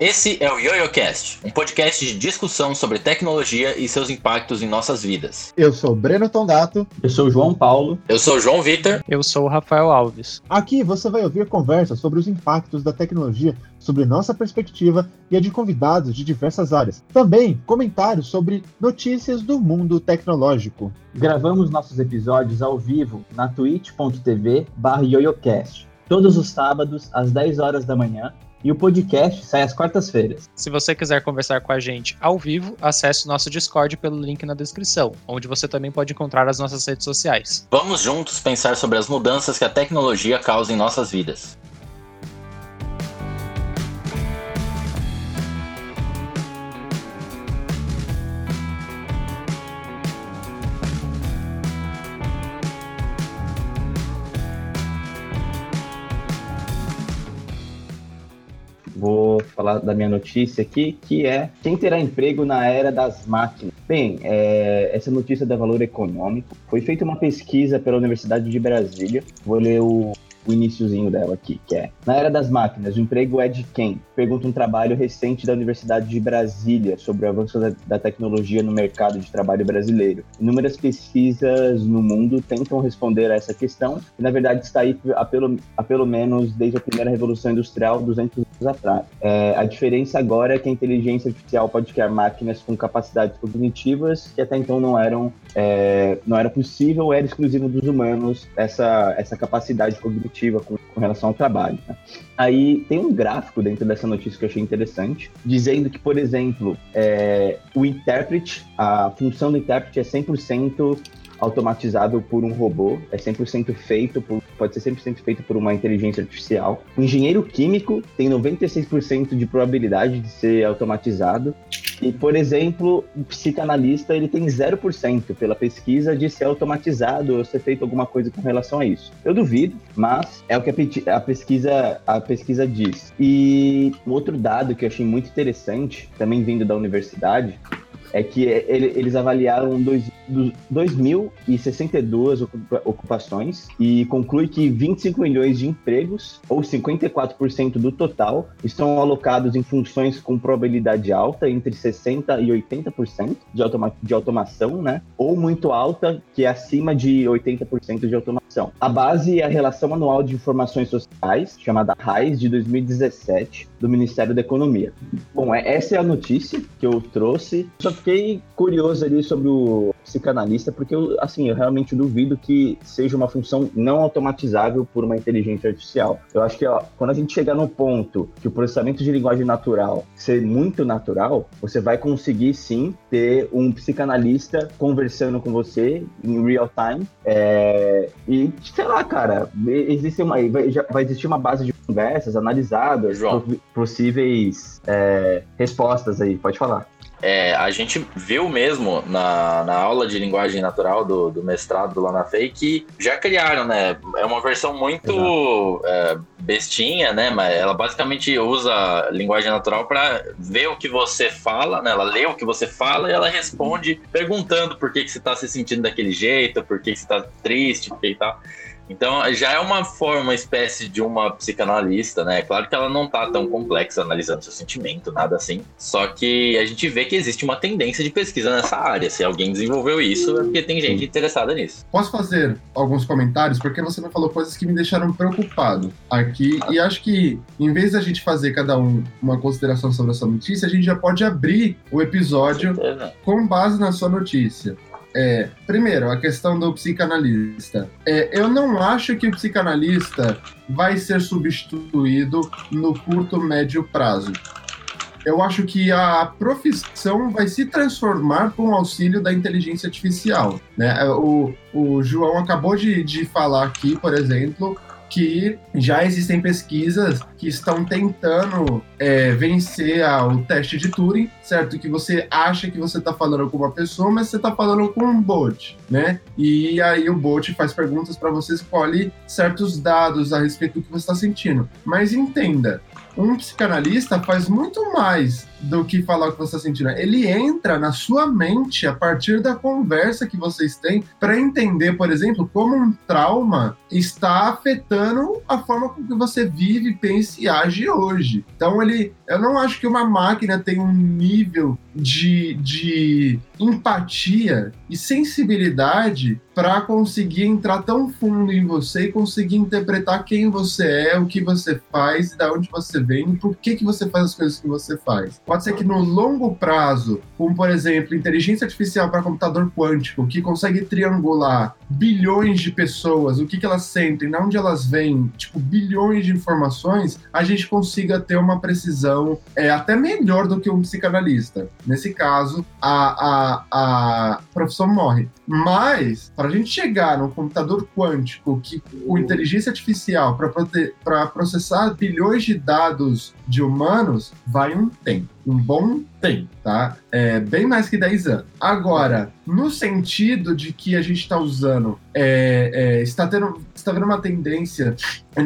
Esse é o YoYoCast, um podcast de discussão sobre tecnologia e seus impactos em nossas vidas. Eu sou Breno Tondato. Eu sou o João Paulo. Eu sou o João Vitor. Eu sou o Rafael Alves. Aqui você vai ouvir conversas sobre os impactos da tecnologia sobre nossa perspectiva e a de convidados de diversas áreas. Também comentários sobre notícias do mundo tecnológico. Gravamos nossos episódios ao vivo na twitch.tv/yoyocast, todos os sábados às 10 horas da manhã e o podcast sai às quartas-feiras. Se você quiser conversar com a gente ao vivo, acesse o nosso Discord pelo link na descrição, onde você também pode encontrar as nossas redes sociais. Vamos juntos pensar sobre as mudanças que a tecnologia causa em nossas vidas. Falar da minha notícia aqui, que é quem terá emprego na era das máquinas. Bem, é, essa notícia dá valor econômico. Foi feita uma pesquisa pela Universidade de Brasília. Vou ler o o iníciozinho dela aqui, que é Na era das máquinas, o emprego é de quem? Pergunta um trabalho recente da Universidade de Brasília sobre o avanço da, da tecnologia no mercado de trabalho brasileiro. Inúmeras pesquisas no mundo tentam responder a essa questão, e na verdade está aí há pelo, há pelo menos desde a primeira revolução industrial, 200 anos atrás. É, a diferença agora é que a inteligência artificial pode criar máquinas com capacidades cognitivas que até então não eram, é, não era possível, era exclusivo dos humanos essa, essa capacidade cognitiva com, com relação ao trabalho. Né? Aí tem um gráfico dentro dessa notícia que eu achei interessante, dizendo que, por exemplo, é, o intérprete, a função do intérprete é 100% automatizado por um robô, é 100% feito por, pode ser 100% feito por uma inteligência artificial. O engenheiro químico tem 96% de probabilidade de ser automatizado. E, por exemplo, o psicanalista ele tem 0% pela pesquisa de ser automatizado ou ser feito alguma coisa com relação a isso. Eu duvido, mas é o que a, pesquisa, a pesquisa diz. E um outro dado que eu achei muito interessante, também vindo da universidade, é que eles avaliaram 2.062 ocupações e conclui que 25 milhões de empregos, ou 54% do total, estão alocados em funções com probabilidade alta, entre 60% e 80% de, automa de automação, né? ou muito alta, que é acima de 80% de automação. A base é a Relação Anual de Informações Sociais, chamada RAIS, de 2017, do Ministério da Economia. Bom, é, essa é a notícia que eu trouxe. Só fiquei curioso ali sobre o psicanalista, porque eu, assim, eu realmente duvido que seja uma função não automatizável por uma inteligência artificial. Eu acho que ó, quando a gente chegar no ponto que o processamento de linguagem natural ser muito natural, você vai conseguir sim ter um psicanalista conversando com você em real time. É, e, sei lá, cara, existe uma, vai, vai existir uma base de conversas analisadas, possíveis é, respostas aí. Pode falar. É, a gente viu mesmo na, na aula de linguagem natural do, do mestrado lá na FEI que já criaram, né? É uma versão muito é, bestinha, né? Mas ela basicamente usa linguagem natural para ver o que você fala, né? Ela lê o que você fala e ela responde perguntando por que, que você está se sentindo daquele jeito, por que, que você está triste, por que e tal. Então já é uma forma, uma espécie de uma psicanalista, né? Claro que ela não tá tão complexa analisando seu sentimento, nada assim. Só que a gente vê que existe uma tendência de pesquisa nessa área. Se alguém desenvolveu isso, é porque tem gente interessada nisso. Posso fazer alguns comentários? Porque você me falou coisas que me deixaram preocupado aqui. E acho que, em vez da gente fazer cada um uma consideração sobre a sua notícia, a gente já pode abrir o episódio com base na sua notícia. É, primeiro, a questão do psicanalista. É, eu não acho que o psicanalista vai ser substituído no curto, médio prazo. Eu acho que a profissão vai se transformar com o auxílio da inteligência artificial. Né? O, o João acabou de, de falar aqui, por exemplo, que já existem pesquisas que estão tentando é, vencer a, o teste de Turing, certo? Que você acha que você está falando com uma pessoa, mas você está falando com um bot, né? E aí o bot faz perguntas para você, escolhe certos dados a respeito do que você está sentindo. Mas entenda, um psicanalista faz muito mais do que falar o que você está sentindo. Ele entra na sua mente a partir da conversa que vocês têm para entender, por exemplo, como um trauma está afetando a forma com que você vive, pensa e age hoje. Então ele, eu não acho que uma máquina tem um nível de, de empatia e sensibilidade para conseguir entrar tão fundo em você e conseguir interpretar quem você é, o que você faz, de onde você vem por que, que você faz as coisas que você faz. Pode ser que no longo prazo, como por exemplo, inteligência artificial para computador quântico, que consegue triangular bilhões de pessoas, o que, que elas sentem, de onde elas vêm, tipo, bilhões de informações, a gente consiga ter uma precisão é, até melhor do que um psicanalista. Nesse caso, a, a, a profissão morre. Mas, para a gente chegar no computador quântico, que com inteligência artificial, para processar bilhões de dados de humanos, vai um tempo. Um bom tempo, tá? É bem mais que 10 anos. Agora, no sentido de que a gente está usando, é, é, está, tendo, está vendo uma tendência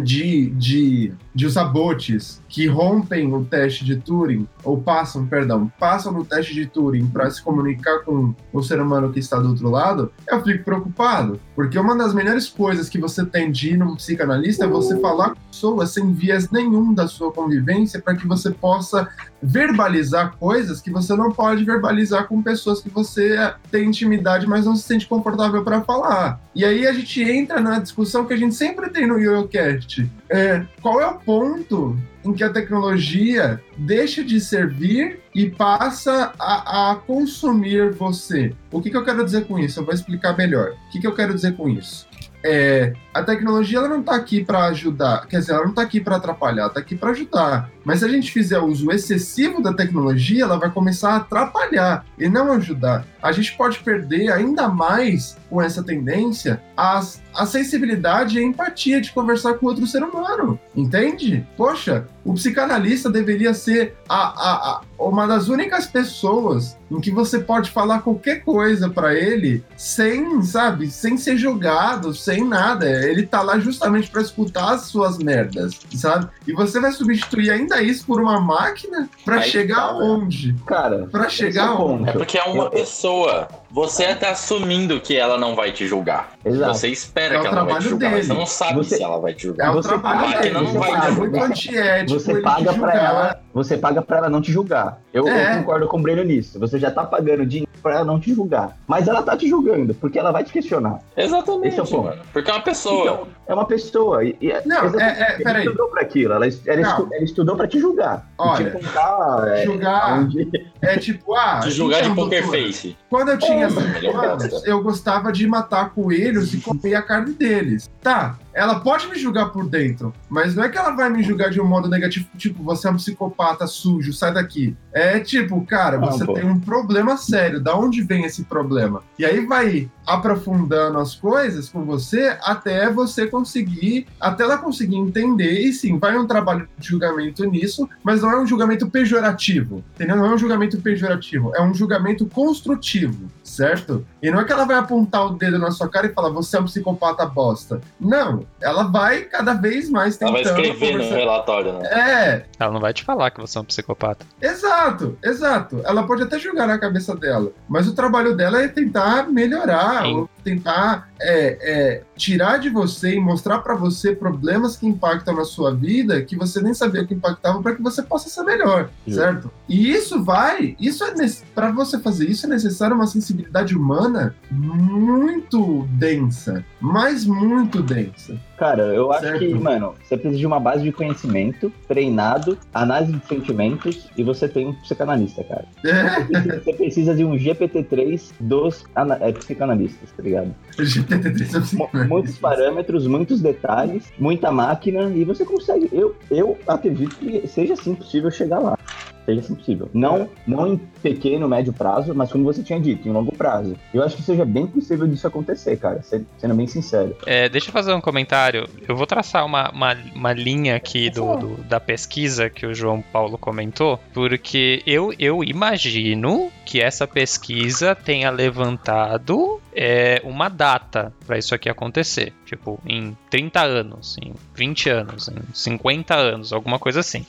de, de, de usar bots que rompem o teste de Turing, ou passam, perdão, passam no teste de Turing para se comunicar com o ser humano que está do outro lado, eu fico preocupado. Porque uma das melhores coisas que você tem de ir no psicanalista é você falar com pessoas sem viés nenhum da sua convivência para que você possa verbalizar coisas que você não pode verbalizar com pessoas que você tem intimidade, mas não se sente confortável para falar. E aí a gente entra na discussão que a gente sempre tem no YoYoCast. É, qual é o ponto em que a tecnologia deixa de servir e passa a, a consumir você? O que, que, eu quero dizer com isso? Eu vou explicar melhor. O que, que eu quero dizer com isso? É, a tecnologia ela não está aqui para ajudar, quer dizer, ela não está aqui para atrapalhar, está aqui para ajudar. Mas se a gente fizer uso excessivo da tecnologia, ela vai começar a atrapalhar e não ajudar. A gente pode perder ainda mais com essa tendência as, a sensibilidade e a empatia de conversar com outro ser humano, entende? Poxa, o psicanalista deveria ser a, a, a, uma das únicas pessoas em que você pode falar qualquer coisa para ele sem, sabe, sem ser julgado, sem nada ele tá lá justamente para escutar as suas merdas, sabe? E você vai substituir ainda isso por uma máquina para chegar tá, onde? Cara, para chegar é onde? É porque é uma pessoa. Você está assumindo que ela não vai te julgar. Exato. Você espera é que ela não vai te julgar, dele. mas você não sabe você, se ela vai te julgar. É o você trabalho a máquina não vai te julgar. Você, você paga para ela, você paga para ela não te julgar. Eu, é. eu, concordo com o Breno nisso. Você já tá pagando dinheiro para ela não te julgar, mas ela tá te julgando porque ela vai te questionar. Exatamente. Esse é o ponto. Mano. Porque é uma pessoa. Então, é uma pessoa. E, e não, é, é, ela estudou para aquilo. Ela, ela, estu, ela estudou para te julgar. Olha, te contar, é, julgar onde... é tipo ah, te julgar de poker face. Quando eu tinha cinco anos, eu gostava de matar coelhos e comer a carne deles. Tá, ela pode me julgar por dentro, mas não é que ela vai me julgar de um modo negativo, tipo, você é um psicopata sujo, sai daqui. É tipo, cara, você tem um problema sério, da onde vem esse problema? E aí vai aprofundando as coisas com você até você conseguir, até ela conseguir entender, e sim, vai um trabalho de julgamento nisso, mas não é um julgamento pejorativo, entendeu? Não é um julgamento pejorativo, é um julgamento construtivo, certo? E não é que ela vai apontar o dedo na sua cara e falar, você é um psicopata bosta. Não, ela vai cada vez mais tentando... Ela vai escrever conversar. no relatório, né? É. Ela não vai te falar que você é um psicopata. Exato, exato. Ela pode até julgar na cabeça dela, mas o trabalho dela é tentar melhorar, ou tentar é, é, tirar de você e mostrar para você problemas que impactam na sua vida que você nem sabia que impactavam para que você possa ser melhor, certo? E isso vai, isso é para você fazer isso é necessário uma sensibilidade humana muito densa, mas muito densa. Cara, eu acho certo. que, mano, você precisa de uma base de conhecimento, treinado, análise de sentimentos e você tem um psicanalista, cara. É. Você precisa de um GPT-3 dos é, psicanalistas, tá ligado? GPT-3 Muitos parâmetros, muitos detalhes, muita máquina e você consegue. Eu, eu acredito que seja sim possível chegar lá seja assim possível. Não, não em pequeno, médio prazo, mas como você tinha dito, em longo prazo. Eu acho que seja bem possível disso acontecer, cara, sendo bem sincero. É, deixa eu fazer um comentário. Eu vou traçar uma, uma, uma linha aqui do, do, da pesquisa que o João Paulo comentou, porque eu, eu imagino que essa pesquisa tenha levantado é, uma data para isso aqui acontecer. Tipo, em 30 anos, em 20 anos, em 50 anos, alguma coisa assim.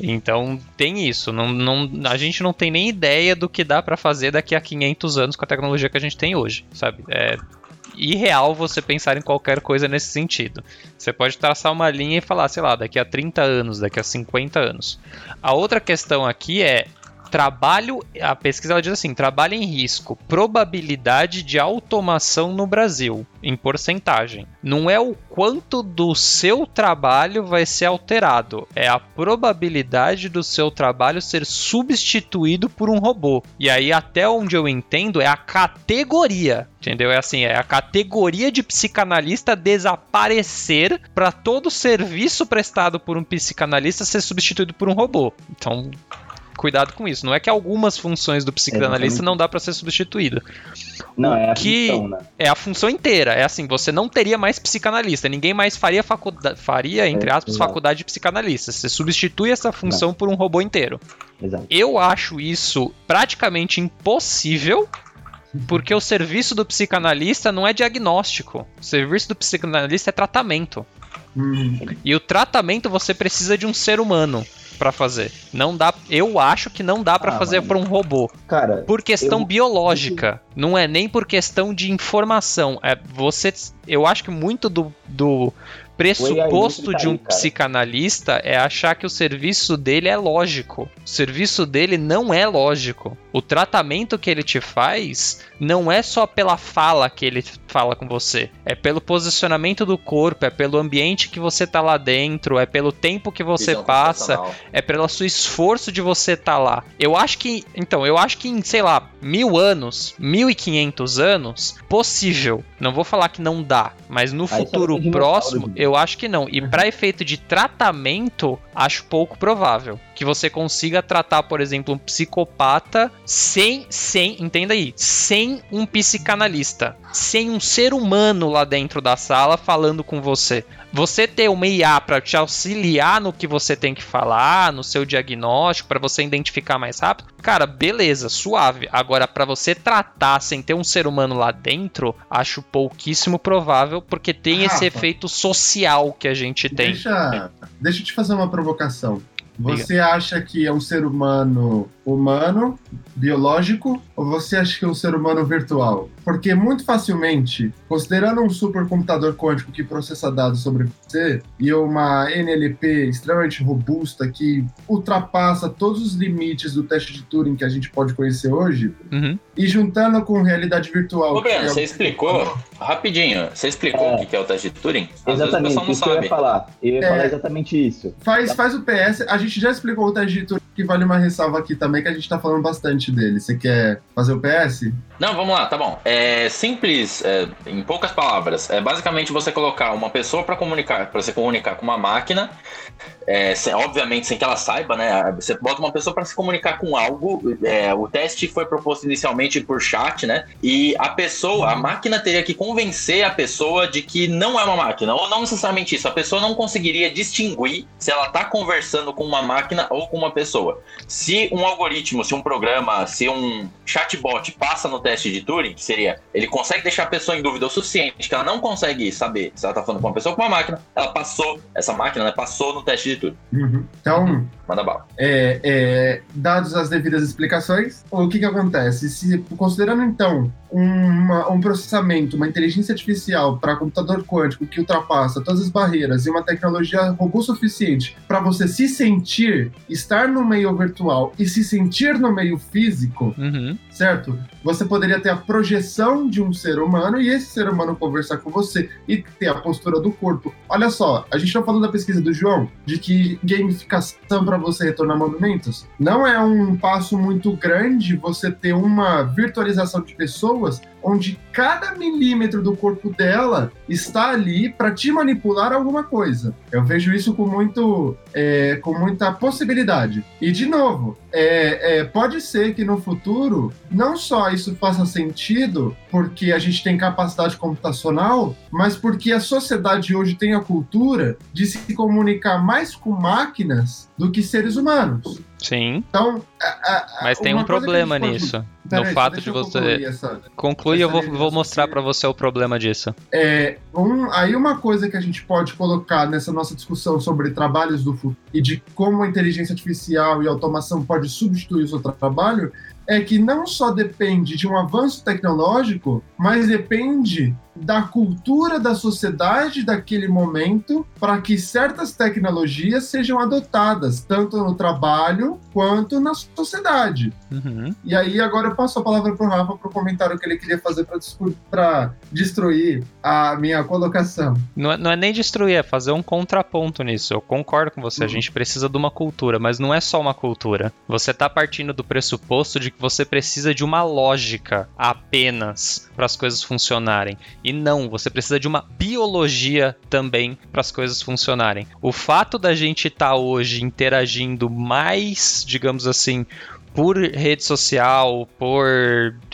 Então tem isso. Não, não, a gente não tem nem ideia do que dá para fazer daqui a 500 anos com a tecnologia que a gente tem hoje, sabe? É irreal você pensar em qualquer coisa nesse sentido. Você pode traçar uma linha e falar, sei lá, daqui a 30 anos, daqui a 50 anos. A outra questão aqui é trabalho, a pesquisa ela diz assim, trabalho em risco, probabilidade de automação no Brasil, em porcentagem. Não é o quanto do seu trabalho vai ser alterado, é a probabilidade do seu trabalho ser substituído por um robô. E aí até onde eu entendo é a categoria, entendeu? É assim, é a categoria de psicanalista desaparecer para todo serviço prestado por um psicanalista ser substituído por um robô. Então, cuidado com isso. Não é que algumas funções do psicanalista não dá para ser substituída. Não, é a que função, né? é a função inteira. É assim, você não teria mais psicanalista, ninguém mais faria faculdade, faria entre É, aspas exato. faculdade de psicanalista. Você substitui essa função por um robô inteiro. Exato. Eu acho isso praticamente impossível. Porque o serviço do psicanalista não é diagnóstico. O serviço do psicanalista é tratamento. Hum, E o tratamento você precisa de um ser humano pra fazer. Não dá, eu acho que não dá pra Ah, fazer por um robô, Cara, por questão eu- biológica. Não é nem por questão de informação. É você, eu acho que muito do, do pressuposto tá de um psicanalista é achar que o serviço dele é lógico. O serviço dele não é lógico. O tratamento que ele te faz não é só pela fala que ele fala com você, é pelo posicionamento do corpo, é pelo ambiente que você tá lá dentro, é pelo tempo que você Visão passa, é pelo seu esforço de você estar lá. Eu acho que, então, eu acho que em, sei lá, mil anos, mil e quinhentos anos, possível. Não vou falar que não dá, mas no Aí futuro próximo, de eu acho que não. E para efeito de tratamento, acho pouco provável que você consiga tratar, por exemplo, um psicopata sem, sem, entenda aí, sem um psicanalista, sem um ser humano lá dentro da sala falando com você. Você ter uma IA para te auxiliar no que você tem que falar, no seu diagnóstico, para você identificar mais rápido, cara, beleza, suave. Agora, para você tratar sem ter um ser humano lá dentro, acho pouquíssimo provável, porque tem esse efeito social que a gente tem. Deixa, deixa eu te fazer uma provocação. Você acha que é um ser humano humano, biológico, ou você acha que é um ser humano virtual? Porque muito facilmente, considerando um supercomputador quântico que processa dados sobre você e uma NLP extremamente robusta que ultrapassa todos os limites do teste de Turing que a gente pode conhecer hoje, Uhum. e juntando com realidade virtual. Ô, Breno, é você o- explicou, rapidinho, você explicou É. o que é o teste de Turing? Às Exatamente, vezes o isso que pessoal eu não ia sabe. falar. Eu ia É. falar exatamente isso. Faz, faz o PS. A gente já explicou o teste de Turing, que vale uma ressalva aqui também, que a gente tá falando bastante dele. Você quer fazer o PS? Não, vamos lá, tá bom. É simples, é, em poucas palavras. É basicamente você colocar uma pessoa para comunicar, para você comunicar com uma máquina, é, sem- obviamente sem que ela saiba, né? Você bota uma pessoa para se comunicar com algo. é, o teste foi proposto inicialmente por chat, né? E a pessoa, a máquina teria que convencer a pessoa de que não é uma máquina, ou não necessariamente isso. A pessoa não conseguiria distinguir se ela tá conversando com uma máquina ou com uma pessoa. Se um algoritmo, se um programa, se um chatbot passa no teste de Turing, que seria ele consegue deixar a pessoa em dúvida o suficiente que ela não consegue saber se ela tá falando com uma pessoa ou com uma máquina, ela passou, essa máquina, né, passou no teste de Turing. Então, Manda bala. é, é, dados as devidas explicações, o que que acontece? Se, considerando, então, uma- um processamento, uma inteligência artificial para computador quântico que ultrapassa todas as barreiras e uma tecnologia robusta o suficiente para você se sentir, estar no meio virtual e se sentir no meio físico, Uhum. certo? Você poderia ter a projeção de um ser humano e esse ser humano conversar com você e ter a postura do corpo. Olha só, a gente tá falando da pesquisa do João, de que gamificação para você retornar movimentos não é um passo muito grande você ter uma virtualização de pessoas onde cada milímetro do corpo dela está ali para te manipular alguma coisa. Eu vejo isso com muito, é, com muita possibilidade. E de novo, é, é, pode ser que no futuro não só isso faça sentido porque a gente tem capacidade computacional, mas porque a sociedade hoje tem a cultura de se comunicar mais com máquinas do que seres humanos. Sim. Então, a, a, mas tem um problema nisso. Pera no aí, fato de você. Essa, Conclui eu vou, vou mostrar para você o problema disso. É, um, aí uma coisa que a gente pode colocar nessa nossa discussão sobre trabalhos do futuro e de como a inteligência artificial e a automação pode substituir o seu trabalho é que não só depende de um avanço tecnológico, mas depende da cultura da sociedade daquele momento para que certas tecnologias sejam adotadas, tanto no trabalho quanto na sociedade. Uhum. E aí agora eu passo a palavra para o Rafa para o comentário que ele queria fazer para destruir a minha colocação. Não é, não é, nem destruir, é fazer um contraponto nisso. Eu concordo com você, uhum. a gente precisa de uma cultura, mas não é só uma cultura. Você está partindo do pressuposto de que você precisa de uma lógica apenas para as coisas funcionarem. E não, você precisa de uma biologia também para as coisas funcionarem. O fato da gente estar tá hoje interagindo mais, digamos assim, por rede social, por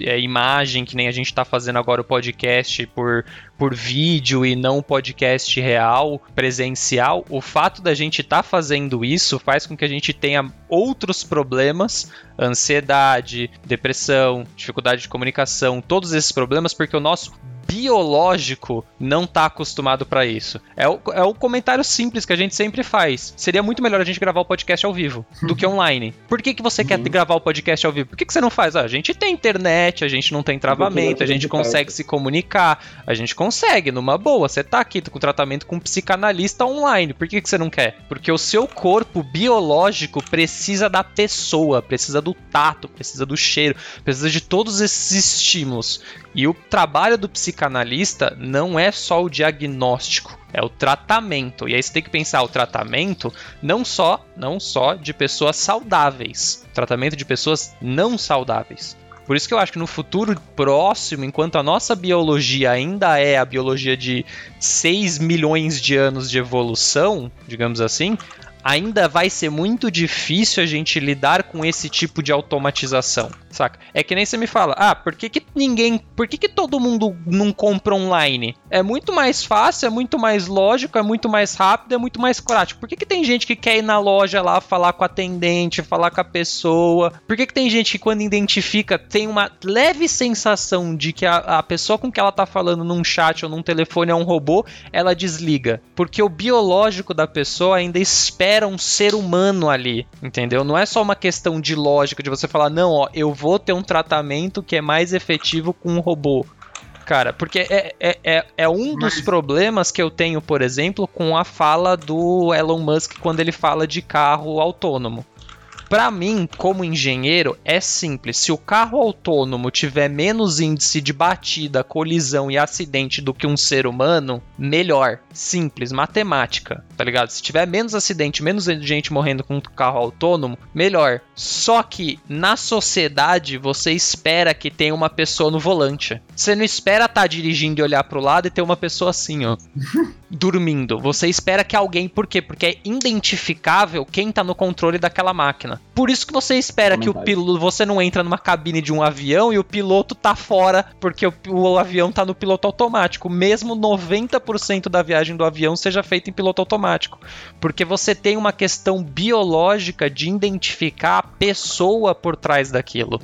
é, imagem, que nem a gente está fazendo agora o podcast, por, por vídeo e não podcast real, presencial, o fato da gente estar tá fazendo isso faz com que a gente tenha outros problemas, ansiedade, depressão, dificuldade de comunicação, todos esses problemas, porque o nosso biológico não está acostumado para isso. É o, é o comentário simples que a gente sempre faz. Seria muito melhor a gente gravar o podcast ao vivo do que online. Por que, que você quer uhum. gravar o podcast ao vivo? Por que, que você não faz? Ah, a gente tem internet, a gente não tem travamento, a gente consegue se comunicar, a gente consegue, numa boa. Você tá aqui com tratamento com um psicanalista online. Por que, que você não quer? Porque o seu corpo biológico precisa da pessoa, precisa do tato, precisa do cheiro, precisa de todos esses estímulos. E o trabalho do psicanalista não é só o diagnóstico, é o tratamento. E aí você tem que pensar o tratamento não só, não só de pessoas saudáveis, tratamento de pessoas não saudáveis. Por isso que eu acho que no futuro próximo, enquanto a nossa biologia ainda é a biologia de 6 milhões de anos de evolução, digamos assim, ainda vai ser muito difícil a gente lidar com esse tipo de automatização, saca? É que nem você me fala, ah, por que, que ninguém, por que, que todo mundo não compra online? É muito mais fácil, é muito mais lógico, é muito mais rápido, é muito mais prático. Por que, que tem gente que quer ir na loja lá falar com a atendente, falar com a pessoa? Por que, que tem gente que quando identifica tem uma leve sensação de que a, a pessoa com que ela tá falando num chat ou num telefone é um robô, ela desliga? Porque o biológico da pessoa ainda espera era um ser humano ali, entendeu? Não é só uma questão de lógica de você falar, não, ó, eu vou ter um tratamento que é mais efetivo com um robô. Cara, porque é, é, é, é um Mas... dos problemas que eu tenho, por exemplo, com a fala do Elon Musk quando ele fala de carro autônomo. Para mim, como engenheiro, é simples. Se o carro autônomo tiver menos índice de batida, colisão e acidente do que um ser humano, melhor. Simples, matemática, tá ligado? Se tiver menos acidente, menos gente morrendo com um carro autônomo, melhor. Só que na sociedade você espera que tenha uma pessoa no volante. Você não espera estar tá dirigindo e olhar pro lado e ter uma pessoa assim, ó. dormindo. Você espera que alguém. Por quê? Porque é identificável quem tá no controle daquela máquina. Por isso que você espera que o piloto. Você não entra numa cabine de um avião e o piloto tá fora, porque o, o avião tá no piloto automático. Mesmo 90% da viagem do avião seja feita em piloto automático. Porque você tem uma questão biológica de identificar a pessoa por trás daquilo.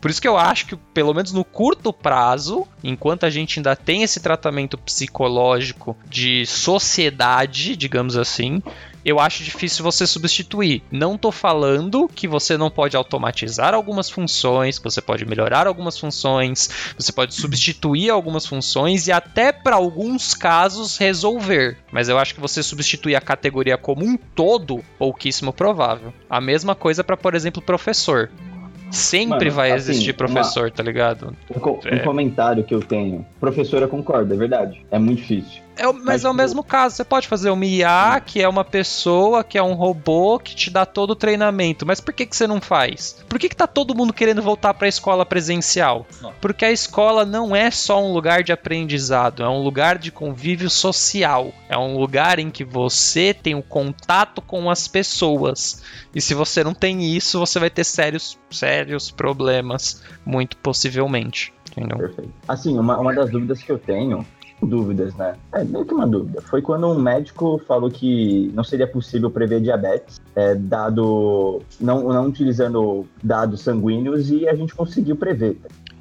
Por isso que eu acho que, pelo menos no curto prazo, enquanto a gente ainda tem esse tratamento psicológico de sociedade, digamos assim, eu acho difícil você substituir. Não tô falando que você não pode automatizar algumas funções, que você pode melhorar algumas funções, você pode substituir algumas funções e até para alguns casos resolver. Mas eu acho que você substituir a categoria como um todo, pouquíssimo provável. A mesma coisa para, por exemplo, professor. Sempre Mano, vai assim, existir professor, uma, tá ligado? Um, um é. comentário que eu tenho. Professora concorda, é verdade. É muito difícil. É, mas, mas é o mesmo caso. Você pode fazer uma IA, que é uma pessoa, que é um robô, que te dá todo o treinamento. Mas por que, que você não faz? Por que, que tá todo mundo querendo voltar para a escola presencial? Não. Porque a escola não é só um lugar de aprendizado, é um lugar de convívio social. É um lugar em que você tem o um contato com as pessoas. E se você não tem isso, você vai ter sérios, sérios problemas, muito possivelmente. Entendeu? Perfeito. Assim, uma, uma das dúvidas que eu tenho dúvidas, né? É meio que uma dúvida. Foi quando um médico falou que não seria possível prever diabetes, é, dado não, não utilizando dados sanguíneos, e a gente conseguiu prever.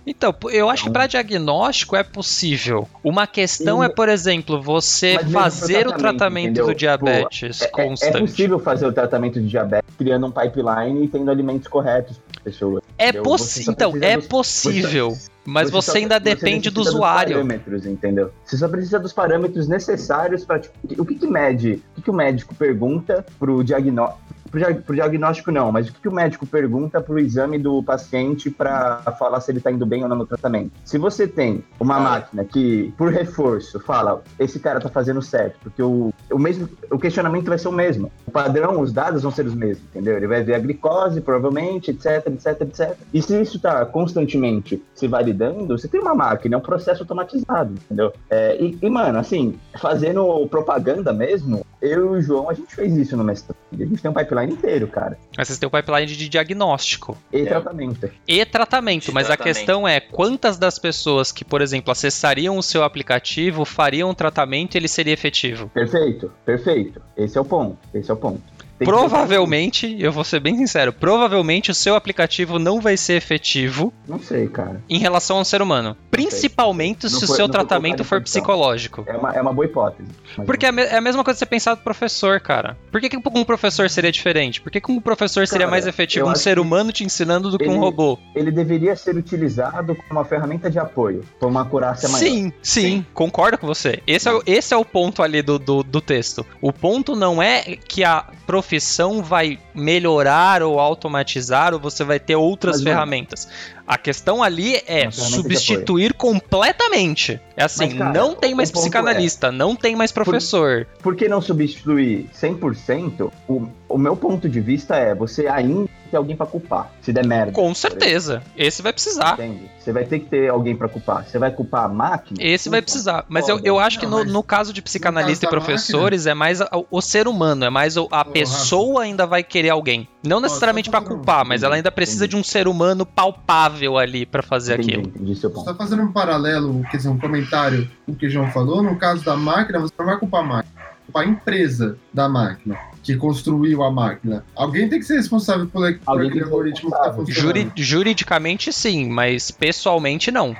Então, eu acho que para diagnóstico é possível. Uma questão é, por exemplo, você fazer o tratamento entendeu? do diabetes Pô, é- é- constante. É, possível fazer o tratamento de diabetes criando um pipeline e tendo alimentos corretos para pessoas. É possi- Você só então, é dos- possível. Mas você, só- ainda você depende do necessita dos usuário. parâmetros, entendeu? Você só precisa dos parâmetros necessários para o que, que mede, o que, que o médico pergunta pro diagnóstico pro, dia- pro diagnóstico não, mas o que, que o médico pergunta pro exame do paciente para falar se ele tá indo bem ou não no tratamento? Se você tem uma Ah. máquina que, por reforço, fala esse cara tá fazendo certo, porque o, o mesmo o questionamento vai ser o mesmo. O padrão, os dados vão ser os mesmos, entendeu? Ele vai ver a glicose, provavelmente, etc, etc, etc. E se isso tá constantemente se validando, você tem uma máquina, é um processo automatizado, entendeu? É, e, e, mano, assim, fazendo propaganda mesmo, eu e o João, a gente fez isso no mestrado. A gente tem um pipeline inteiro, cara. Mas vocês têm o pipeline de diagnóstico E É. tratamento. e tratamento. De mas tratamento. a questão é quantas das pessoas que, por exemplo, acessariam o seu aplicativo fariam o tratamento e ele seria efetivo? Perfeito, perfeito. Esse é o ponto. Esse é o ponto. Que- Provavelmente, eu vou ser bem sincero, provavelmente o seu aplicativo não vai ser efetivo Não sei, cara. em relação ao ser humano. Principalmente se o foi- seu não foi tratamento for psicológico. É uma, é uma boa hipótese. Porque é é a mesma coisa que você pensar do professor, cara. Por que, que um professor seria diferente? Por que com um professor seria Cara, mais efetivo um ser que humano te ensinando do que um robô? ele deveria ser utilizado como uma ferramenta de apoio, por uma acurácia maior. Sim, sim, concordo com você. Esse é, o- esse é o ponto ali do, do, do texto. O ponto não é que a profissão vai melhorar ou automatizar ou você vai ter outras Mas, mano, ferramentas. A questão ali é substituir completamente. É assim, Mas, cara, não tem mais ponto psicanalista, não tem mais professor. Por que não substituir 100%? O, o meu ponto de vista é, você ainda tem alguém pra culpar, se der merda. Com certeza. Esse vai precisar. Entende? Você vai ter que ter alguém pra culpar. Você vai culpar a máquina? Esse vai precisar. Mas eu, eu acho que Não, no, mas no caso de psicanalista e caso da professores é mais a- o ser humano, é mais a Rafa. pessoa ainda vai querer alguém. Não necessariamente fazer um- culpar, mas ela ainda precisa entendi. de um ser humano palpável ali pra fazer Entendi, aquilo. entendi seu ponto. Só fazendo um paralelo, quer dizer, um comentário com o que o João falou, no caso da máquina, você não vai culpar a máquina, vai culpar a empresa da máquina, que construiu a máquina. Alguém tem que ser responsável por, por aquele algoritmo que está responsável. funcionando. Juri- juridicamente sim, mas pessoalmente não.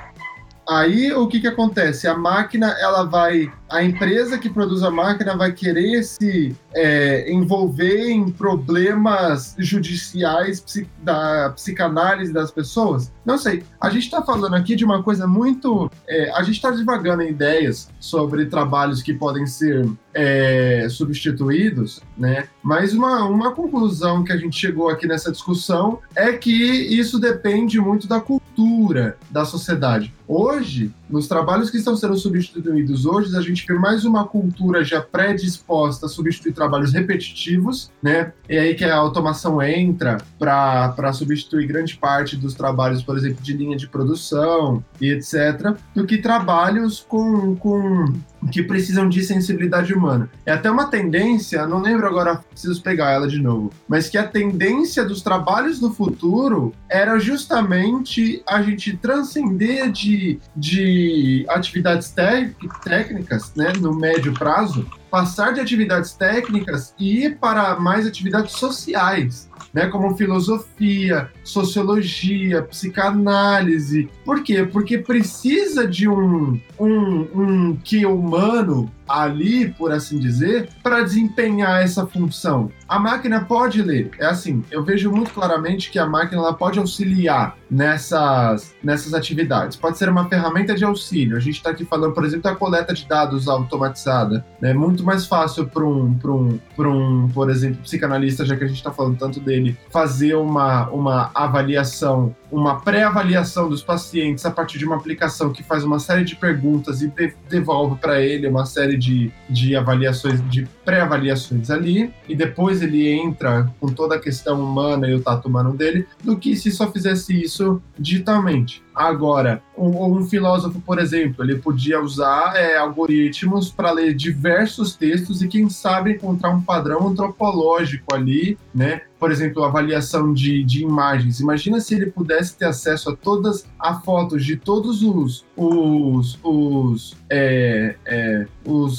Aí o que que acontece? A máquina, ela vai, a empresa que produz a máquina vai querer se é, envolver em problemas judiciais da psicanálise das pessoas? Não sei. A gente está falando aqui de uma coisa muito, é, a gente está divagando em ideias sobre trabalhos que podem ser é, substituídos, né? Mas uma, uma conclusão que a gente chegou aqui nessa discussão é que isso depende muito da cultura da sociedade. Hoje, nos trabalhos que estão sendo substituídos hoje, a gente vê mais uma cultura já predisposta a substituir trabalhos repetitivos, né? E aí que a automação entra para substituir grande parte dos trabalhos, por exemplo, de linha de produção e etc., do que trabalhos com, com que precisam de sensibilidade humana. É até uma tendência, não lembro agora, preciso pegar ela de novo, mas que a tendência dos trabalhos do futuro era justamente a gente transcender de, de atividades técnicas, né, no médio prazo, passar de atividades técnicas e ir para mais atividades sociais. Né, como filosofia, sociologia, psicanálise. Por quê? Porque precisa de um, um, um que humano ali, por assim dizer, para desempenhar essa função. A máquina pode ler. É assim, eu vejo muito claramente que a máquina ela pode auxiliar nessas, nessas atividades. Pode ser uma ferramenta de auxílio. A gente está aqui falando, por exemplo, da coleta de dados automatizada. É né? muito mais fácil para um, um, um, por exemplo, psicanalista, já que a gente está falando tanto dele, fazer uma, uma avaliação, uma pré-avaliação dos pacientes a partir de uma aplicação que faz uma série de perguntas e de, devolve para ele uma série de, de avaliações, de pré-avaliações ali, e depois ele entra com toda a questão humana e o tato humano dele, do que se só fizesse isso digitalmente. Agora, um, um filósofo, por exemplo, ele podia usar é, algoritmos para ler diversos textos e, quem sabe, encontrar um padrão antropológico ali, né? Por exemplo, avaliação de, de imagens. Imagina se ele pudesse ter acesso a todas as fotos de todos os, os, os é,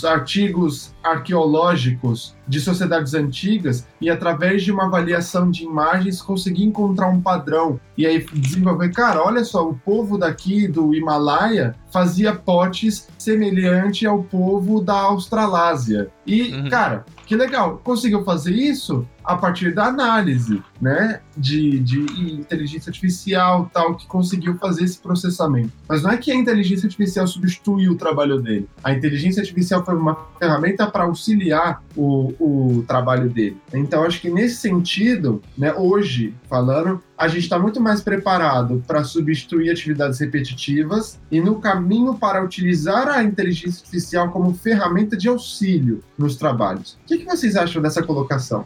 artigos arqueológicos de sociedades antigas e através de uma avaliação de imagens conseguir encontrar um padrão e aí desenvolver, cara, olha só, o povo daqui do Himalaia fazia potes semelhante ao povo da Australásia. E, uhum. cara, que legal, conseguiu fazer isso a partir da análise, né, de, de inteligência artificial, tal, que conseguiu fazer esse processamento. Mas não é que a inteligência artificial substituiu o trabalho dele. A inteligência artificial foi uma ferramenta para auxiliar o, o trabalho dele. Então, acho que nesse sentido, né, hoje, falando, a gente está muito mais preparado para substituir atividades repetitivas e no caminho para utilizar a inteligência artificial como ferramenta de auxílio nos trabalhos. O que, que vocês acham dessa colocação?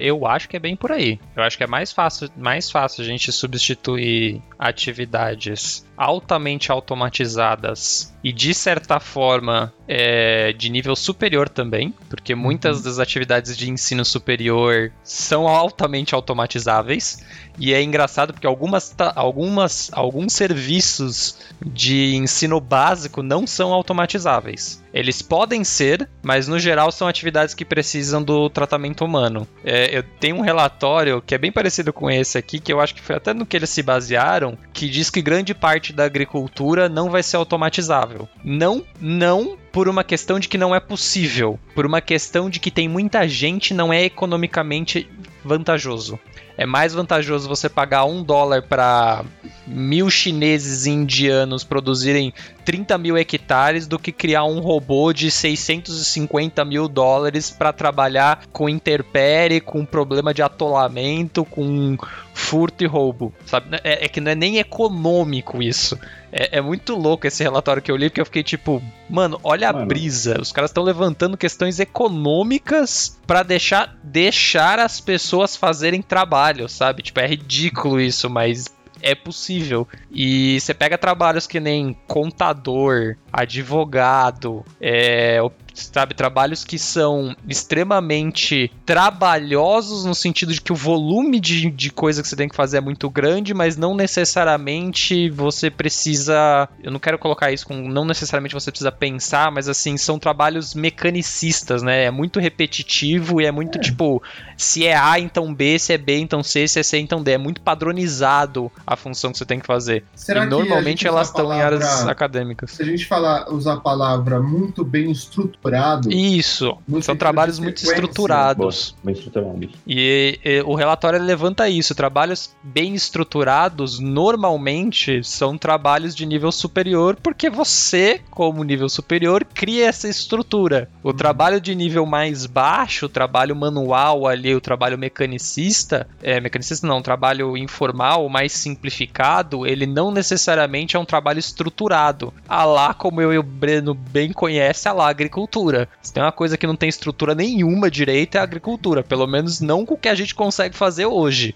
Eu acho que é bem por aí. Eu acho que é mais fácil, mais fácil a gente substituir atividades altamente automatizadas e de certa forma é, de nível superior também, porque muitas uhum. das atividades de ensino superior são altamente automatizáveis e é engraçado porque algumas, algumas alguns serviços de ensino básico não são automatizáveis. Eles podem ser, mas no geral são atividades que precisam do tratamento humano. É, eu tenho um relatório que é bem parecido com esse aqui, que eu acho que foi até no que eles se basearam, que diz que grande parte da agricultura não vai ser automatizável. Não, não por uma questão de que não é possível, por uma questão de que tem muita gente não é economicamente vantajoso. É mais vantajoso você pagar um dólar para mil chineses e indianos produzirem 30 mil hectares do que criar um robô de 650 mil dólares para trabalhar com interpere, com problema de atolamento, com furto e roubo, sabe? É, é que não é nem econômico isso. É, é, muito louco esse relatório que eu li, porque eu fiquei tipo, mano, olha mano. a brisa. Os caras estão levantando questões econômicas para deixar, deixar as pessoas fazerem trabalho, sabe? Tipo, é ridículo isso, mas é possível. E você pega trabalhos que nem contador, advogado, é, sabe? Trabalhos que são extremamente trabalhosos no sentido de que o volume de, de coisa que você tem que fazer é muito grande, mas não necessariamente você precisa. Eu não quero colocar isso com. Não necessariamente você precisa pensar, mas assim, são trabalhos mecanicistas, né? É muito repetitivo e é muito é. tipo. Se é A, então B, se é B, então C, se é C, então D. É muito padronizado a função que você tem que fazer. Será e normalmente elas estão palavra, em áreas acadêmicas. Se a gente falar, usar a palavra muito bem estruturado, estruturado. Isso. São trabalhos muito estruturados. bem estruturados. E, e, o relatório levanta isso. Trabalhos bem estruturados normalmente são trabalhos de nível superior, porque você, como nível superior, cria essa estrutura. O uhum. trabalho de nível mais baixo, o trabalho manual ali, o trabalho mecanicista, é, mecanicista não, o trabalho informal, mais simplificado, ele não necessariamente é um trabalho estruturado. A lá, como eu e o Breno bem conhece, a lá agricultura Se tem uma coisa que não tem estrutura nenhuma direita é a agricultura, pelo menos não com o que a gente consegue fazer hoje.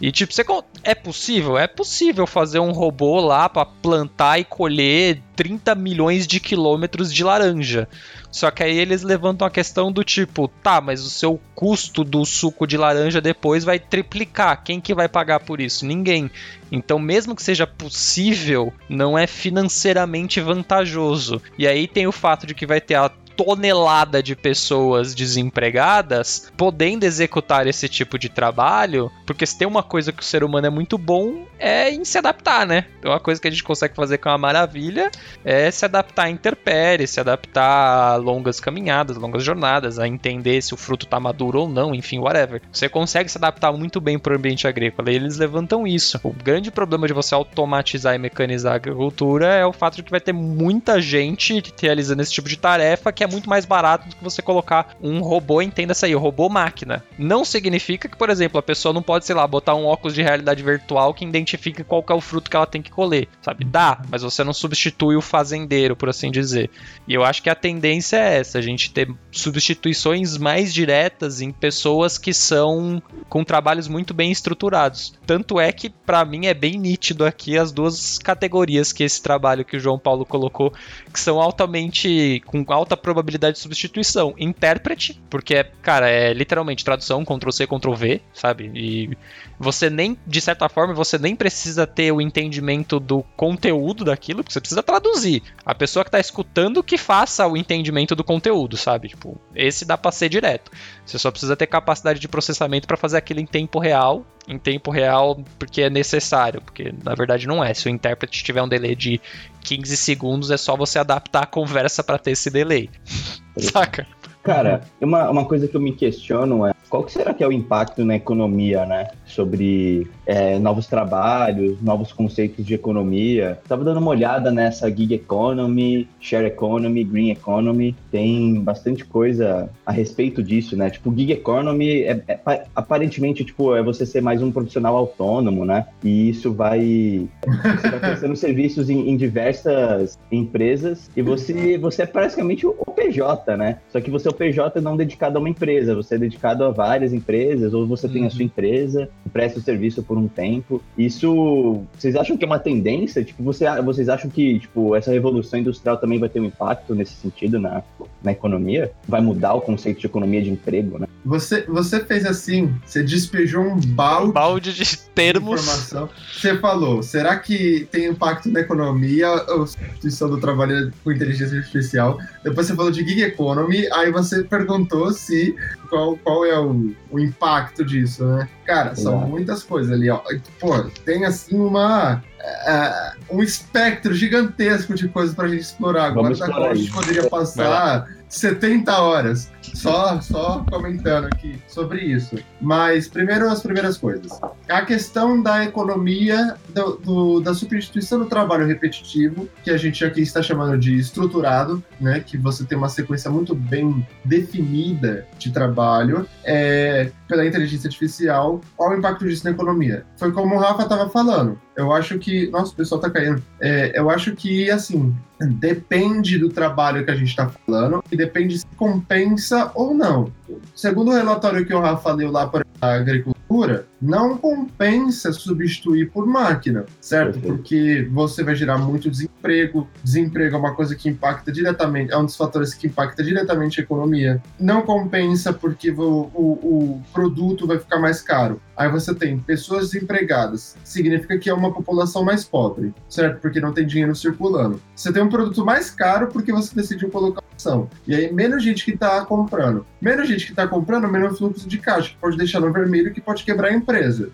E tipo, você é possível? É possível fazer um robô lá para plantar e colher 30 milhões de quilômetros de laranja. Só que aí eles levantam a questão do tipo, tá, mas o seu custo do suco de laranja depois vai triplicar. Quem que vai pagar por isso? Ninguém. Então, mesmo que seja possível, não é financeiramente vantajoso. E aí tem o fato de que vai ter a tonelada de pessoas desempregadas podendo executar esse tipo de trabalho, porque se tem uma coisa que o ser humano é muito bom é em se adaptar, né? Então, uma coisa que a gente consegue fazer com uma maravilha é se adaptar a interpere, se adaptar a longas caminhadas, longas jornadas, a entender se o fruto tá maduro ou não, enfim, whatever. Você consegue se adaptar muito bem para o ambiente agrícola e eles levantam isso. O grande problema de você automatizar e mecanizar a agricultura é o fato de que vai ter muita gente realizando esse tipo de tarefa que é muito mais barato do que você colocar um robô, entenda isso aí, robô máquina. Não significa que, por exemplo, a pessoa não pode, sei lá, botar um óculos de realidade virtual que identifique qual é o fruto que ela tem que colher, sabe? Dá, mas você não substitui o fazendeiro, por assim dizer. E eu acho que a tendência é essa, a gente ter substituições mais diretas em pessoas que são com trabalhos muito bem estruturados. Tanto é que para mim é bem nítido aqui as duas categorias que esse trabalho que o João Paulo colocou, que são altamente com alta probabilidade de substituição. Intérprete, porque, cara, é literalmente tradução, Ctrl C, Ctrl V, sabe? E você nem, de certa forma, você nem precisa ter o entendimento do conteúdo daquilo, porque você precisa traduzir. A pessoa que tá escutando que faça o entendimento do conteúdo, sabe? Tipo, esse dá pra ser direto. Você só precisa ter capacidade de processamento para fazer aquilo em tempo real em tempo real porque é necessário, porque na verdade não é. Se o intérprete tiver um delay de 15 segundos, é só você adaptar a conversa para ter esse delay. Saca? Cara, uma, uma coisa que eu me questiono é qual que será que é o impacto na economia, né? Sobre é, novos trabalhos, novos conceitos de economia. Tava dando uma olhada nessa gig economy, share economy, green economy. Tem bastante coisa a respeito disso, né? Tipo, gig economy é, é, aparentemente tipo é você ser mais um profissional autônomo, né? E isso vai você vai oferecendo serviços em, em, diversas empresas e você você é praticamente o PJ, né? Só que você é o PJ não dedicado a uma empresa, você é dedicado a várias empresas, ou você tem a sua uhum. empresa, presta o serviço por um tempo. Isso, vocês acham que é uma tendência? Tipo, você, vocês acham que tipo, essa revolução industrial também vai ter um impacto nesse sentido na, na economia? Vai mudar o conceito de economia de emprego, né? Você, você fez assim, você despejou um balde, um balde de termos. De informação. Você falou, será que tem impacto na economia a substituição do trabalho com inteligência artificial? Depois você falou de gig economy, aí você perguntou se qual, qual é o, o impacto disso, né? Cara, são muitas coisas ali, ó. Pô, tem assim uma. Uh, um espectro gigantesco de coisas pra gente explorar. Agora, da qual a gente poderia passar 70 horas só, só comentando aqui sobre isso. Mas, primeiro, as primeiras coisas. A questão da economia, do, do, da substituição do trabalho repetitivo, que a gente aqui está chamando de estruturado, né? Que você tem uma sequência muito bem definida de trabalho é, pela inteligência artificial. Qual o impacto disso na economia? Foi como o Rafa estava falando. Eu acho que. Nossa, o pessoal está caindo. É, eu acho que, assim, depende do trabalho que a gente está falando e depende se compensa ou não. Segundo o relatório que o Rafa leu lá para a agricultura, não compensa substituir por máquina, certo? Porque você vai gerar muito desemprego. Desemprego é uma coisa que impacta diretamente, é um dos fatores que impacta diretamente a economia. Não compensa porque o, o, o produto vai ficar mais caro. Aí você tem pessoas desempregadas, significa que é uma população mais pobre, certo? Porque não tem dinheiro circulando. Você tem um produto mais caro porque você decidiu colocar opção. E aí, menos gente que está comprando. Menos gente que está comprando, menos fluxo de caixa, que pode deixar no vermelho, que pode quebrar a empresa.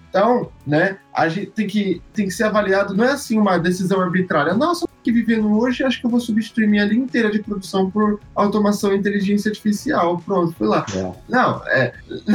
Então, né, a gente tem que, tem que ser avaliado, não é assim uma decisão arbitrária. Nossa, que vivendo hoje, acho que eu vou substituir minha linha inteira de produção por automação e inteligência artificial. Pronto, fui lá. É. Não, é,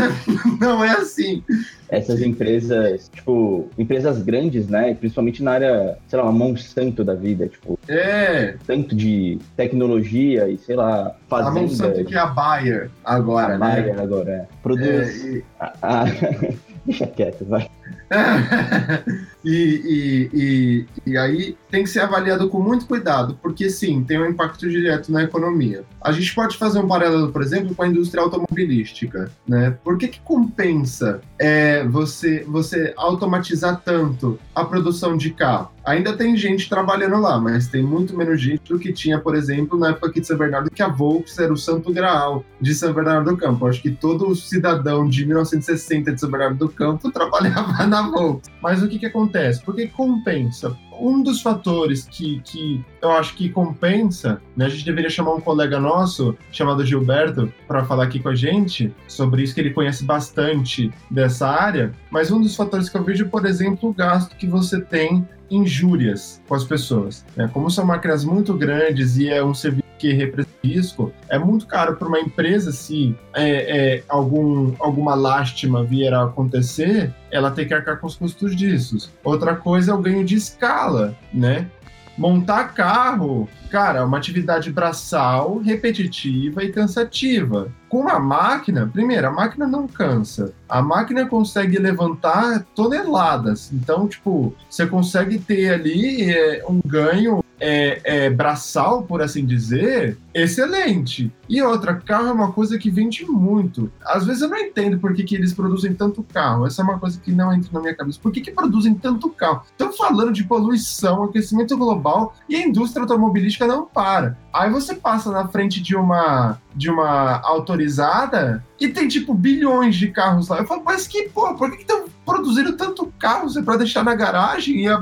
não é assim essas empresas, tipo, empresas grandes, né? Principalmente na área, sei lá, uma Monsanto da vida, tipo. É. Tanto de tecnologia e, sei lá, fazenda. A Monsanto que é a Bayer agora, a né? Bayer agora, é. Produz. É, e... a, a... Deixa quieto, vai. e, e, e, e, aí tem que ser avaliado com muito cuidado, porque sim, tem um impacto direto na economia. A gente pode fazer um paralelo, por exemplo, com a indústria automobilística. Né? Por que, que compensa é, você, você automatizar tanto a produção de carro? Ainda tem gente trabalhando lá, mas tem muito menos gente do que tinha, por exemplo, na época aqui de São Bernardo, que a Volks era o santo graal de São Bernardo do Campo. Acho que todo cidadão de 1960 de São Bernardo do Campo trabalhava na Volks. Mas o que, que acontece? Porque compensa. Um dos fatores que, que eu acho que compensa, né? A gente deveria chamar um colega nosso, chamado Gilberto, para falar aqui com a gente sobre isso, que ele conhece bastante dessa área. Mas um dos fatores que eu vejo, por exemplo, o gasto que você tem injúrias com as pessoas. Né? Como são máquinas muito grandes e é um serviço que representa risco, é muito caro para uma empresa se é, é, algum, alguma lástima vier a acontecer, ela tem que arcar com os custos disso. Outra coisa é o ganho de escala, né? Montar carro, cara, é uma atividade braçal, repetitiva e cansativa. Com a máquina, primeiro, a máquina não cansa. A máquina consegue levantar toneladas. Então, tipo, você consegue ter ali é, um ganho é, é, braçal, por assim dizer, excelente. E outra, carro é uma coisa que vende muito. Às vezes eu não entendo por que, que eles produzem tanto carro. Essa é uma coisa que não entra na minha cabeça. Por que, que produzem tanto carro? Estão falando de poluição, aquecimento global e a indústria automobilística não para. Aí você passa na frente de uma de uma autorizada e tem tipo bilhões de carros lá. Eu falo, mas que porra, por que estão produziram tanto carro para deixar na garagem? E é,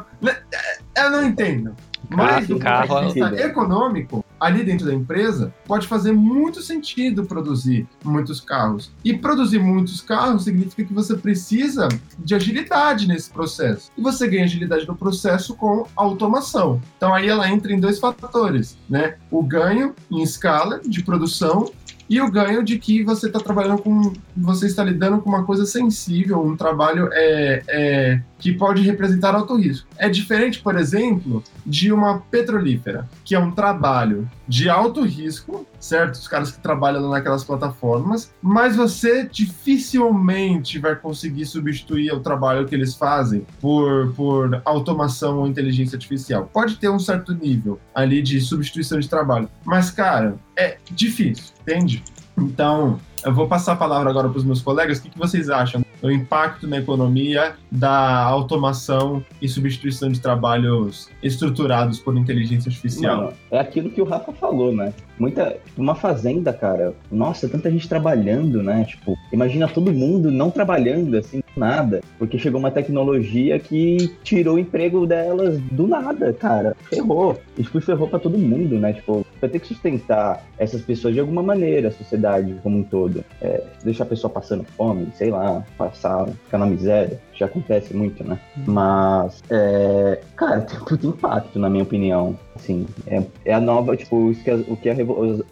eu não entendo. Mas do carro, ponto de vista econômico, ali dentro da empresa, pode fazer muito sentido produzir muitos carros. E produzir muitos carros significa que você precisa de agilidade nesse processo. E você ganha agilidade no processo com automação. Então aí ela entra em dois fatores, né? O ganho em escala de produção e o ganho de que você está trabalhando com. Você está lidando com uma coisa sensível, um trabalho é, é, que pode representar alto risco. É diferente, por exemplo, de uma petrolífera, que é um trabalho de alto risco, certo? Os caras que trabalham naquelas plataformas, mas você dificilmente vai conseguir substituir o trabalho que eles fazem por, por automação ou inteligência artificial. Pode ter um certo nível ali de substituição de trabalho, mas, cara, é difícil, entende? Então, eu vou passar a palavra agora para os meus colegas. O que, que vocês acham do impacto na economia da automação e substituição de trabalhos estruturados por inteligência artificial? Não, é aquilo que o Rafa falou, né? Muita, uma fazenda, cara. Nossa, tanta gente trabalhando, né? Tipo, imagina todo mundo não trabalhando, assim, nada. Porque chegou uma tecnologia que tirou o emprego delas do nada, cara. Ferrou. E, tipo, ferrou para todo mundo, né? Tipo, vai ter que sustentar essas pessoas de alguma maneira, a sociedade como um todo. É, deixar a pessoa passando fome, sei lá, passar, ficar na miséria, já acontece muito, né? Mas, é, cara, tem muito impacto, na minha opinião. Assim, é, é a nova, tipo, que o que a,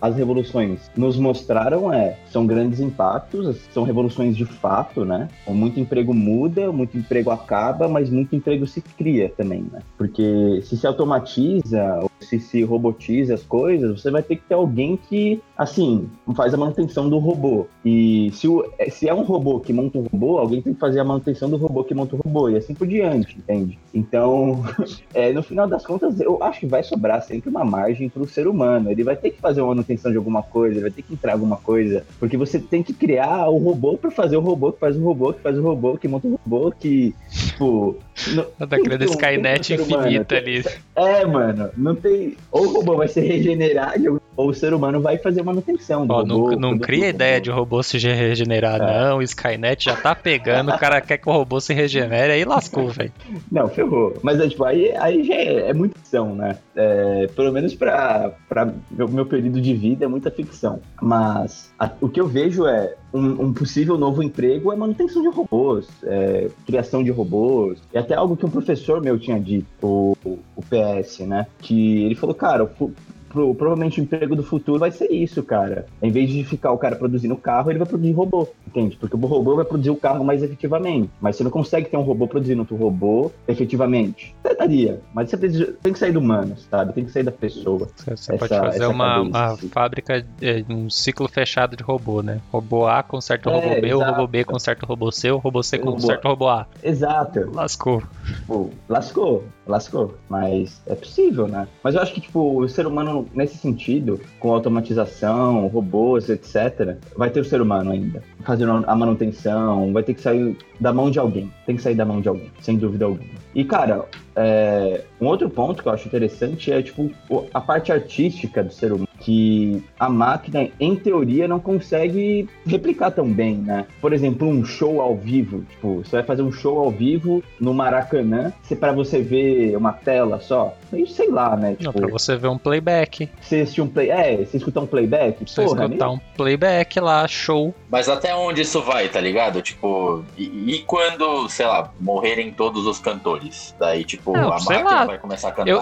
as revoluções nos mostraram é, são grandes impactos, são revoluções de fato, né? Muito emprego muda, muito emprego acaba, mas muito emprego se cria também, né? Porque se se automatiza ou se se robotiza as coisas, você vai ter que ter alguém que, assim, faz a manutenção do robô. E se, o, se é um robô que monta um robô, alguém tem que fazer a manutenção do robô que monta o robô, e assim por diante, entende? Então, é, no final das contas, eu acho que vai sobrar sempre uma margem para o ser humano. Ele vai ter que fazer uma manutenção de alguma coisa, ele vai ter que entrar alguma coisa, porque você tem que criar o robô para fazer o robô que faz o robô que faz o robô que monta o robô que, tipo. Não, Daquele Skynet infinita ali. É, mano, não tem. Ou o robô vai se regenerar de ou o ser humano vai fazer manutenção do Ó, robô. Não, não cria a ideia de o robô se regenerar, é. não. O Skynet já tá pegando, o cara quer que o robô se regenere, aí lascou, velho. Não, ferrou. Mas é, tipo, aí, aí já é, é muita ficção, né? É, pelo menos pra, pra meu, meu período de vida é muita ficção. Mas a, o que eu vejo é um, um, possível novo emprego é manutenção de robôs, é, criação de robôs. E até algo que um professor meu tinha dito, o, o PS, né? Que ele falou, cara, o, pro, provavelmente o emprego do futuro vai ser isso, cara. Em vez de ficar o cara produzindo carro, ele vai produzir robô, entende? Porque o robô vai produzir o carro mais efetivamente. Mas você não consegue ter um robô produzindo outro robô efetivamente. Você daria, mas você tem que sair do humano, sabe? Tem que sair da pessoa. Você, você essa, pode fazer uma, uma fábrica, é, um ciclo fechado de robô, né? Robô A conserta o é, robô B, exato. o robô B conserta o robô C, o robô C conserta o robô A. Exato. Lascou. Tipo, lascou, lascou. Mas é possível, né? Mas eu acho que, tipo, o ser humano nesse sentido, com automatização, robôs, etc., vai ter o ser humano ainda. Fazendo a manutenção, vai ter que sair da mão de alguém. Tem que sair da mão de alguém, sem dúvida alguma. E, cara, é, um outro ponto que eu acho interessante é, tipo, a parte artística do ser humano, que a máquina, em teoria, não consegue replicar tão bem, né? Por exemplo, um show ao vivo. Tipo, você vai fazer um show ao vivo no Maracanã, se para você ver uma tela só, sei lá, né? Tipo, não, pra você ver um playback. Você assistir um play... É, você escutar um playback? Você Porra, escutar um playback lá, show. Mas até onde isso vai, tá ligado? Tipo, e, e quando, sei lá, morrerem todos os cantores? Daí, tipo, não, a máquina lá. vai começar a cantar. Eu,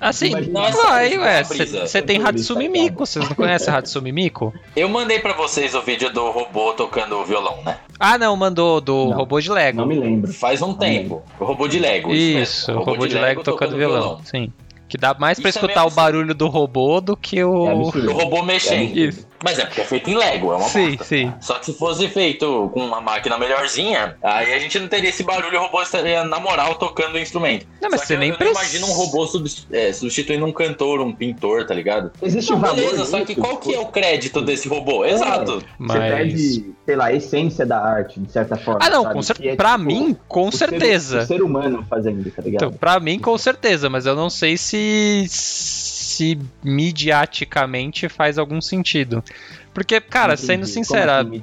assim, não vai, ué. Você tem Hatsumi Miku, vocês não conhecem Hatsumi Miku? Eu mandei pra vocês o vídeo do robô tocando o violão, né? Ah, não, mandou do não, robô de Lego. Não me lembro. Faz um tempo. O robô de Lego. Isso, o robô, robô de, Lego, Lego tocando, violão. violão. Sim. Que dá mais pra Isso é escutar é o barulho do robô do que o. É o robô mexendo. Isso. Mas é porque é feito em Lego, é uma sim, bosta. Sim. Só que se fosse feito com uma máquina melhorzinha, aí a gente não teria esse barulho, o robô estaria na moral tocando o instrumento. Não, mas Só você nem eu, precisa. imagina um robô é, substituindo um cantor, um pintor, tá ligado? Existe não, um valor. Beleza, só que qual que é o crédito desse robô? É, Exato. Mas... Você perde, sei lá, a essência da arte, de certa forma. Ah, não, com cer é, pra tipo, mim, com certeza. Ser, o ser humano fazendo, tá ligado? Então, pra mim, com certeza, mas eu não sei se se mediaticamente faz algum sentido. Porque, cara, Entendi. sendo sincera, assim,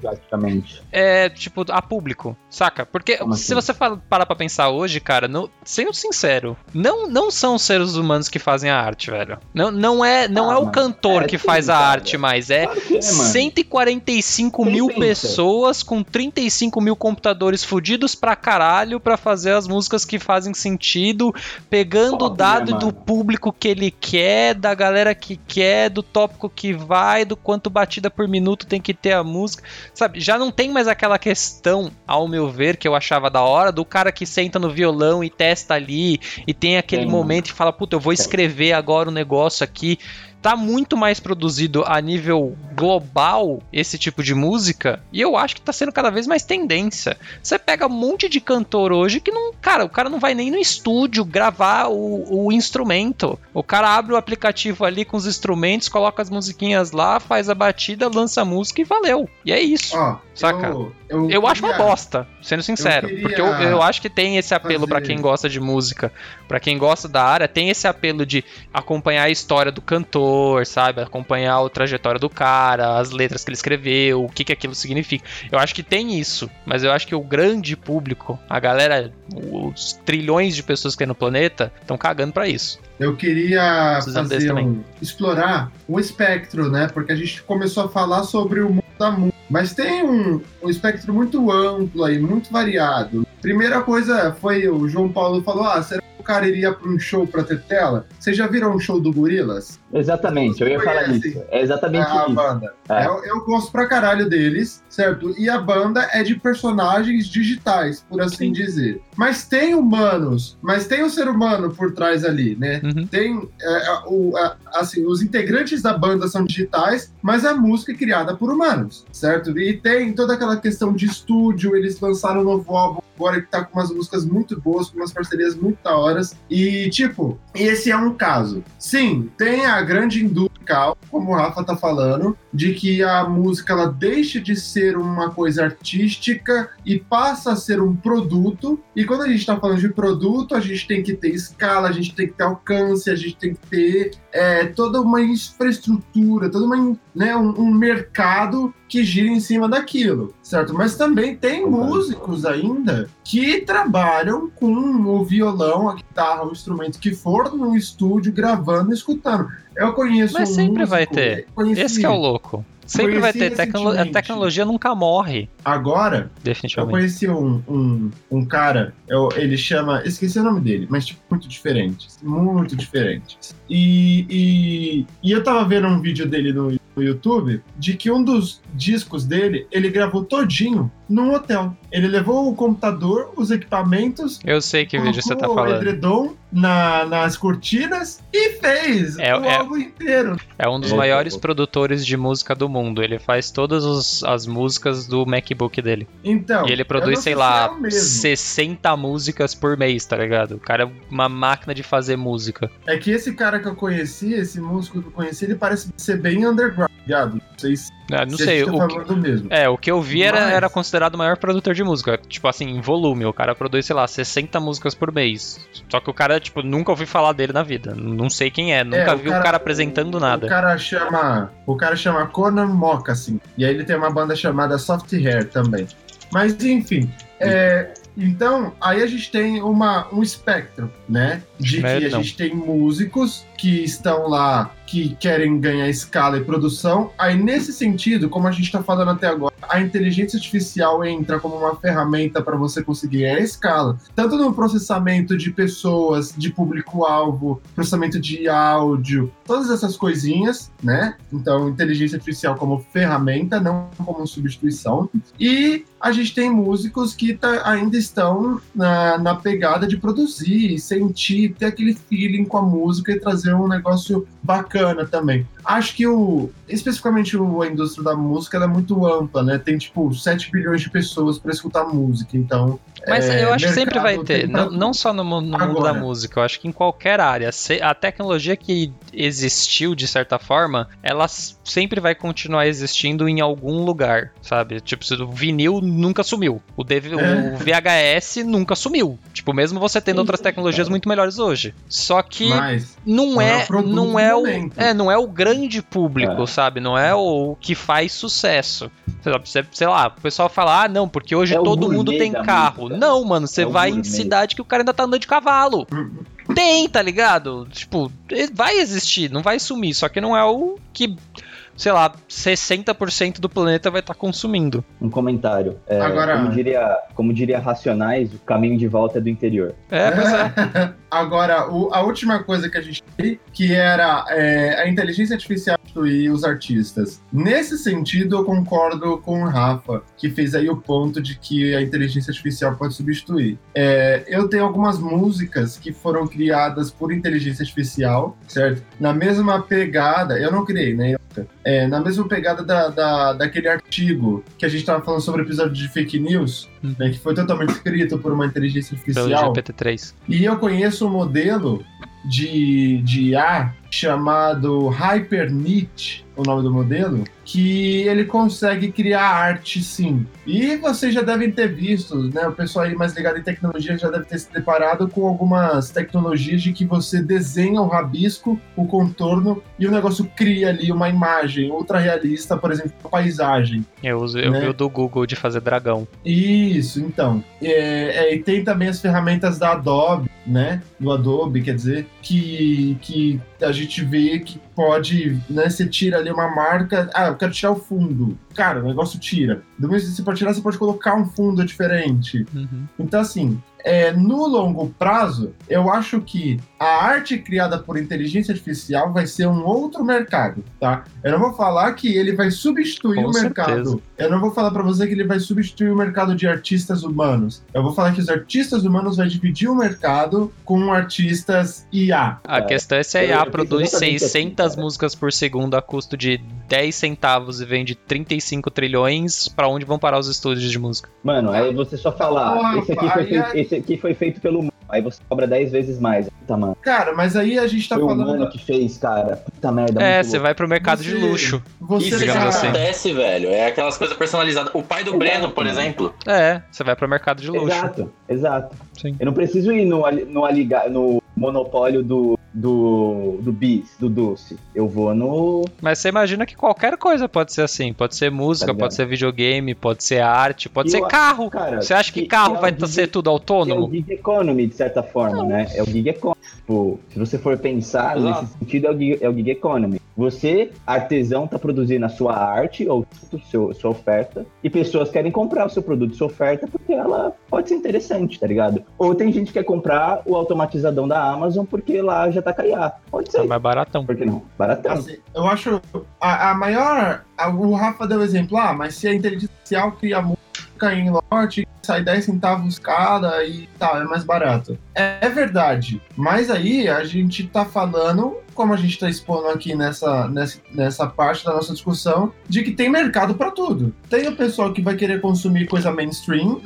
é tipo a público, saca? Porque Como se assim? você parar pra pensar hoje, cara, não, sendo sincero, não, não são os seres humanos que fazem a arte, velho. Não, não é, não Ah, é o mano. cantor É, que sim, faz a cara. arte mais, é Claro é, mano. 145 Quem mil pensa? pessoas com 35 mil computadores fudidos pra caralho pra fazer as músicas que fazem sentido, pegando o Óbvio, dado né, do público que ele quer, da galera que quer, do tópico que vai, do quanto batida por minuto tem que ter a música. Sabe, já não tem mais aquela questão, ao meu ver, que eu achava da hora, do cara que senta no violão e testa ali, e tem aquele Tem, momento e fala, puta, eu vou Tem. escrever agora o negócio aqui. Tá muito mais produzido a nível global esse tipo de música, e eu acho que tá sendo cada vez mais tendência. Você pega um monte de cantor hoje que não. Cara, o cara não vai nem no estúdio gravar o, o instrumento. O cara abre o aplicativo ali com os instrumentos, coloca as musiquinhas lá, faz a batida, lança a música e valeu. E é isso. Ó, Saca? Eu, eu, Eu acho uma bosta, sendo sincero. queria porque eu, eu acho que tem esse apelo pra fazer- quem gosta de música, pra quem gosta da área, tem esse apelo de acompanhar a história do cantor, sabe? Acompanhar a trajetória do cara, as letras que ele escreveu, o que, que aquilo significa. Eu acho que tem isso, mas eu acho que o grande público, a galera, os trilhões de pessoas que tem no planeta, estão cagando pra isso. Eu queria fazer um, explorar o espectro, né? Porque a gente começou a falar sobre o mundo da música. Mas tem um, um espectro muito amplo aí, muito variado. Primeira coisa foi o João Paulo falou: ah, será o cara iria para um show para ter tela? Vocês já viram um show do Gorilas? Exatamente, eu ia falar isso. É exatamente a isso. banda. É. Eu, eu gosto pra caralho deles, certo? E a banda é de personagens digitais, por assim Sim. dizer. Mas tem humanos, mas tem o ser humano por trás ali, né? Uhum. Tem, é, é, o, é, assim, os integrantes da banda são digitais, mas a música é criada por humanos, certo? E tem toda aquela questão de estúdio, eles lançaram um novo álbum agora que tá com umas músicas muito boas, com umas parcerias muito da horas. E, tipo, esse é um caso. Sim, tem a grande indústria, como o Rafa tá falando, de que a música ela deixa de ser uma coisa artística e passa a ser um produto. E quando a gente tá falando de produto, a gente tem que ter escala, a gente tem que ter alcance, a gente tem que ter é, toda uma infraestrutura, toda uma, né, um, um mercado que gira em cima daquilo, certo? Mas também tem músicos ainda que trabalham com o violão, a guitarra, o instrumento que for no estúdio gravando e escutando. Eu conheço Mas um sempre vai músico, ter. conheci Esse que é o louco. Sempre vai ter. Tecno- A tecnologia nunca morre, Agora, eu definitivamente. conheci um, um, um cara, eu- ele chama. Esqueci o nome dele, mas tipo, muito diferentes. Muito diferentes. E, e, e eu tava vendo um vídeo dele no, no YouTube de que um dos discos dele, ele gravou todinho num hotel. Ele levou o computador, os equipamentos, Eu sei que vídeo você tá colocou o falando. edredom na, nas cortinas e fez É- o é- álbum inteiro. É um dos É, maiores é. produtores de música do mundo. Ele faz todas os- as músicas do MacBook dele. Então, e ele produz, sei se lá, é o mesmo. 60 músicas por mês, tá ligado? O cara é uma máquina de fazer música. É que esse cara que eu conheci, esse músico que eu conheci, ele parece ser bem underground, ligado? Não sei se, Ah, não se sei, a gente tá o que, mesmo. é, o que eu vi era, Mas- era considerado o maior produtor de música. Tipo assim, em volume. O cara produz, sei lá, 60 músicas por mês. Só que o cara, tipo, nunca ouvi falar dele na vida. Não sei quem é, nunca o vi o cara apresentando nada. O cara chama, o cara chama Conan Moccasin. E aí ele tem uma banda chamada Soft Hair também. Mas enfim, é, então aí a gente tem uma, um espectro, né? De que a não. gente tem músicos que estão lá, que querem ganhar escala e produção. Aí nesse sentido, como a gente está falando até agora, a inteligência artificial entra como uma ferramenta para você conseguir ganhar escala, tanto no processamento de pessoas, de público-alvo, processamento de áudio, todas essas coisinhas, né? Então, inteligência artificial como ferramenta, não como substituição. E a gente tem músicos que tá- ainda estão na, na pegada de produzir, sentir, ter aquele feeling com a música e trazer um negócio bacana também. Acho que o, especificamente o- a indústria da música é muito ampla, né? Tem tipo 7 bilhões de pessoas para escutar música, então Mas é, eu acho que sempre vai ter, não, não só no, no mundo da música, eu acho que em qualquer área. A tecnologia que existiu, de certa forma, ela sempre vai continuar existindo em algum lugar, sabe? Tipo, o vinil nunca sumiu, o, DV É. o VHS nunca sumiu. Tipo, mesmo você tendo Sim, outras tecnologias cara. muito melhores hoje. Só que Mas não é não é o, é, não é o grande público, É. sabe? Não é o que faz sucesso. Sei lá, você- sei lá, o pessoal fala: "Ah, não, porque hoje É todo mundo tem carro". Não, mano, você É vai em cidade que o cara ainda tá andando de cavalo. Tem, tá ligado? Tipo, vai existir, não vai sumir, só que não é o que sei lá, 60% do planeta vai estar consumindo. Um comentário. É, Agora- como, diria, como diria Racionais, o caminho de volta é do interior. É, pois é. Agora, o- a última coisa que a gente tem, que era é, a inteligência artificial e os artistas. Nesse sentido, eu concordo com o Rafa, que fez aí o ponto de que a inteligência artificial pode substituir. É, eu tenho algumas músicas que foram criadas por inteligência artificial, certo? Na mesma pegada, eu não criei, né? É, na mesma pegada da, da- daquele artigo que a gente estava falando sobre o episódio de fake news, Uhum. né, que foi totalmente escrito por uma inteligência Pelo artificial. GPT-3. E eu conheço um modelo de, de IA chamado HyperNit, o nome do modelo, que ele consegue criar arte sim. E vocês já devem ter visto, né? O pessoal aí mais ligado em tecnologia já deve ter se deparado com algumas tecnologias de que você desenha o rabisco, o contorno e o negócio cria ali uma imagem ultra realista, por exemplo, uma paisagem. Eu, uso, eu Né? vi o do Google de fazer dragão. Isso, então. É, é, e tem também as ferramentas da Adobe, né? Do Adobe, quer dizer, que, que a gente vê que pode, né? Você tira ali uma marca. Ah, eu quero tirar o fundo. Cara, o negócio tira. Do mesmo jeito que você pode tirar, você pode colocar um fundo diferente. Uhum. Então, assim, é, no longo prazo, eu acho que a arte criada por inteligência artificial vai ser um outro mercado, tá? Eu não vou falar que ele vai substituir Com o mercado. certeza. Eu não vou falar pra você que ele vai substituir o mercado de artistas humanos. Eu vou falar que os artistas humanos vão dividir o mercado com artistas IA. A É, questão é se a eu- IA produz exatamente assim, 600 cara. músicas por segundo a custo de 10 centavos e vende 35 trilhões, pra onde vão parar os estúdios de música? Mano, aí você só fala, Porra, esse, aqui foi feito, é- esse aqui foi feito pelo. Aí você cobra 10 vezes mais. Puta, mano. Cara, mas aí a gente tá foi o falando. humano que fez, cara. Puta merda. é, você vai pro mercado de Você- luxo. Você Isso já assim. acontece, velho. É aquelas coisas personalizadas. O pai do Exato, Breno, por mano. exemplo. É, você vai pro mercado de luxo. Exato, exato. Sim. Eu não preciso ir no, ali- no, no monopólio do, do, do bis, do doce. Eu vou no. Mas você imagina que qualquer coisa pode ser assim. Pode ser música, Tá pode ser videogame, pode ser arte, pode E ser eu- carro. cara, Você acha que que- carro é vai o gig- ser tudo É o autônomo? gig economy, de certa forma, né? É o gig economy. Tipo, se você for pensar Exato. nesse sentido, é o, gig, é o gig economy. Você, artesão, tá produzindo a sua arte ou seu, sua oferta, e pessoas querem comprar o seu produto, sua oferta, porque ela pode ser interessante, tá ligado? Ou tem gente que quer comprar o automatizadão da Amazon porque lá já tá caiá. Pode É ser. mais baratão. Por que não? Baratão. Assim, eu acho a, a maior. a- o Rafa deu o exemplo, ah, mas se a inteligência artificial cria música em lote, sai 10 centavos cada e tal, é mais barato. É, é verdade. Mas aí a gente tá falando, como a gente tá expondo aqui nessa, nessa, nessa parte da nossa discussão, de que tem mercado para tudo. Tem o pessoal que vai querer consumir coisa mainstream.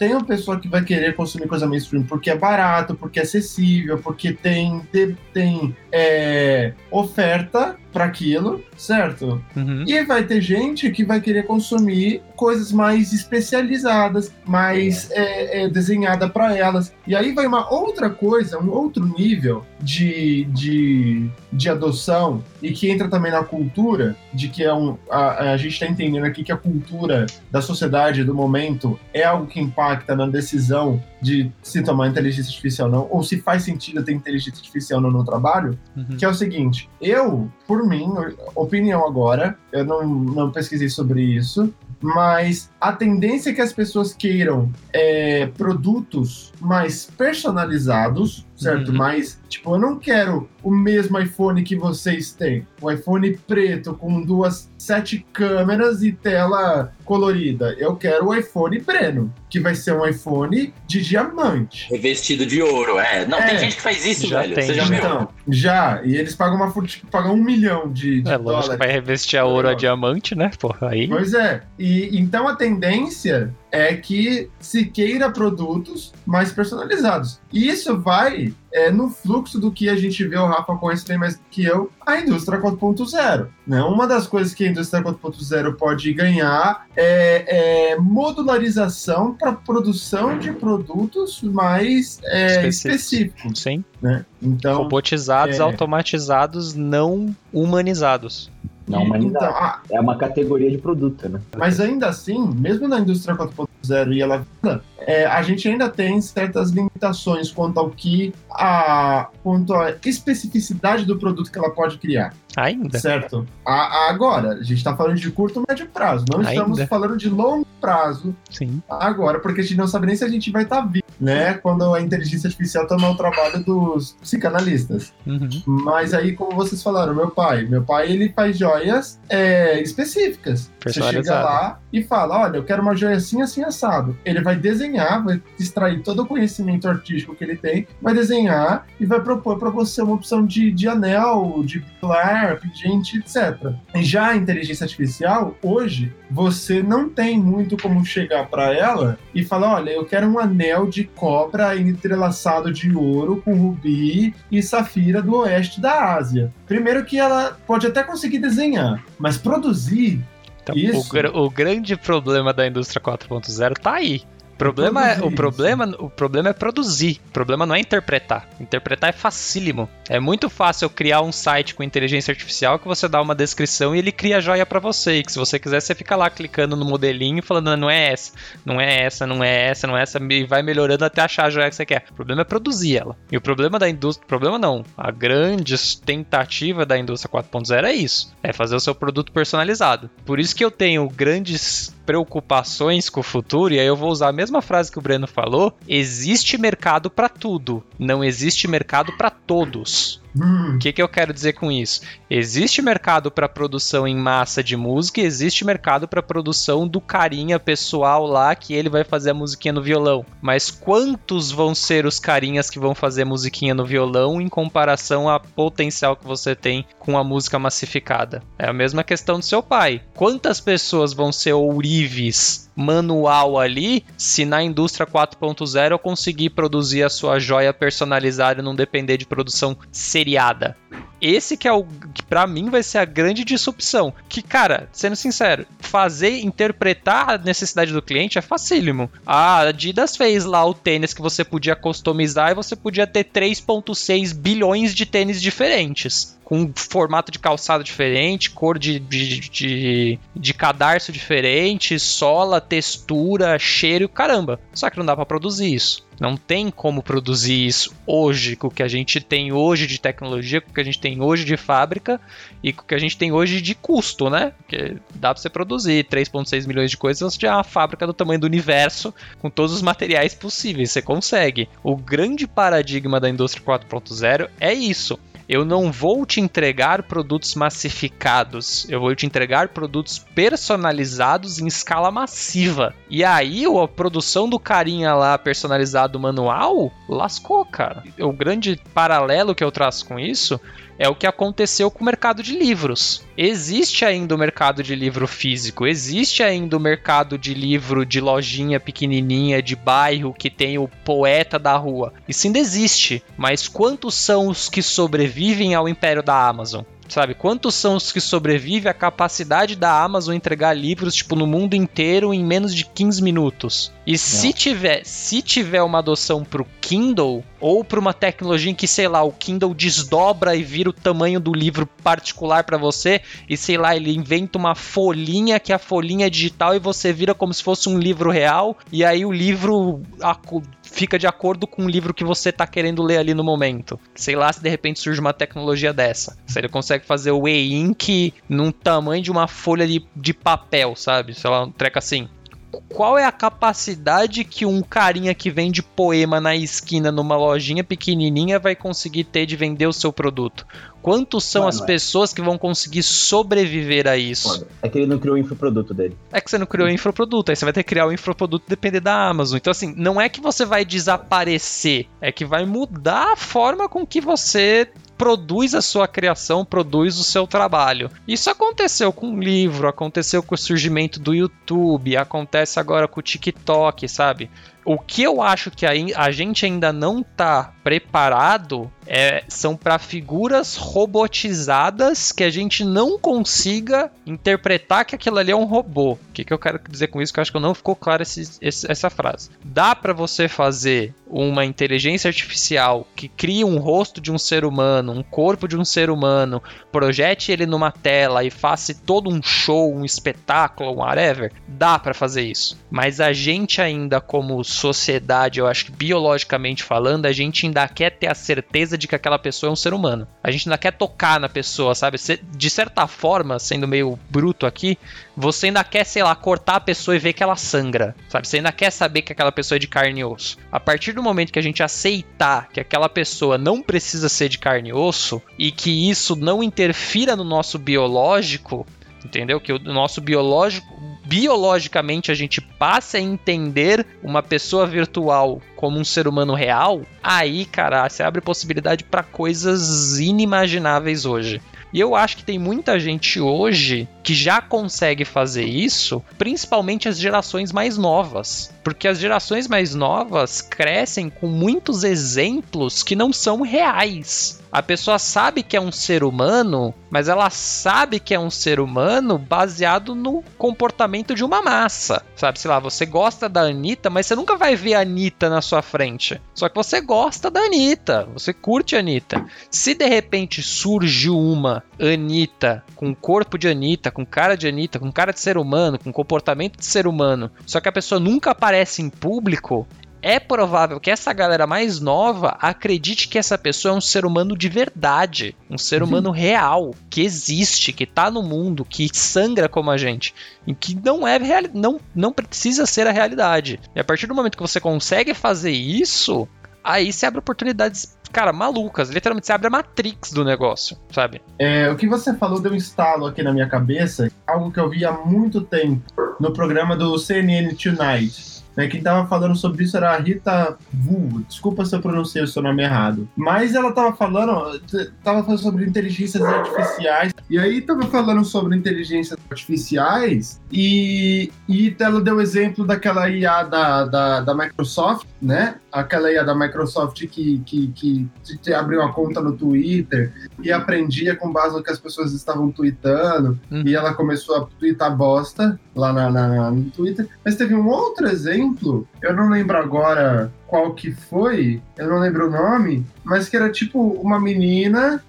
Tem o pessoal que vai querer consumir coisa mainstream porque é barato, porque é acessível, porque tem, tem, tem, é, oferta para aquilo, certo? Uhum. E vai ter gente que vai querer consumir coisas mais especializadas, mais é, é, desenhada para elas. E aí vai uma outra coisa, um outro nível de, de, de adoção e que entra também na cultura, de que é um, a, a gente está entendendo aqui que a cultura da sociedade do momento é algo que impacta na decisão de se tomar inteligência artificial ou não, ou se faz sentido ter inteligência artificial no trabalho, Uhum. que é o seguinte, eu, por mim, opinião agora, eu não, não pesquisei sobre isso, mas a tendência é que as pessoas queiram é, produtos mais personalizados, certo? Uhum. Mais, tipo, eu não quero o mesmo iPhone que vocês têm. O iPhone preto com duas, sete câmeras e tela colorida. Eu quero o iPhone Breno, que vai ser um iPhone de diamante. Revestido de ouro. É. Não, É. tem gente que faz isso, Já velho. tem, Você já viu? Então, já. E eles pagam uma pagam um milhão de, de É lógico, dólares. vai revestir a ouro a diamante, né? Porra, aí. Pois é. E então a tendência é que se queira produtos mais personalizados. E isso vai é, no fluxo do que a gente vê, o Rafa conhece bem mais que eu, a indústria 4.0. Né? Uma das coisas que a indústria 4.0 pode ganhar é, é modularização para produção de produtos mais é, específicos. Sim. Né? Então, Robotizados, é- automatizados, não humanizados. Não, mas então, ah, é uma categoria de produto, né? Mas ainda assim, mesmo na indústria 4.0 e ela é, a gente ainda tem certas limitações quanto ao que a quanto à especificidade do produto que ela pode criar. Ainda. Certo. A, agora, a gente está falando de curto médio prazo, não Ainda. estamos falando de longo prazo Sim. agora, porque a gente não sabe nem se a gente vai estar vivo, né? Quando a inteligência artificial tomar o trabalho dos psicanalistas. Uhum. Mas aí, como vocês falaram, meu pai, meu pai ele faz joias é, específicas. Você chega lá e fala, olha, eu quero uma joia assim, assim, assado. Ele vai desenhar, vai extrair todo o conhecimento artístico que ele tem, vai desenhar e vai propor para você uma opção de, de anel, de pilar, pingente, etc. Já a inteligência artificial, hoje, você não tem muito como chegar para ela e falar, olha, eu quero um anel de cobra entrelaçado de ouro com rubi e safira do oeste da Ásia. Primeiro que ela pode até conseguir desenhar, mas produzir Então, Isso. o, o grande problema da indústria 4.0 tá aí. O problema, é, o, Produzir, problema, o problema é produzir. O problema não é interpretar. Interpretar é facílimo. É muito fácil eu criar um site com inteligência artificial que você dá uma descrição e ele cria a joia pra você. E que se você quiser, você fica lá clicando no modelinho e falando, "Não, não é essa, não é essa, não é essa, não é essa, e vai melhorando até achar a joia que você quer. O problema é produzir ela. E o problema da indústria. Problema não. A grande tentativa da indústria 4.0 é isso. É fazer o seu produto personalizado. Por isso que eu tenho grandes preocupações com o futuro, e aí eu vou usar a mesma frase que o Breno falou: existe mercado para tudo, não existe mercado para todos. Hum, O que, que eu quero dizer com isso? Existe mercado para produção em massa de música, existe mercado para produção do carinha pessoal lá que ele vai fazer a musiquinha no violão. Mas quantos vão ser os carinhas que vão fazer musiquinha no violão em comparação ao potencial que você tem com a música massificada? É a mesma questão do seu pai. Quantas pessoas vão ser ourives manual ali se na indústria 4.0 eu conseguir produzir a sua joia personalizada e não depender de produção seriada? Esse que é o que para mim vai ser a grande disrupção. Que, cara, sendo sincero, fazer interpretar a necessidade do cliente é facílimo. A Adidas fez lá o tênis que você podia customizar e você podia ter 3.6 bilhões de tênis diferentes. Com formato de calçado diferente, cor de, de, de, de cadarço diferente, sola, textura, cheiro, caramba. Só que não dá pra produzir isso. Não tem como produzir isso hoje, com o que a gente tem hoje de tecnologia, com o que a gente tem hoje de fábrica e com o que a gente tem hoje de custo, né? Porque dá pra você produzir 3,6 milhões de coisas, já é uma fábrica do tamanho do universo, com todos os materiais possíveis, você consegue. O grande paradigma da indústria 4.0 é isso. Eu não vou te entregar produtos massificados, eu vou te entregar produtos personalizados em escala massiva. E aí, a produção do carinha lá personalizado manual lascou, cara. O grande paralelo que eu traço com isso é o que aconteceu com o mercado de livros. Existe ainda o mercado de livro físico, existe ainda o mercado de livro de lojinha pequenininha, de bairro, que tem o poeta da rua. Isso ainda existe, mas quantos são os que sobrevivem ao império da Amazon? Sabe, quantos são os que sobrevivem à capacidade da Amazon entregar livros tipo no mundo inteiro em menos de 15 minutos? E se tiver, se tiver uma adoção pro Kindle ou para uma tecnologia em que, sei lá, o Kindle desdobra e vira o tamanho do livro particular para você e sei lá, ele inventa uma folhinha que a folhinha é digital e você vira como se fosse um livro real e aí o livro fica de acordo com o livro que você tá querendo ler ali no momento. Sei lá se de repente surge uma tecnologia dessa. Se ele consegue fazer o e-ink num tamanho de uma folha de, de papel, sabe? Sei lá, um treco assim. Qual é a capacidade que um carinha que vende poema na esquina numa lojinha pequenininha vai conseguir ter de vender o seu produto? Quantos são Mano, as é. pessoas que vão conseguir sobreviver a isso? É que ele não criou o infoproduto dele. É que você não criou o infoproduto, aí você vai ter que criar o infoproduto e depender da Amazon. Então, assim, não é que você vai desaparecer, é que vai mudar a forma com que você produz a sua criação, produz o seu trabalho. Isso aconteceu com o livro, aconteceu com o surgimento do YouTube, acontece agora com o TikTok, sabe? O que eu acho que ai- a gente ainda não tá preparado é, são para figuras robotizadas que a gente não consiga interpretar que aquilo ali é um robô. O que, que eu quero dizer com isso? Que eu acho que não ficou clara essa frase. Dá para você fazer uma inteligência artificial que cria um rosto de um ser humano, um corpo de um ser humano, projete ele numa tela e faça todo um show, um espetáculo, um whatever, dá pra fazer isso. Mas a gente ainda como sociedade, eu acho que biologicamente falando, a gente ainda quer ter a certeza de que aquela pessoa é um ser humano. A gente ainda quer tocar na pessoa, sabe? De certa forma, sendo meio bruto aqui, você ainda quer, sei lá, cortar a pessoa e ver que ela sangra, sabe? Você ainda quer saber que aquela pessoa é de carne e osso. A partir do momento que a gente aceitar que aquela pessoa não precisa ser de carne e osso e que isso não interfira no nosso biológico, entendeu? Que o nosso biológico, biologicamente a gente passe a entender uma pessoa virtual como um ser humano real, aí, cara, você abre possibilidade para coisas inimagináveis hoje. E eu acho que tem muita gente hoje que já consegue fazer isso, principalmente as gerações mais novas. Porque as gerações mais novas crescem com muitos exemplos que não são reais. A pessoa sabe que é um ser humano, mas ela sabe que é um ser humano baseado no comportamento de uma massa. Sabe, sei lá, você gosta da Anitta, mas você nunca vai ver a Anitta na sua frente. Só que você gosta da Anitta, você curte a Anitta. Se de repente surge uma Anitta com corpo de Anitta, com cara de Anitta, com cara de ser humano, com comportamento de ser humano, só que a pessoa nunca aparece em público, é provável que essa galera mais nova acredite que essa pessoa é um ser humano de verdade, um ser humano real, que existe, que tá no mundo, que sangra como a gente, e que não é real, não, não precisa ser a realidade. E a partir do momento que você consegue fazer isso, aí se abre oportunidades, cara, malucas. Literalmente se abre a matrix do negócio, sabe? É, o que você falou deu um estalo aqui na minha cabeça, algo que eu vi há muito tempo no programa do CNN Tonight. Né, quem tava falando sobre isso era a Rita Vu. Desculpa se eu pronunciei o seu nome errado. Mas ela tava falando, tava falando sobre inteligências artificiais. E aí tava falando sobre inteligências artificiais e, e ela deu o exemplo daquela IA da, da, da Microsoft, né? Aquela IA da Microsoft que, que, que te abriu uma conta no Twitter e aprendia com base no que as pessoas estavam tweetando. Hum. E ela começou a tweetar bosta lá na, na- no Twitter. Mas teve um outro exemplo, eu não lembro agora qual que foi, eu não lembro o nome, mas que era tipo uma menina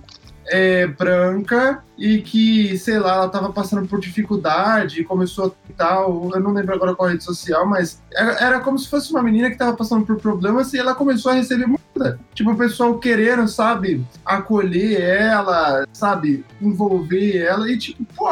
é, branca e que, sei lá, ela tava passando por dificuldade e começou a tal, eu não lembro agora qual rede social, mas era, era como se fosse uma menina que tava passando por problemas e ela começou a receber muita. Tipo, o pessoal querendo, sabe, acolher ela, sabe, envolver ela e tipo, pô,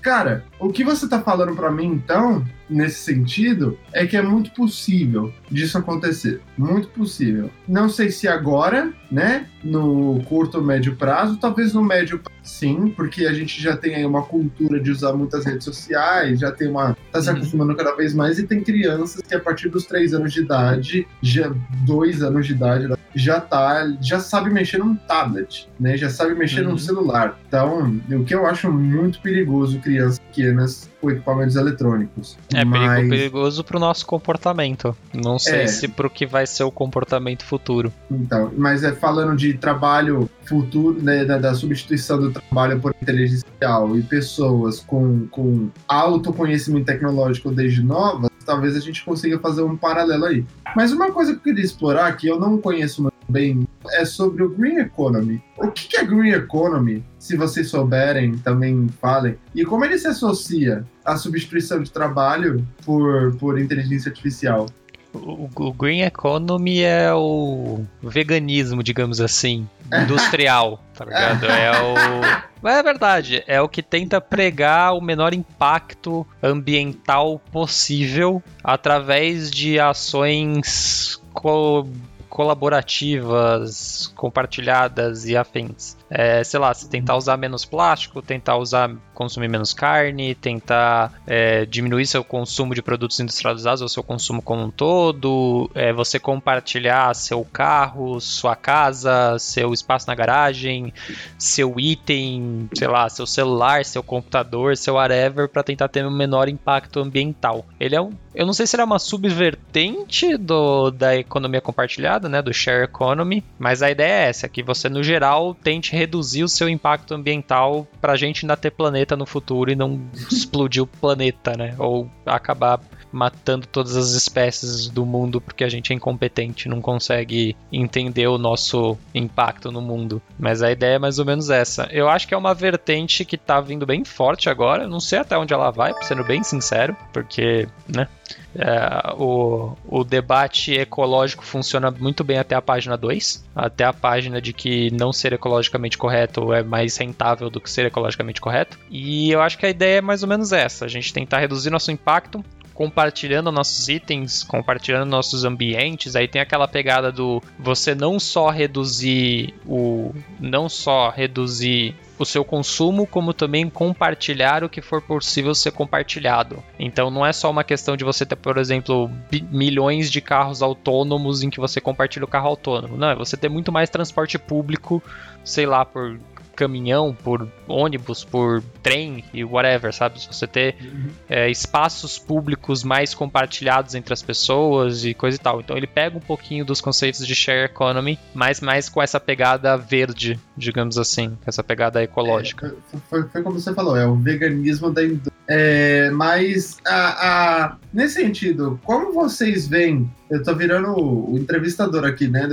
cara, o que você tá falando pra mim então, nesse sentido, é que é muito possível disso acontecer. Muito possível. Não sei se agora, né? No curto ou médio prazo, talvez no médio prazo, sim, porque a gente já tem aí uma cultura de usar muitas redes sociais, já tem uma. tá se Uhum. acostumando cada vez mais, e tem crianças que a partir dos três anos de idade, já dois anos de idade, já tá, já sabe mexer num tablet, né? Já sabe mexer Uhum. num celular. Então, o que eu acho muito perigoso crianças pequenas com equipamentos eletrônicos. É Mas- perigoso pro nosso comportamento. Não sei É. se pro que vai ser o comportamento futuro. Então, mas é falando de trabalho futuro, né, da, da substituição do trabalho por inteligência artificial e pessoas com, com autoconhecimento tecnológico desde novas, talvez a gente consiga fazer um paralelo aí. Mas uma coisa que eu queria explorar, que eu não conheço muito bem, é sobre o Green Economy. O que é Green Economy? Se vocês souberem, também falem. E como ele se associa à substituição de trabalho por, por inteligência artificial? O, o Green Economy é o veganismo, digamos assim, industrial, tá ligado? É o. Mas é verdade, é o que tenta pregar o menor impacto ambiental possível através de ações co- colaborativas, compartilhadas e afins. É, sei lá, tentar usar menos plástico, tentar usar, consumir menos carne, tentar é, diminuir seu consumo de produtos industrializados ou seu consumo como um todo, é, você compartilhar seu carro, sua casa, seu espaço na garagem, seu item, sei lá, seu celular, seu computador, seu whatever, para tentar ter um menor impacto ambiental. Ele é um eu não sei se ele é uma subvertente do, da economia compartilhada, né, do share economy, mas a ideia é essa, que você no geral tente reduzir o seu impacto ambiental pra gente ainda ter planeta no futuro e não explodir o planeta, né, ou acabar matando todas as espécies do mundo porque a gente é incompetente, não consegue entender o nosso impacto no mundo. Mas a ideia é mais ou menos essa. Eu acho que é uma vertente que tá vindo bem forte agora, não sei até onde ela vai, sendo bem sincero, porque, né? É, o, o debate ecológico funciona muito bem até a página 2, até a página de que não ser ecologicamente correto é mais rentável do que ser ecologicamente correto. E eu acho que a ideia é mais ou menos essa: a gente tentar reduzir nosso impacto compartilhando nossos itens, compartilhando nossos ambientes, aí tem aquela pegada do você não só reduzir o não só reduzir o seu consumo, como também compartilhar o que for possível ser compartilhado. Então não é só uma questão de você ter, por exemplo, milhões de carros autônomos em que você compartilha o carro autônomo. Não, é você ter muito mais transporte público, sei lá, por caminhão, por ônibus, por trem e whatever, sabe? Se você ter uhum. é, espaços públicos mais compartilhados entre as pessoas e coisa e tal. Então ele pega um pouquinho dos conceitos de share economy, mas mais com essa pegada verde, digamos assim, essa pegada ecológica. É, foi, foi, como você falou, é o veganismo da indústria. É, mas a, a, nesse sentido, como vocês veem, eu tô virando o, o entrevistador aqui, né?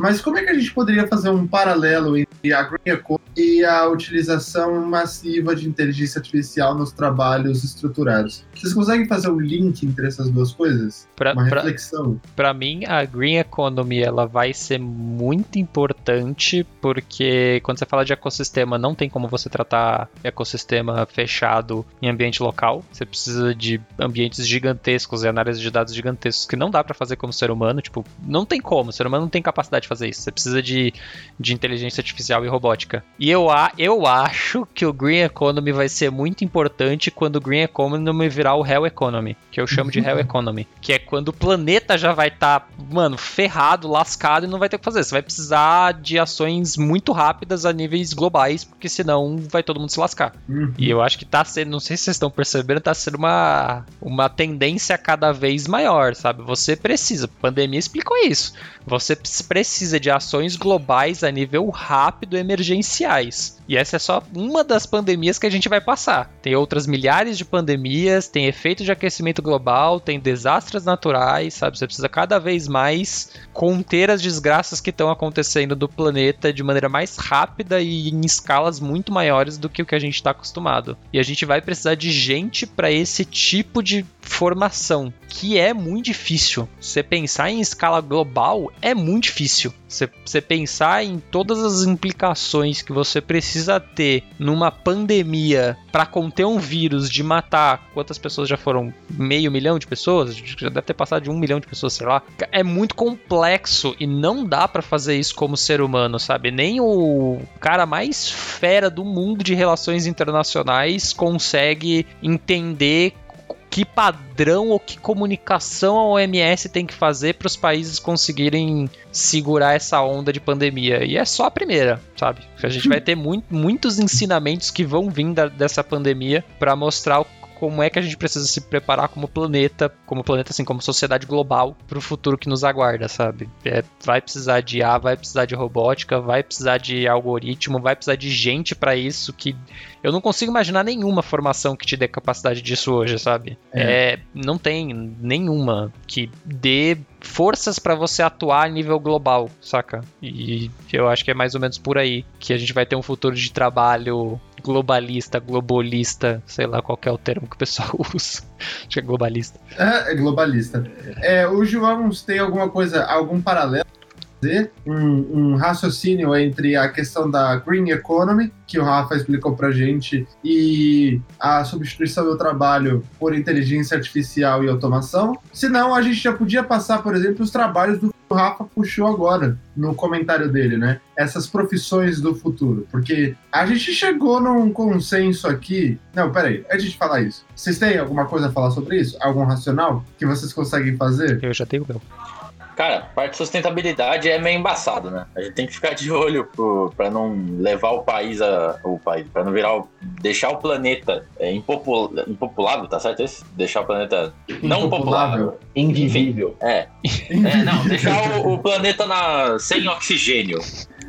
Mas como é que a gente poderia fazer um paralelo entre a Green Economy e a utilização massiva de inteligência artificial nos trabalhos estruturados? Vocês conseguem fazer um link entre essas duas coisas? Pra, Uma reflexão? Para mim, a Green Economy ela vai ser muito importante porque quando você fala de ecossistema, não tem como você tratar ecossistema fechado em ambiente local. Você precisa de ambientes gigantescos e análises de dados gigantescos que não dá para fazer como ser humano. Tipo, não tem como. O ser humano não tem capacidade fazer isso. Você precisa de, de inteligência artificial e robótica. E eu, eu acho que o Green Economy vai ser muito importante quando o Green Economy virar o Hell Economy, que eu chamo de Hell Economy, que é quando o planeta já vai estar, tá, mano, ferrado, lascado e não vai ter o que fazer. Você vai precisar de ações muito rápidas a níveis globais, porque senão vai todo mundo se lascar. Uhum. E eu acho que tá sendo, não sei se vocês estão percebendo, tá sendo uma, uma tendência cada vez maior, sabe? Você precisa, a pandemia explicou isso. Você precisa de ações globais a nível rápido emergenciais. E essa é só uma das pandemias que a gente vai passar. Tem outras milhares de pandemias, tem efeito de aquecimento global, tem desastres naturais, sabe? Você precisa cada vez mais conter as desgraças que estão acontecendo do planeta de maneira mais rápida e em escalas muito maiores do que o que a gente está acostumado. E a gente vai precisar de gente para esse tipo de formação, que é muito difícil. Você pensar em escala global é muito difícil. Você pensar em todas as implicações que você precisa ter numa pandemia para conter um vírus de matar quantas pessoas já foram? Meio milhão de pessoas? Já deve ter passado de um milhão de pessoas, sei lá. É muito complexo e não dá para fazer isso como ser humano, sabe? Nem o cara mais fera do mundo de relações internacionais consegue entender que padrão ou que comunicação a OMS tem que fazer para os países conseguirem segurar essa onda de pandemia. E é só a primeira, sabe? A gente vai ter muito, muitos ensinamentos que vão vir da, dessa pandemia para mostrar o como é que a gente precisa se preparar como planeta, como planeta assim, como sociedade global para o futuro que nos aguarda, sabe? É, vai precisar de IA, vai precisar de robótica, vai precisar de algoritmo, vai precisar de gente para isso que eu não consigo imaginar nenhuma formação que te dê capacidade disso hoje, sabe? É. é não tem nenhuma que dê forças para você atuar a nível global, saca? E eu acho que é mais ou menos por aí que a gente vai ter um futuro de trabalho globalista, globalista, sei lá qual é o termo que o pessoal usa. Acho que é globalista. É, é globalista. É, o João tem alguma coisa, algum paralelo um, um, raciocínio entre a questão da green economy, que o Rafa explicou pra gente, e a substituição do trabalho por inteligência artificial e automação. Senão, a gente já podia passar, por exemplo, os trabalhos do o Rafa puxou agora no comentário dele, né? Essas profissões do futuro. Porque a gente chegou num consenso aqui. Não, peraí, antes de falar isso, vocês têm alguma coisa a falar sobre isso? Algum racional que vocês conseguem fazer? Eu já tenho meu. Cara, parte de sustentabilidade é meio embaçado, né? A gente tem que ficar de olho para não levar o país a. O país, para não virar o. deixar o planeta é, impopul, impopulável, tá certo isso? Deixar o planeta não populável. Invivível. É. é. Não, deixar o, o planeta na, sem oxigênio.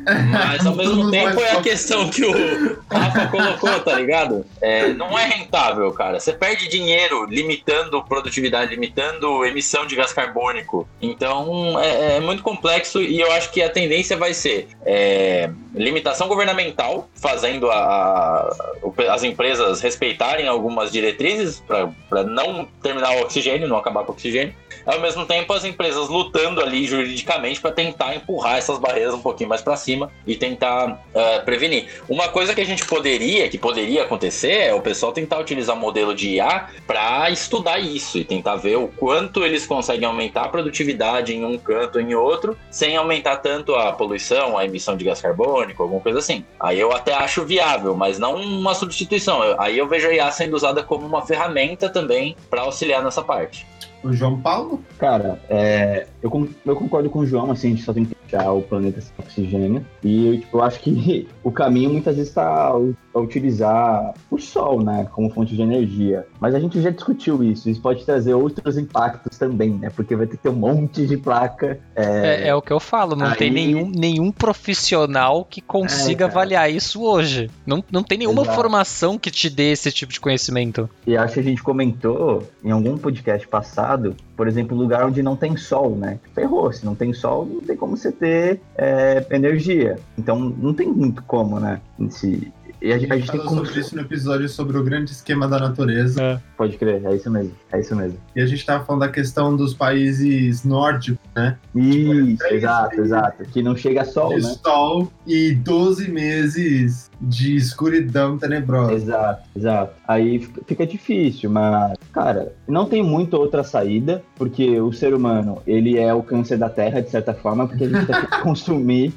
Mas ao mesmo tempo é a questão que o Rafa colocou, tá ligado? É, não é rentável, cara. Você perde dinheiro limitando produtividade, limitando emissão de gás carbônico. Então é, é muito complexo e eu acho que a tendência vai ser é, limitação governamental, fazendo a, a, as empresas respeitarem algumas diretrizes para não terminar o oxigênio, não acabar com o oxigênio ao mesmo tempo as empresas lutando ali juridicamente para tentar empurrar essas barreiras um pouquinho mais para cima e tentar uh, prevenir. Uma coisa que a gente poderia, que poderia acontecer, é o pessoal tentar utilizar o modelo de IA para estudar isso e tentar ver o quanto eles conseguem aumentar a produtividade em um canto em outro, sem aumentar tanto a poluição, a emissão de gás carbônico, alguma coisa assim. Aí eu até acho viável, mas não uma substituição. Aí eu vejo a IA sendo usada como uma ferramenta também para auxiliar nessa parte. O João Paulo? Cara, é, eu, eu concordo com o João, assim, a gente só tem que deixar o planeta sem oxigênio. E tipo, eu acho que o caminho muitas vezes está utilizar o sol, né, como fonte de energia. Mas a gente já discutiu isso. Isso pode trazer outros impactos também, né? Porque vai ter que ter um monte de placa. É, é, é o que eu falo. Não Aí... tem nenhum, nenhum profissional que consiga é, avaliar isso hoje. Não, não tem nenhuma Exato. formação que te dê esse tipo de conhecimento. E acho que a gente comentou em algum podcast passado por exemplo, lugar onde não tem sol, né? Ferrou, se não tem sol, não tem como você ter é, energia. Então, não tem muito como, né? Se, e a, a gente, a gente tem como... sobre isso no episódio sobre o grande esquema da natureza. É. Pode crer, é isso mesmo, é isso mesmo. E a gente tava falando da questão dos países nórdicos, né? Isso, tipo, exato, exato. Que não chega sol, de né? sol e 12 meses de escuridão tenebrosa. Exato, exato. Aí fica difícil, mas, cara, não tem muita outra saída, porque o ser humano, ele é o câncer da Terra, de certa forma, porque a gente tem que consumir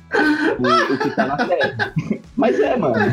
o, o que tá na Terra. Mas é, mano.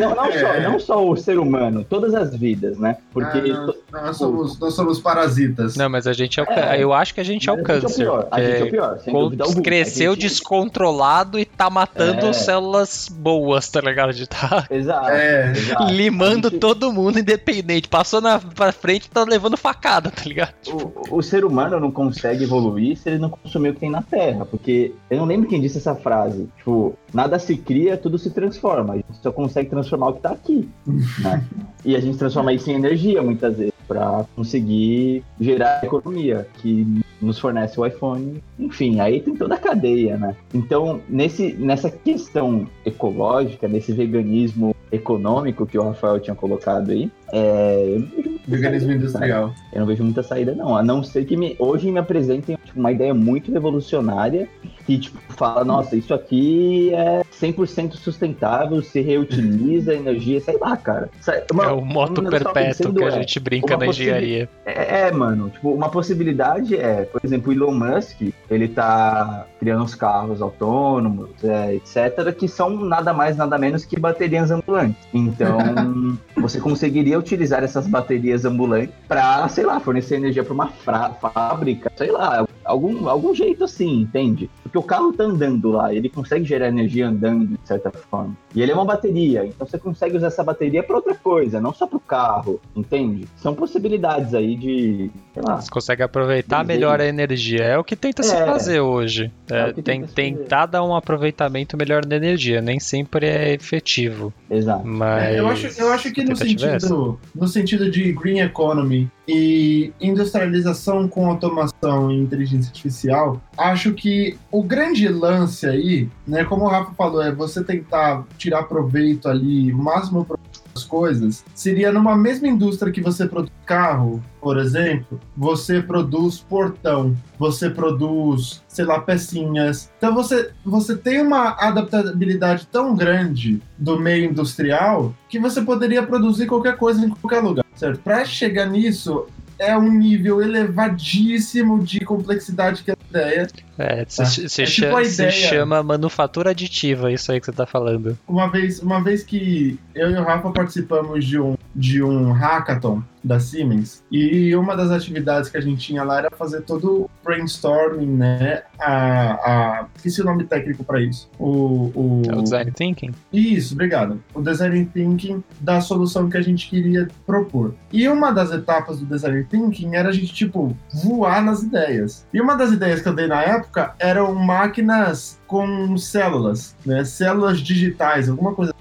Não, não, é. só, não só o ser humano, todas as vidas, né? Porque. Ah, nós, nós, somos, nós somos parasitas. Não, mas a gente é o é, Eu acho que a gente é o câncer. A gente é o pior. A gente é o pior cresceu gente... descontrolado e tá matando é. células boas, tá ligado? De tá exato, é. exato. limando gente... todo mundo independente. Passou na, pra frente e tá levando facada, tá ligado? Tipo... O, o ser humano não consegue evoluir se ele não consumir o que tem na Terra. Porque eu não lembro quem disse essa frase. Tipo, nada se cria, tudo se transforma. A gente só consegue transformar o que está aqui. Né? E a gente transforma isso em energia muitas vezes para conseguir gerar economia que nos fornece o iPhone. Enfim, aí tem toda a cadeia, né? Então, nesse, nessa questão ecológica, nesse veganismo econômico que o Rafael tinha colocado aí, é, veganismo industrial. Eu não vejo muita saída, não. A não ser que me, hoje me apresentem tipo, uma ideia muito revolucionária que tipo, fala, nossa, isso aqui é 100% sustentável, se reutiliza energia, sei lá, cara. Uma, é o moto perpétuo que a gente brinca na engenharia. É, é, mano, tipo, uma possibilidade é, por exemplo, o Elon Musk, ele tá criando uns carros autônomos, é, etc., que são nada mais, nada menos que baterias ambulantes. Então, você conseguiria utilizar essas baterias ambulantes para, sei lá, fornecer energia para uma fábrica, sei lá, algum, algum jeito assim, entende? Porque o carro tá andando lá, ele consegue gerar energia andando, de certa forma. E ele é uma bateria, então você consegue usar essa bateria para outra coisa, não só para o carro, entende? São possibilidades aí de, sei lá. Você consegue aproveitar melhor a energia. É o que tenta é, se fazer hoje. É, é tem, tentar dar um aproveitamento melhor da energia. Nem sempre é efetivo. Exato. Mas é, eu acho, eu acho que no sentido, no sentido de green economy e industrialização com automação e inteligência artificial, acho que o grande lance aí, né, como o Rafa falou, é você tentar tirar proveito ali, o máximo das coisas, seria numa mesma indústria que você produz carro, por exemplo, você produz portão, você produz, sei lá, pecinhas. Então você, você tem uma adaptabilidade tão grande do meio industrial que você poderia produzir qualquer coisa em qualquer lugar, certo? Para chegar nisso, é um nível elevadíssimo de complexidade que ideia. É, se, se É tipo chama, a se ideia- chama manufatura aditiva, isso aí que você tá falando. Uma vez, uma vez que eu e o Rafa participamos de um, de um hackathon da Siemens, e uma das atividades que a gente tinha lá era fazer todo o brainstorming, né? A, a, esqueci o nome técnico para isso. O, o, É o design thinking? Isso, obrigado. O design thinking da solução que a gente queria propor. E uma das etapas do design thinking era a gente, tipo, voar nas ideias. E uma das ideias que eu dei na época eram máquinas com células, né? Células digitais, alguma coisa,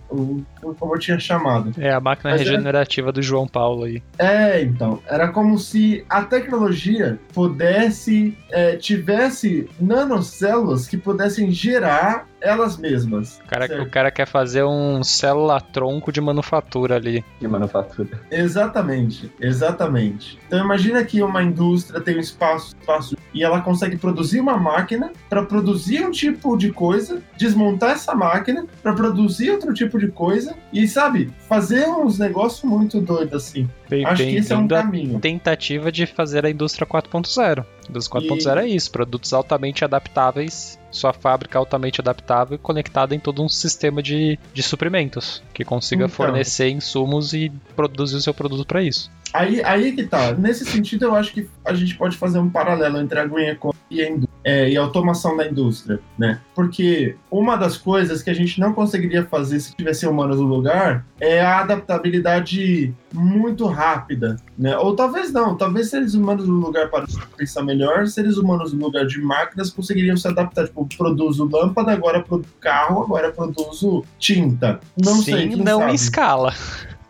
como eu tinha chamado. É a máquina Mas é- regenerativa do João Paulo aí. É, então, era como se a tecnologia pudesse, é, tivesse nanocélulas que pudessem gerar elas mesmas. O cara, certo? o cara quer fazer um célula-tronco de manufatura ali. De manufatura. Exatamente, exatamente. Então imagina que uma indústria tem um espaço, espaço e ela consegue produzir uma máquina para produzir um tipo de coisa, desmontar essa máquina para produzir outro tipo de coisa e sabe fazer uns negócios muito doidos assim. Bem, Acho bem, que esse é um caminho. tentativa de fazer a indústria 4.0. Indústria 4.0 é isso, produtos altamente adaptáveis, sua fábrica altamente adaptável e conectada em todo um sistema de, de suprimentos, que consiga Então. fornecer insumos e produzir o seu produto para isso. Aí, aí que tá. Nesse sentido, eu acho que a gente pode fazer um paralelo entre a green economy e a, é, e a automação da indústria, né? Porque uma das coisas que a gente não conseguiria fazer se tivesse humanos no lugar é a adaptabilidade muito rápida, né? Ou talvez não, talvez seres humanos no lugar para pensar melhor, seres humanos no lugar de máquinas conseguiriam se adaptar. Tipo, produzo lâmpada, agora produzo carro, agora produzo tinta. Não Sim, sei, quem não sabe? em escala.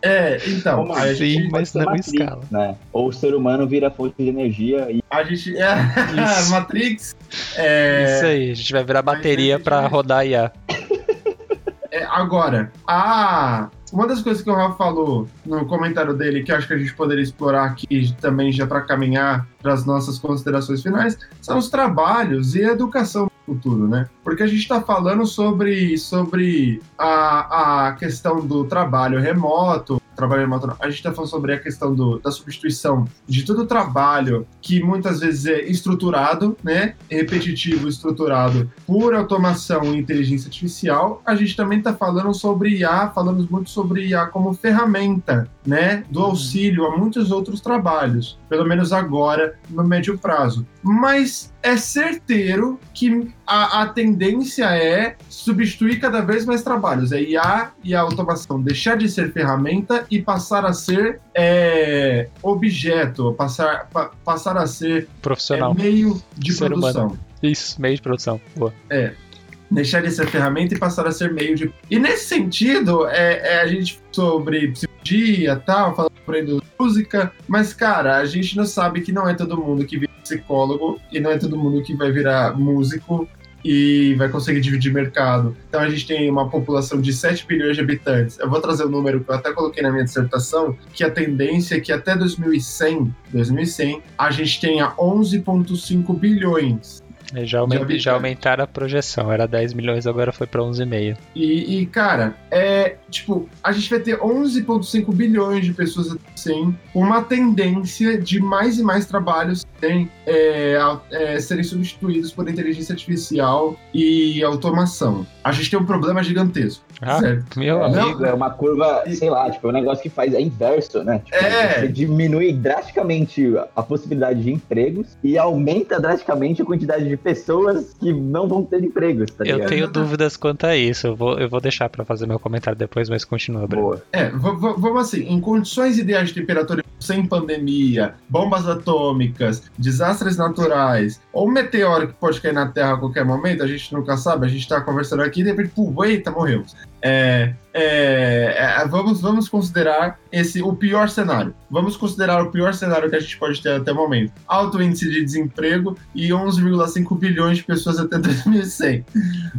É, então, Como a Sim, gente mas não escala. Né? Ou o ser humano vira fonte de energia e A gente. É, Isso. Matrix. É, Isso aí, a gente vai virar bateria para time- rodar IA. é, agora, a. Uma das coisas que o Rafa falou no comentário dele, que acho que a gente poderia explorar aqui também, já para caminhar para as nossas considerações finais, são os trabalhos e a educação no futuro, né? Porque a gente está falando sobre, sobre a, a questão do trabalho remoto, trabalho remoto, não. a gente está falando sobre a questão do, da substituição de todo o trabalho que muitas vezes é estruturado, né? Repetitivo, estruturado por automação e inteligência artificial. A gente também está falando sobre IA, falamos muito sobre IA como ferramenta, né? Do auxílio a muitos outros trabalhos, pelo menos agora, no médio prazo. Mas é certeiro que a, a tendência é substituir cada vez mais trabalhos. É IA e a automação deixar de ser ferramenta e passar a ser é, objeto, passar, pa- passar a ser Profissional. é, meio de Ser humano. produção. Isso, meio de produção. Boa. Deixar de ser ferramenta e passar a ser meio de. E nesse sentido, é, é a gente sobre psicologia tal, falando sobre música, mas cara, a gente não sabe que não é todo mundo que vira psicólogo e não é todo mundo que vai virar músico e vai conseguir dividir mercado. Então a gente tem uma população de 7 bilhões de habitantes. Eu vou trazer o número que eu até coloquei na minha dissertação, que a tendência é que até 2100, 2100 a gente tenha 11,5 bilhões. É, Já, aument- habitantes. já aumentaram a projeção. Era 10 milhões, agora foi para 11,5. E, e, cara, é tipo, a gente vai ter 11,5 bilhões de pessoas assim, uma tendência de mais e mais trabalhos serem, é, é, serem substituídos por inteligência artificial e automação. A gente tem um problema gigantesco, Ah, certo? meu É, amigo. amigo, é uma curva, sei lá, tipo, é um negócio que faz é inverso, né? Tipo, É. Você diminui drasticamente a possibilidade de empregos e aumenta drasticamente a quantidade de pessoas que não vão ter empregos, tá Eu ligado? tenho dúvidas quanto a isso. Eu vou, eu vou deixar pra fazer meu comentário depois, mas continua, Bruno. Boa. É, vamos assim, em condições ideais de temperatura sem pandemia, bombas atômicas, desastres naturais, ou um meteoro que pode cair na Terra a qualquer momento, a gente nunca sabe, a gente tá conversando aqui e de repente, pô, eita, morremos. É, é, é, vamos, vamos considerar esse o pior cenário. Vamos considerar o pior cenário que a gente pode ter até o momento. Alto índice de desemprego e 11,5 bilhões de pessoas até 2100,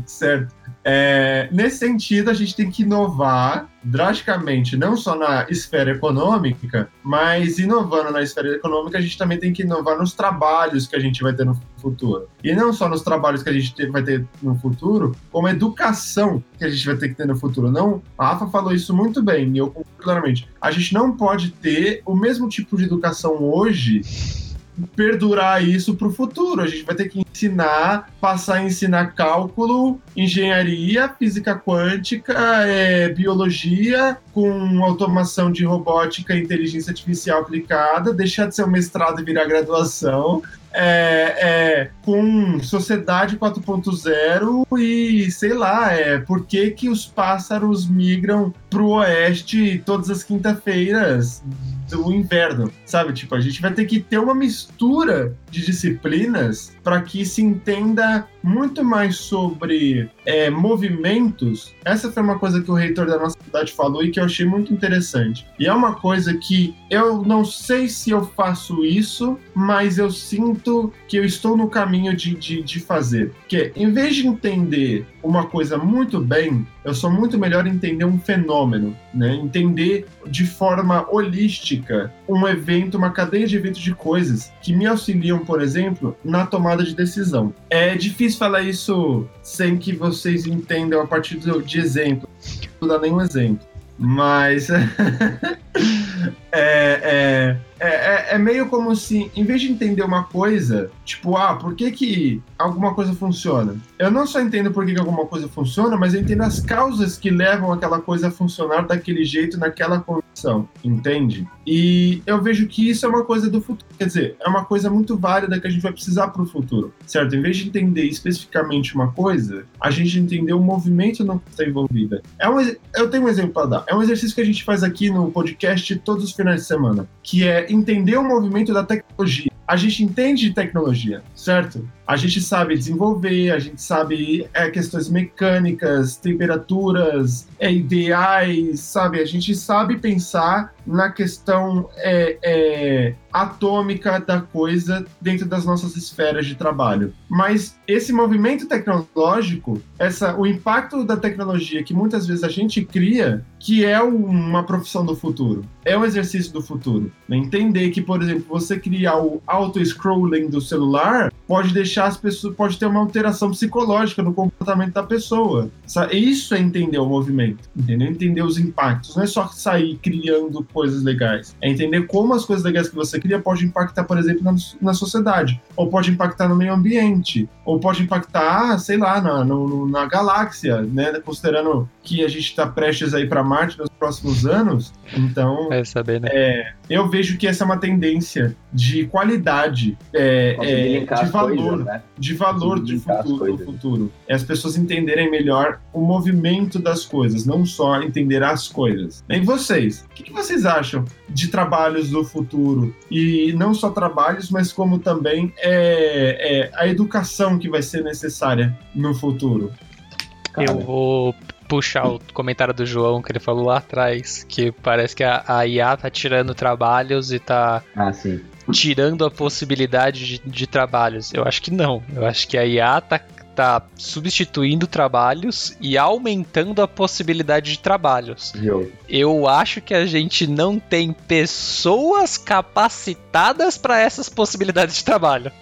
certo? É, nesse sentido, a gente tem que inovar drasticamente, não só na esfera econômica, mas inovando na esfera econômica, a gente também tem que inovar nos trabalhos que a gente vai ter no futuro. E não só nos trabalhos que a gente te- vai ter no futuro, como a educação que a gente vai ter que ter no futuro. Não, a Rafa falou isso muito bem, e eu concordo claramente. A gente não pode ter o mesmo tipo de educação hoje perdurar isso para o futuro. A gente vai ter que ensinar, passar a ensinar cálculo, engenharia, física quântica, é, biologia, com automação de robótica e inteligência artificial aplicada, deixar de ser um mestrado e virar graduação é, é, com Sociedade 4.0 e sei lá, é, por que, que os pássaros migram pro oeste todas as quinta-feiras do inverno, sabe? Tipo, a gente vai ter que ter uma mistura de disciplinas para que se entenda muito mais sobre é, movimentos. Essa foi uma coisa que o reitor da nossa cidade falou e que eu achei muito interessante. E é uma coisa que eu não sei se eu faço isso, mas eu sinto que eu estou no caminho de, de, de fazer. Que em vez de entender uma coisa muito bem, eu sou muito melhor em entender um fenômeno, né? Entender de forma holística um evento, uma cadeia de eventos de coisas que me auxiliam, por exemplo, na tomada de decisão. É difícil falar isso sem que vocês entendam a partir de exemplo. Não dá nenhum exemplo. Mas é, é, é, é, meio como se, em vez de entender uma coisa, tipo, ah, por que, que alguma coisa funciona? Eu não só entendo por que, que alguma coisa funciona, mas eu entendo as causas que levam aquela coisa a funcionar daquele jeito, naquela condição, entende? E eu vejo que isso é uma coisa do futuro, quer dizer, é uma coisa muito válida que a gente vai precisar para o futuro, certo? Em vez de entender especificamente uma coisa, a gente entender o movimento no que está envolvida. É um, eu tenho um exemplo para dar. É um exercício que a gente faz aqui no podcast todos os finais de semana, que é entender o movimento da tecnologia. A gente entende de tecnologia, certo? A gente sabe desenvolver, a gente sabe é, questões mecânicas, temperaturas, é, ideais, sabe? A gente sabe pensar na questão é, é, atômica da coisa dentro das nossas esferas de trabalho. Mas esse movimento tecnológico, essa, o impacto da tecnologia que muitas vezes a gente cria, que é uma profissão do futuro, é um exercício do futuro. Né? Entender que, por exemplo, você criar o auto-scrolling do celular pode deixar as pessoas, pode ter uma alteração psicológica no comportamento da pessoa. Isso é entender o movimento, entendeu? Entender os impactos. Não é só sair criando coisas legais. É entender como as coisas legais que você cria pode impactar, por exemplo, na, na sociedade, ou pode impactar no meio ambiente, ou pode impactar, sei lá, na, no, na galáxia, né? Considerando que a gente está prestes a ir para Marte nos próximos anos. Então, é saber, né? É, eu vejo que essa é uma tendência de qualidade, é, é, de valor, coisas, né? de valor de futuro, do futuro. É as pessoas entenderem melhor o movimento das coisas, não só entender as coisas. E vocês, o que, que vocês acham de trabalhos do futuro? E não só trabalhos, mas como também é, é a educação que vai ser necessária no futuro. Cara. Eu vou puxar o comentário do João que ele falou lá atrás, que parece que a, a IA tá tirando trabalhos e tá ah, tirando a possibilidade de, de, trabalhos. Eu acho que não. Eu acho que a IA tá, tá substituindo trabalhos e aumentando a possibilidade de trabalhos. Eu, Eu acho que a gente não tem pessoas capacitadas para essas possibilidades de trabalho.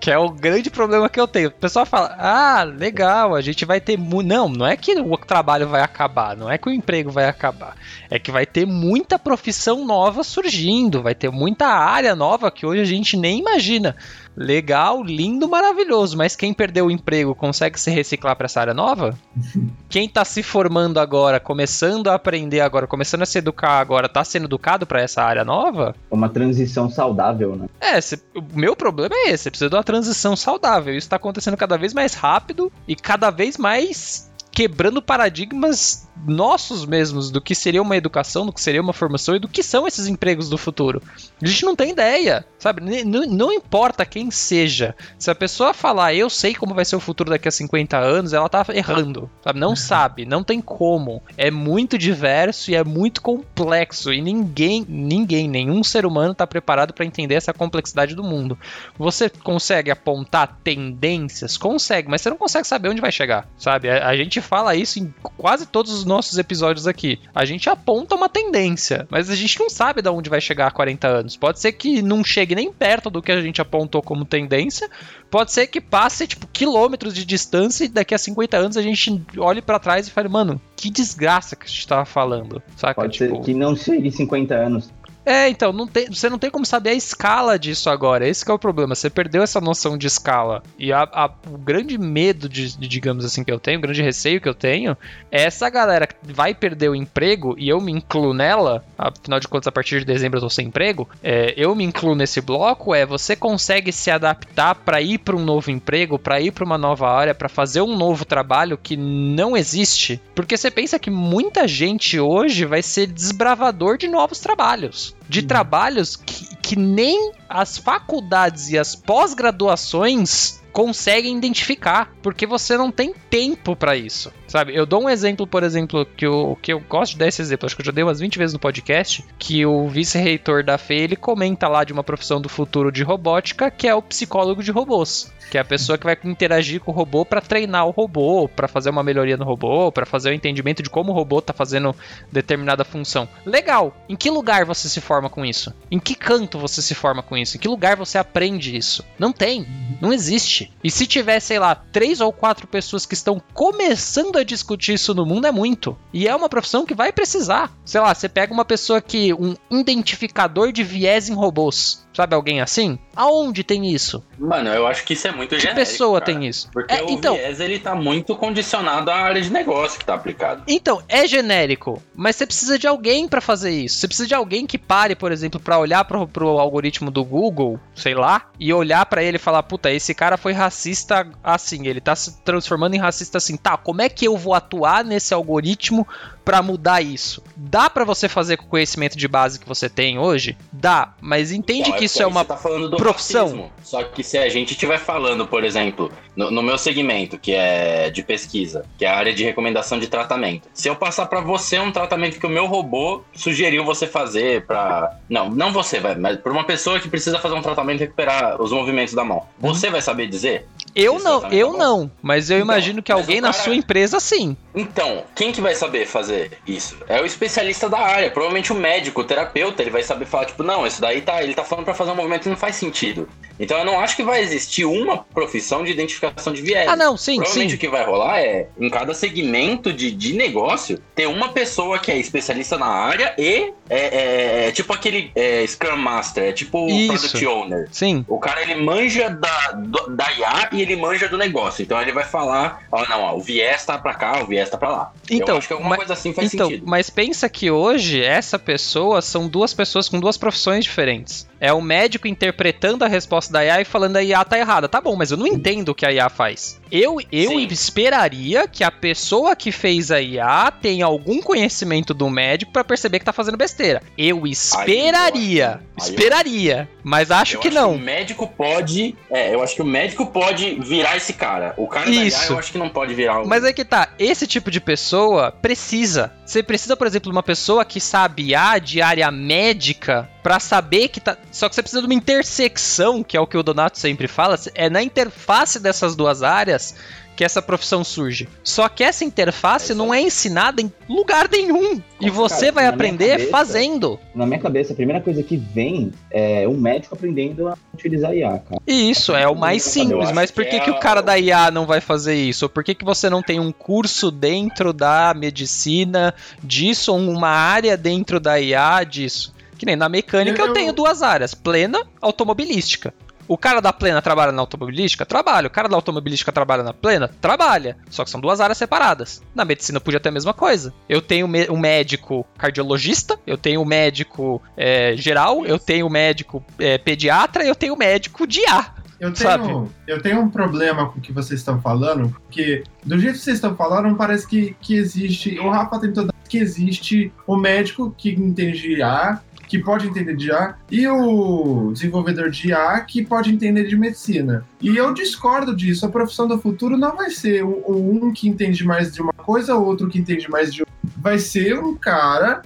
Que é o grande problema que eu tenho. O pessoal fala: ah, legal, a gente vai ter. Mu não, não é que o trabalho vai acabar, não é que o emprego vai acabar. É que vai ter muita profissão nova surgindo, vai ter muita área nova que hoje a gente nem imagina legal, lindo, maravilhoso, mas quem perdeu o emprego consegue se reciclar para essa área nova? quem está se formando agora, começando a aprender agora, começando a se educar agora, está sendo educado para essa área nova? Uma transição saudável, né? É, cê, o meu problema é esse, você precisa de uma transição saudável. Isso está acontecendo cada vez mais rápido e cada vez mais quebrando paradigmas nossos mesmos do que seria uma educação, do que seria uma formação e do que são esses empregos do futuro. A gente não tem ideia, sabe? Não, não importa quem seja. Se a pessoa falar, eu sei como vai ser o futuro daqui a 50 anos, ela tá errando, sabe? Não sabe, não tem como. É muito diverso e é muito complexo e ninguém, ninguém, nenhum ser humano tá preparado para entender essa complexidade do mundo. Você consegue apontar tendências? Consegue, mas você não consegue saber onde vai chegar, sabe? A, a gente fala isso em quase todos os nossos episódios aqui. A gente aponta uma tendência, mas a gente não sabe de onde vai chegar a 40 anos. Pode ser que não chegue nem perto do que a gente apontou como tendência, pode ser que passe tipo quilômetros de distância e daqui a 50 anos a gente olhe para trás e fale, mano, que desgraça que a gente tava falando, saca? Pode tipo... ser que não chegue 50 anos. É, então, não tem, você não tem como saber a escala disso agora. Esse é o problema. Você perdeu essa noção de escala. E a, a- o grande medo, de, de, digamos assim, que eu tenho, o grande receio que eu tenho, é essa galera que vai perder o emprego, e eu me incluo nela, afinal de contas, a partir de dezembro eu tô sem emprego, é, eu me incluo nesse bloco, é você consegue se adaptar para ir para um novo emprego, para ir para uma nova área, para fazer um novo trabalho que não existe. Porque você pensa que muita gente hoje vai ser desbravador de novos trabalhos. De trabalhos que, que nem as faculdades e as pós-graduações conseguem identificar, porque você não tem tempo para isso, sabe? Eu dou um exemplo, por exemplo, que eu, que eu gosto de dar esse exemplo, acho que eu já dei umas 20 vezes no podcast, que o vice-reitor da FEI, ele comenta lá de uma profissão do futuro de robótica, que é o psicólogo de robôs, que é a pessoa que vai interagir com o robô para treinar o robô, para fazer uma melhoria no robô, para fazer o entendimento de como o robô tá fazendo determinada função. Legal. Em que lugar você se forma com isso? Em que canto você se forma com isso? Em que lugar você aprende isso? Não tem. Não existe. E se tiver, sei lá, três ou quatro pessoas que estão começando a discutir isso no mundo, é muito. E é uma profissão que vai precisar. Sei lá, você pega uma pessoa que. um identificador de viés em robôs. Sabe alguém assim? Aonde tem isso? Mano, eu acho que isso é muito Que genérico. pessoa cara. tem isso? Porque É, o então, viés, ele tá muito condicionado à área de negócio que tá aplicado. Então, é genérico, mas você precisa de alguém pra fazer isso. Você precisa de alguém que pare, por exemplo, pra olhar pro, pro algoritmo do Google, sei lá, e olhar pra ele e falar: puta, esse cara foi racista assim, ele tá se transformando em racista assim. Tá, como é que eu vou atuar nesse algoritmo pra mudar isso? Dá pra você fazer com o conhecimento de base que você tem hoje? Dá, mas entende Então, que isso é uma tá profissão. racismo. Só que se a gente estiver falando, por exemplo, no, no meu segmento, que é de pesquisa, que é a área de recomendação de tratamento. Se eu passar pra você um tratamento que o meu robô sugeriu você fazer pra. Não, não você, vai, mas pra uma pessoa que precisa fazer um tratamento e recuperar os movimentos da mão. Uhum. Você vai saber dizer? Eu não, tratamento eu tá não, mas eu Então, imagino que alguém o na cara- sua empresa sim. Então, quem que vai saber fazer isso? É o especialista da área, provavelmente o médico, o terapeuta, ele vai saber falar, tipo, não, isso daí tá, ele tá falando pra fazer um movimento que não faz sentido. Então eu não acho que vai existir uma profissão de identificação de viés. Ah, não, sim, Provavelmente sim. o que vai rolar é, em cada segmento de, de negócio, ter uma pessoa que é especialista na área e é, é- é tipo aquele é, Scrum Master, é tipo o. Product Owner. Sim. O cara, ele manja da, do- da IA e ele manja do negócio. Então ele vai falar, ó, não, ó, o viés tá pra cá, o viés tá pra lá. Então, Eu acho que alguma ma- coisa assim faz então, sentido. mas pensa que hoje essa pessoa são duas pessoas com duas profissões diferentes. É o médico interpretando a resposta da IA e falando a IA tá errada. Tá bom, mas eu não entendo o que a IA faz. Eu, eu Sim. esperaria que a pessoa que fez a IA tenha algum conhecimento do médico pra perceber que tá fazendo besteira. Eu esperaria. Eu- esperaria. Mas acho Eu que acho não. o médico pode. É, eu acho que o médico pode virar esse cara. O cara da Isso. IA, eu acho que não pode virar o. Mas é que tá, esse tipo de pessoa precisa. Você precisa, por exemplo, de uma pessoa que sabe IA de área médica pra saber que tá. Só que você precisa de uma intersecção, que é o que o Donato sempre fala, é na interface dessas duas áreas que essa profissão surge. Só que essa interface É não é ensinada em lugar nenhum. E você Cara, vai aprender cabeça- fazendo. Na minha cabeça, a primeira coisa que vem é um médico aprendendo a utilizar IA, cara. E isso é o mais simples, mas por que que, é que o cara da IA não vai fazer isso? Ou por que, que você não tem um curso dentro da medicina disso, ou uma área dentro da IA disso? Que nem na mecânica eu, Eu- tenho duas áreas, plena, automobilística. O cara da plena trabalha na automobilística? Trabalha. O cara da automobilística trabalha na plena? Trabalha. Só que são duas áreas separadas. Na medicina podia ter a mesma coisa. Eu tenho um médico cardiologista, eu tenho um médico é, geral, eu tenho um médico é, pediatra e eu tenho um médico de IA. Eu Sabe? tenho, eu tenho um problema com o que vocês estão falando, porque do jeito que vocês estão falando, parece que, que existe. O Rafa tentou dar que existe o médico que entende de IA, que pode entender de IA, e o desenvolvedor de IA que pode entender de medicina. E eu discordo disso. A profissão do futuro não vai ser o, um que entende mais de uma coisa, o outro que entende mais de outra. Vai ser um cara,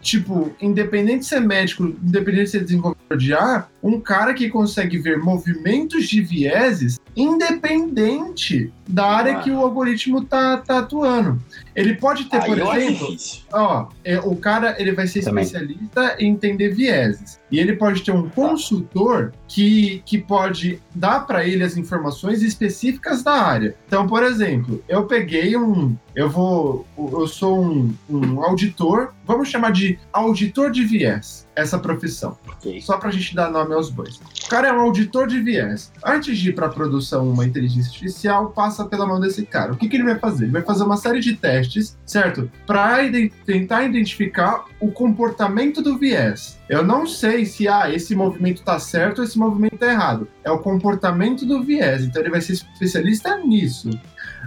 tipo, independente de ser médico, independente de ser desenvolvedor de IA, um cara que consegue ver movimentos de vieses independente da área Ah. que o algoritmo tá, tá atuando. Ele pode ter, Aí por exemplo, ó, é, o cara ele vai ser Também. especialista em entender vieses. E ele pode ter um consultor que, que pode dar para ele as informações específicas da área. Então, por exemplo, eu peguei um. Eu vou. Eu sou um, um auditor, vamos chamar de auditor de viés, essa profissão. Ok. Só pra gente dar nome aos bois. O cara é um auditor de viés. Antes de ir pra produção uma inteligência artificial, passa pela mão desse cara. O que, que ele vai fazer? Ele vai fazer uma série de testes, certo? Pra ide- tentar identificar o comportamento do viés. Eu não sei se ah, esse movimento tá certo ou esse movimento tá errado. É o comportamento do viés. Então ele vai ser especialista nisso.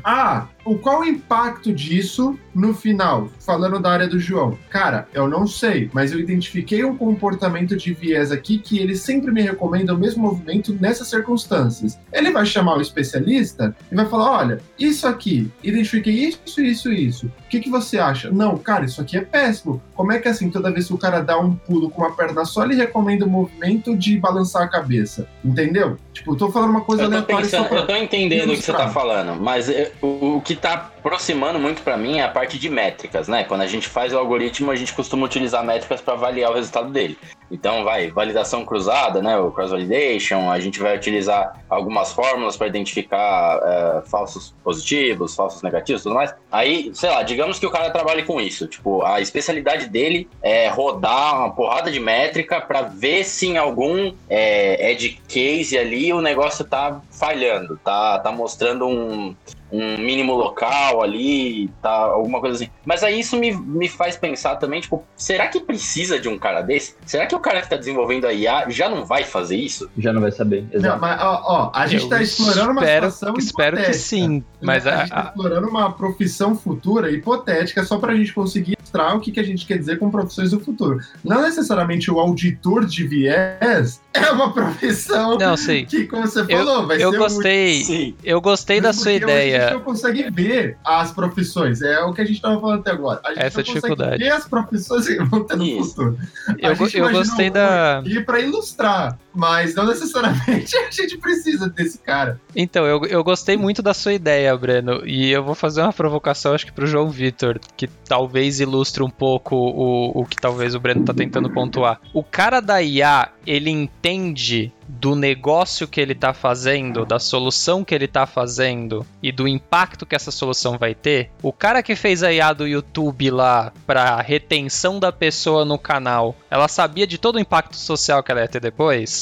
Ah, o qual o impacto disso no final? Falando da área do João. Cara, eu não sei, mas eu identifiquei um comportamento de viés aqui que ele sempre me recomenda o mesmo movimento nessas circunstâncias. Ele vai chamar o especialista e vai falar: olha, isso aqui, identifiquei isso, isso, isso. O que, que você acha? Não, cara, isso aqui é péssimo. Como é que assim, toda vez que o cara dá um pulo com uma perna só, ele recomenda o movimento de balançar a cabeça? Entendeu? Tipo, eu tô falando uma coisa Eu aleatória só pensando, pra... eu tô entendendo o que você tá falando, mas é, o, o que tá aproximando muito pra mim é a parte de métricas, né? Quando a gente faz o algoritmo, a gente costuma utilizar métricas para avaliar o resultado dele. Então, vai, validação cruzada, né? O cross-validation, a gente vai utilizar algumas fórmulas para identificar é, falsos positivos, falsos negativos, tudo mais. Aí, sei lá, digamos que o cara trabalhe com isso. Tipo, a especialidade dele é rodar uma porrada de métrica para ver se em algum é, edge case ali o negócio tá falhando, tá, tá mostrando um, um mínimo local ali, tá, alguma coisa assim. Mas aí isso me, me faz pensar também, tipo, será que precisa de um cara desse? Será que o cara que tá desenvolvendo a IA já não vai fazer isso? Já não vai saber. Não, Exato. mas, ó, ó, a gente Eu tá explorando uma espero, situação espero que hipotética. sim. Mas a, a- gente tá explorando uma profissão futura hipotética só pra gente conseguir mostrar o que, que a gente quer dizer com profissões do futuro. Não necessariamente o auditor de viés é uma profissão Não, sei. que, como você Eu- falou, vai Eu ser gostei. Sim. Eu gostei da Mesmo sua porque hoje A gente ideia. não consegue ver as profissões. É o que a gente estava falando até agora. A gente Essa não consegue dificuldade. ver as profissões que vão ter no futuro. Eu, eu gostei da. E para ilustrar, mas não necessariamente a gente precisa desse cara. Então, eu, eu gostei muito da sua ideia, Breno. E eu vou fazer uma provocação, acho que pro João Vitor, que talvez ilustre um pouco o, o que talvez o Breno tá tentando pontuar. O cara da IA, ele entende do negócio que ele tá fazendo, da solução que ele tá fazendo e do impacto que essa solução vai ter. O cara que fez a IA do YouTube lá pra retenção da pessoa no canal, ela sabia de todo o impacto social que ela ia ter depois?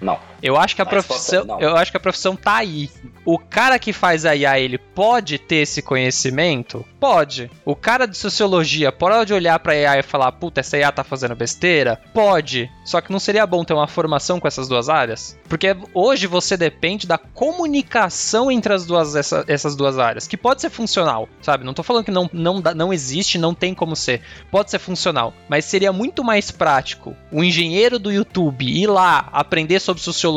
Não. Eu acho que a resposta profissão, eu acho que a profissão tá aí. O cara que faz a IA, ele pode ter esse conhecimento? Pode. O cara de sociologia pode olhar pra IA e falar, puta, essa IA tá fazendo besteira? Pode. Só que não seria bom ter uma formação com essas duas áreas? Porque hoje você depende da comunicação entre as duas, essa- essas duas áreas, que pode ser funcional, sabe? Não tô falando que não, não, não existe, não tem como ser. Pode ser funcional, mas seria muito mais prático o engenheiro do YouTube ir lá aprender sobre sociologia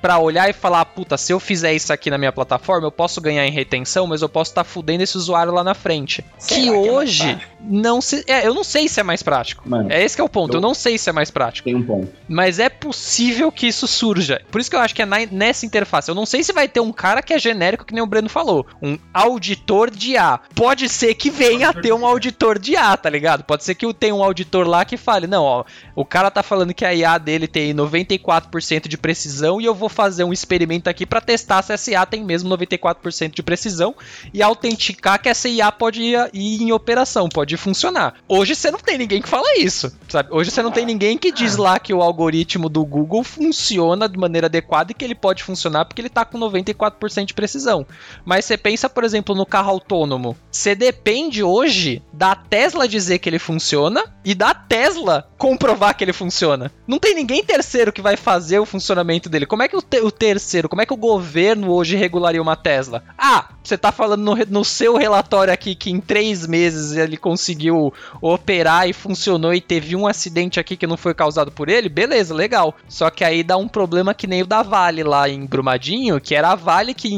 pra olhar e falar, puta, se eu fizer isso aqui na minha plataforma, eu posso ganhar em retenção, mas eu posso estar fudendo esse usuário lá na frente. Será que que é hoje não se, é, eu não sei se é mais prático. Mano, É esse que é o ponto, eu Eu- não sei se é mais prático. tem um ponto. Mas é possível que isso surja. Por isso que eu acho que é na- nessa interface. Eu não sei se vai ter um cara que é genérico, que nem o Breno falou. Um auditor de A. Pode ser que venha a ter um auditor de A, tá ligado? Pode ser que tenha um auditor lá que fale: não, ó, o cara tá falando que a IA dele tem 94% de precisão e eu vou fazer um experimento aqui pra testar se essa IA tem mesmo 94% de precisão e autenticar que essa IA pode ir, ir em operação, pode funcionar. Hoje você não tem ninguém que fala isso, sabe? Hoje você não tem ninguém que diz lá que o algoritmo do Google funciona de maneira adequada e que ele pode funcionar porque ele tá com 94% de precisão. Mas você pensa, por exemplo, no carro autônomo. Você depende hoje da Tesla dizer que ele funciona e da Tesla comprovar que ele funciona. Não tem ninguém terceiro que vai fazer o funcionamento dele. Como é que o, te- o terceiro, como é que o governo hoje regularia uma Tesla? Ah, você tá falando no, no seu relatório aqui que em três meses ele conseguiu operar e funcionou e teve um acidente aqui que não foi causado por ele, beleza, legal. Só que aí dá um problema que nem o da Vale lá em Brumadinho, que era a Vale que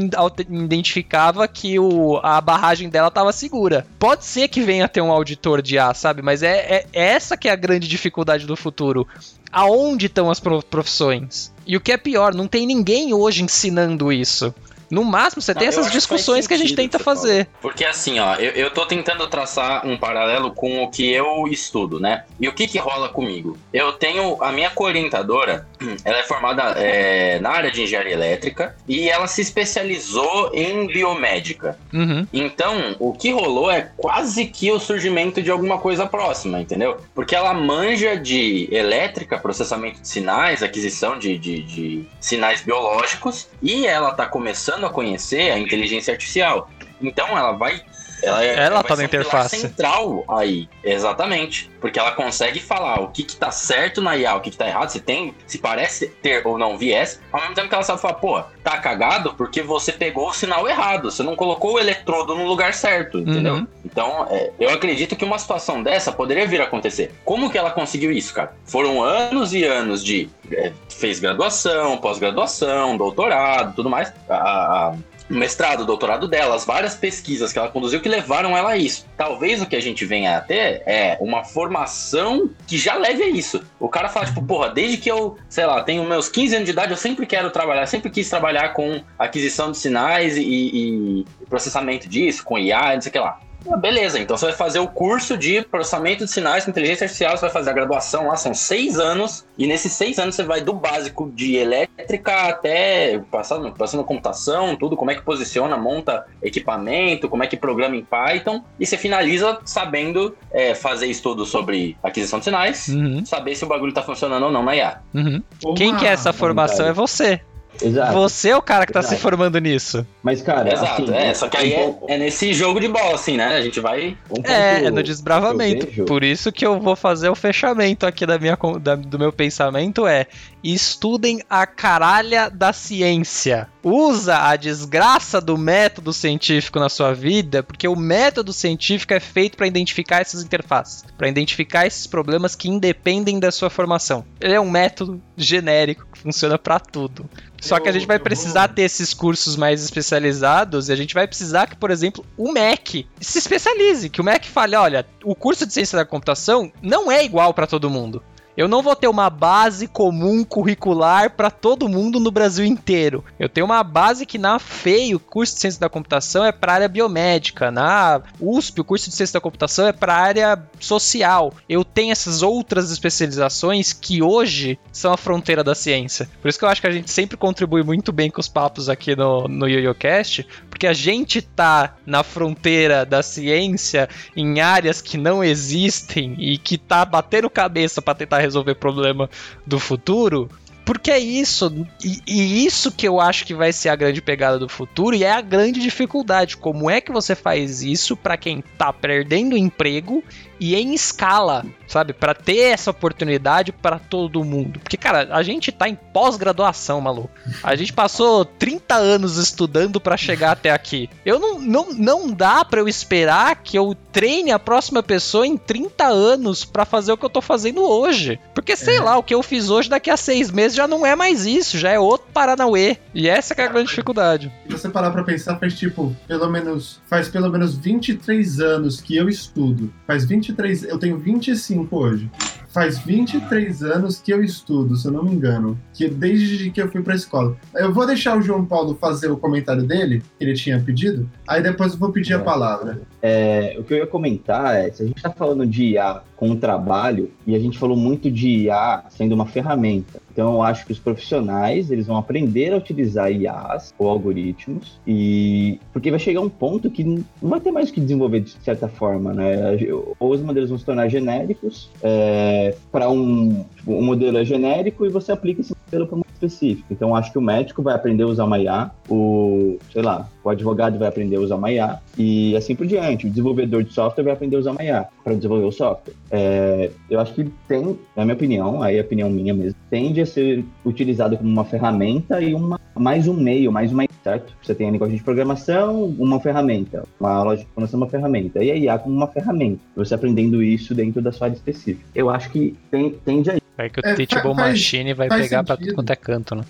identificava que o, a barragem dela tava segura. Pode ser que venha ter um auditor de A, sabe? Mas é, é, é essa que é a grande dificuldade do futuro. Aonde estão as profissões? E o que é pior, não tem ninguém hoje ensinando isso. No máximo, você tem essas discussões que, que, a gente tenta fazer. Porque assim, ó, eu, eu tô tentando traçar um paralelo com o que eu estudo, né? E o que que rola comigo? Eu tenho a minha co-orientadora, ela é formada é, na área de engenharia elétrica e ela se especializou em biomédica. Uhum. Então, o que rolou é quase que o surgimento de alguma coisa próxima, entendeu? Porque ela manja de elétrica, processamento de sinais, aquisição de, de, de sinais biológicos e ela tá começando começando a conhecer a inteligência artificial. Então ela vai. Ela, é, ela tá na interface. central aí, exatamente. Porque ela consegue falar o que, que tá certo na IA, o que, que tá errado, se tem, se parece ter ou não viés, ao mesmo tempo que ela sabe falar, pô, tá cagado porque você pegou o sinal errado, você não colocou o eletrodo no lugar certo, entendeu? Uhum. Então, é, eu acredito que uma situação dessa poderia vir a acontecer. Como que ela conseguiu isso, cara? Foram anos e anos de. É, fez graduação, pós-graduação, doutorado, tudo mais. A, a, mestrado, doutorado dela, as várias pesquisas que ela conduziu que levaram ela a isso. Talvez o que a gente venha a ter é uma formação que já leve a isso. O cara fala, tipo, porra, desde que eu, sei lá, tenho meus 15 anos de idade, eu sempre quero trabalhar, sempre quis trabalhar com aquisição de sinais e, e processamento disso, com IA, não sei o que lá. Ah, beleza, então você vai fazer o curso de processamento de sinais com inteligência artificial, você vai fazer a graduação lá, são seis anos, e nesses seis anos você vai do básico de elétrica até passando, passando computação, tudo, como é que posiciona, monta equipamento, como é que programa em Python, e você finaliza sabendo é, fazer estudo sobre aquisição de sinais, uhum. saber se o bagulho tá funcionando ou não na IA. Uhum. Quem quer essa formação é você. Exato. Você é o cara que tá Exato. se formando nisso. Mas, cara. Exato, assim, é. Só que aí é, é, nesse jogo de bola, assim, né? A gente vai. é, é no desbravamento. Por isso que eu vou fazer o fechamento aqui da minha, da, do meu pensamento: é estudem a caralha da ciência. Usa a desgraça do método científico na sua vida, porque o método científico é feito para identificar essas interfaces, para identificar esses problemas que independem da sua formação. Ele é um método genérico funciona para tudo. Só que a gente vai precisar ter esses cursos mais especializados e a gente vai precisar que, por exemplo, o MEC se especialize, que o MEC fale, olha, o curso de ciência da computação não é igual para todo mundo. Eu não vou ter uma base comum curricular para todo mundo no Brasil inteiro. Eu tenho uma base que na FEI, o curso de ciência da computação, é para área biomédica. Na USP, o curso de ciência da computação é para área social. Eu tenho essas outras especializações que hoje são a fronteira da ciência. Por isso que eu acho que a gente sempre contribui muito bem com os papos aqui no, no YoYoCast, porque a gente tá na fronteira da ciência em áreas que não existem e que tá batendo cabeça para tentar resolver problema do futuro. Porque é isso, e, e, isso que eu acho que vai ser a grande pegada do futuro e é a grande dificuldade. Como é que você faz isso para quem tá perdendo emprego e em escala, sabe? Para ter essa oportunidade para todo mundo. Porque, cara, a gente tá em pós-graduação, maluco. A gente passou 30 anos estudando para chegar até aqui. Eu não, não, não dá para eu esperar que eu treine a próxima pessoa em 30 anos para fazer o que eu tô fazendo hoje. Porque, sei é. lá, o que eu fiz hoje daqui a seis meses já não é mais isso, já é outro Paranauê. E essa é a grande dificuldade. Se você parar pra pensar, faz tipo, pelo menos, faz pelo menos 23 anos que eu estudo. Faz 20 23, eu tenho 25 hoje. Faz 23 anos que eu estudo, se eu não me engano. Que desde que eu fui pra escola. Eu vou deixar o João Paulo fazer o comentário dele, que ele tinha pedido, aí depois eu vou pedir é. a palavra. É, o que eu ia comentar é, se a gente tá falando de IA com o trabalho, e a gente falou muito de IA sendo uma ferramenta. Então, eu acho que os profissionais eles vão aprender a utilizar IAs ou algoritmos, e porque vai chegar um ponto que não vai ter mais o que desenvolver de certa forma, né? Ou os modelos vão se tornar genéricos é, para um, tipo, um modelo é genérico e você aplica esse modelo para um específico. Então, acho que o médico vai aprender a usar uma IA, o, sei lá, o advogado vai aprender a usar uma IA, e assim por diante. O desenvolvedor de software vai aprender a usar uma IA. para desenvolver o software. É, eu acho que tem, na minha opinião, aí é a opinião minha mesmo, tende a ser utilizado como uma ferramenta e uma, mais um meio, mais uma certo? Você tem a linguagem de programação, uma ferramenta, uma aula de programação, uma ferramenta, e a IA como uma ferramenta, você aprendendo isso dentro da sua área específica. Eu acho que tem, tende a Vai que o é, Teachable Machine vai pegar sentido. pra tudo quanto é canto, né?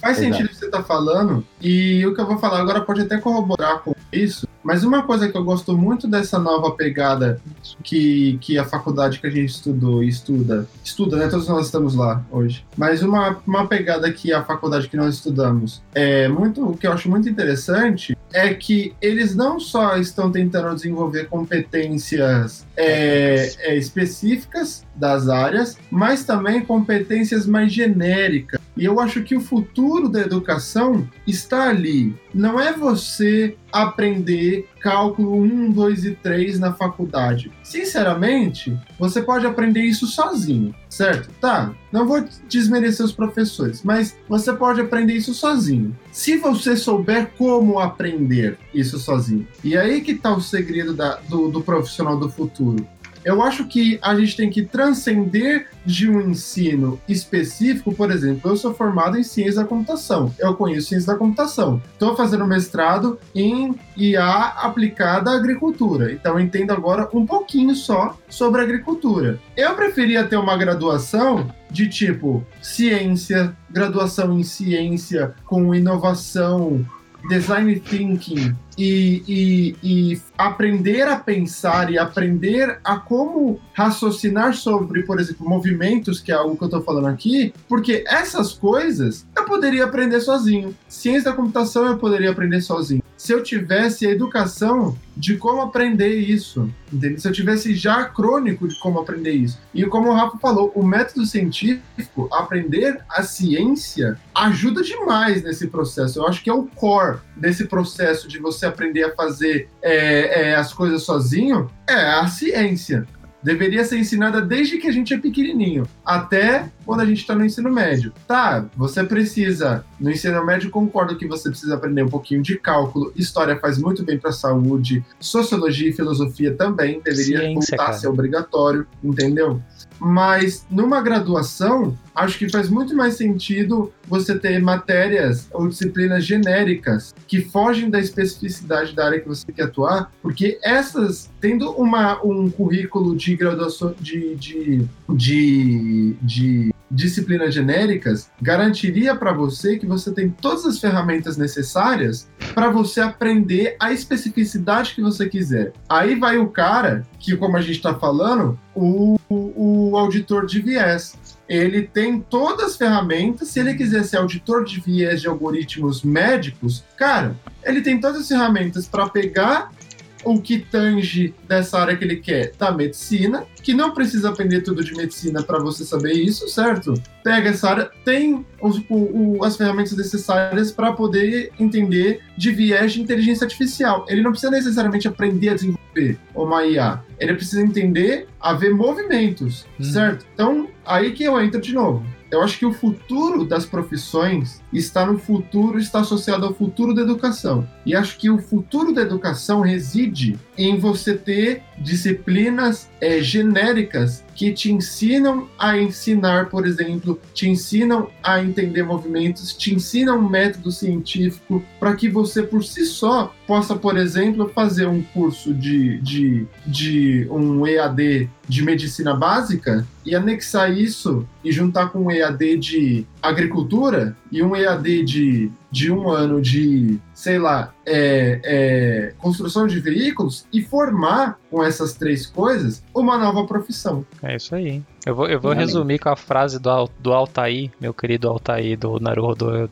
faz Exato. sentido o que você tá falando, e o que eu vou falar agora pode até corroborar com isso, mas uma coisa que eu gosto muito dessa nova pegada que, que a faculdade que a gente estudou e estuda, estuda, né? Todos nós estamos lá hoje. Mas uma, uma pegada que a faculdade que nós estudamos é muito, o que eu acho muito interessante é que eles não só estão tentando desenvolver competências é, é, específicas das áreas, mas também competências mais genéricas. E eu acho que o futuro da educação está ali. Não é você aprender cálculo 1, 2 e 3 na faculdade. Sinceramente, você pode aprender isso sozinho, certo? Tá, não vou desmerecer os professores, mas você pode aprender isso sozinho. Se você souber como aprender isso sozinho. E aí que está o segredo da, do, do profissional do futuro eu acho que a gente tem que transcender de um ensino específico, por exemplo, eu sou formado em ciência da computação, eu conheço ciência da computação, estou fazendo mestrado em IA aplicada à agricultura, então entendo agora um pouquinho só sobre agricultura. Eu preferia ter uma graduação de tipo ciência, graduação em ciência com inovação, design thinking e, e, e, aprender a pensar e aprender a como raciocinar sobre, por exemplo, movimentos, que é algo que eu estou falando aqui, porque essas coisas eu poderia aprender sozinho. Ciência da computação eu poderia aprender sozinho. Se eu tivesse a educação de como aprender isso, entende? se eu tivesse já crônico de como aprender isso. E como o Rafa falou, o método científico, aprender a ciência, ajuda demais nesse processo. Eu acho que é o core desse processo de você aprender a fazer é, é, as coisas sozinho é a ciência. Deveria ser ensinada desde que a gente é pequenininho, até quando a gente está no ensino médio. Tá, você precisa, no ensino médio, concordo que você precisa aprender um pouquinho de cálculo, história faz muito bem para a saúde, sociologia e filosofia também deveria Ciência, voltar cara. a ser obrigatório, entendeu? Mas numa graduação, acho que faz muito mais sentido você ter matérias ou disciplinas genéricas que fogem da especificidade da área que você quer atuar, porque essas, tendo uma, um currículo de graduação, de, de, de, de disciplinas genéricas, garantiria para você que você tem todas as ferramentas necessárias para você aprender a especificidade que você quiser. Aí vai o cara que, como a gente está falando, o, o, o auditor de viés ele tem todas as ferramentas. Se ele quiser ser auditor de viés de algoritmos médicos, cara, ele tem todas as ferramentas para pegar o que tange dessa área que ele quer da medicina, que não precisa aprender tudo de medicina para você saber isso, certo? Pega essa área, tem os, o, as ferramentas necessárias para poder entender de viés de inteligência artificial. Ele não precisa necessariamente aprender a desenvolver uma IA. Ele precisa entender a ver movimentos, hum. certo? Então, aí que eu entro de novo eu acho que o futuro das profissões está no futuro, está associado ao futuro da educação. E acho que o futuro da educação reside em você ter disciplinas é, genéricas que te ensinam a ensinar, por exemplo, te ensinam a entender movimentos, te ensinam um método científico para que você por si só possa, por exemplo, fazer um curso de, de, de um EAD de medicina básica e anexar isso e juntar com um EAD de agricultura e um EAD de, de um ano de, sei lá, é, é, construção de veículos e formar com essas três coisas uma nova profissão. É isso aí. Eu vou, eu vou resumir com a frase do, do Altair, meu querido Altair do Naruto.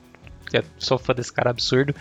Eu sou fã desse cara absurdo.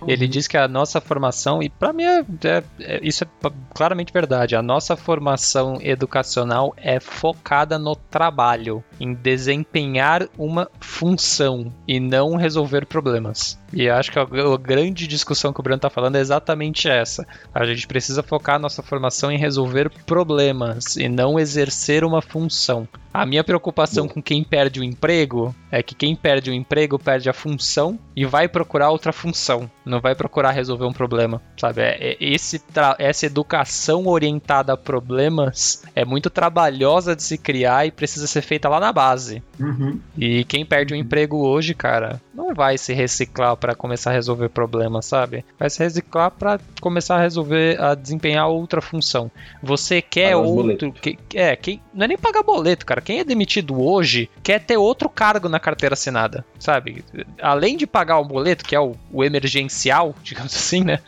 Uhum. Ele diz que a nossa formação, e para mim é, é, é, isso é claramente verdade, a nossa formação educacional é focada no trabalho, em desempenhar uma função e não resolver problemas. E acho que a, a grande discussão que o Bruno está falando é exatamente essa. A gente precisa focar a nossa formação em resolver problemas e não exercer uma função. A minha preocupação com quem perde o emprego é que quem perde o emprego perde a função e vai procurar outra função. Não vai procurar resolver um problema, sabe? É, é esse essa educação orientada a problemas é muito trabalhosa de se criar e precisa ser feita lá na base. Uhum. E quem perde o um emprego hoje, cara, não vai se reciclar para começar a resolver problemas, sabe? Vai se reciclar para começar a resolver, a desempenhar outra função. Você quer Pagar outro. Que, é, quem, não é nem pagar boleto, cara. Quem é demitido hoje quer ter outro cargo na carteira assinada, sabe? Além de pagar o boleto, que é o, o emergencial, digamos assim, né?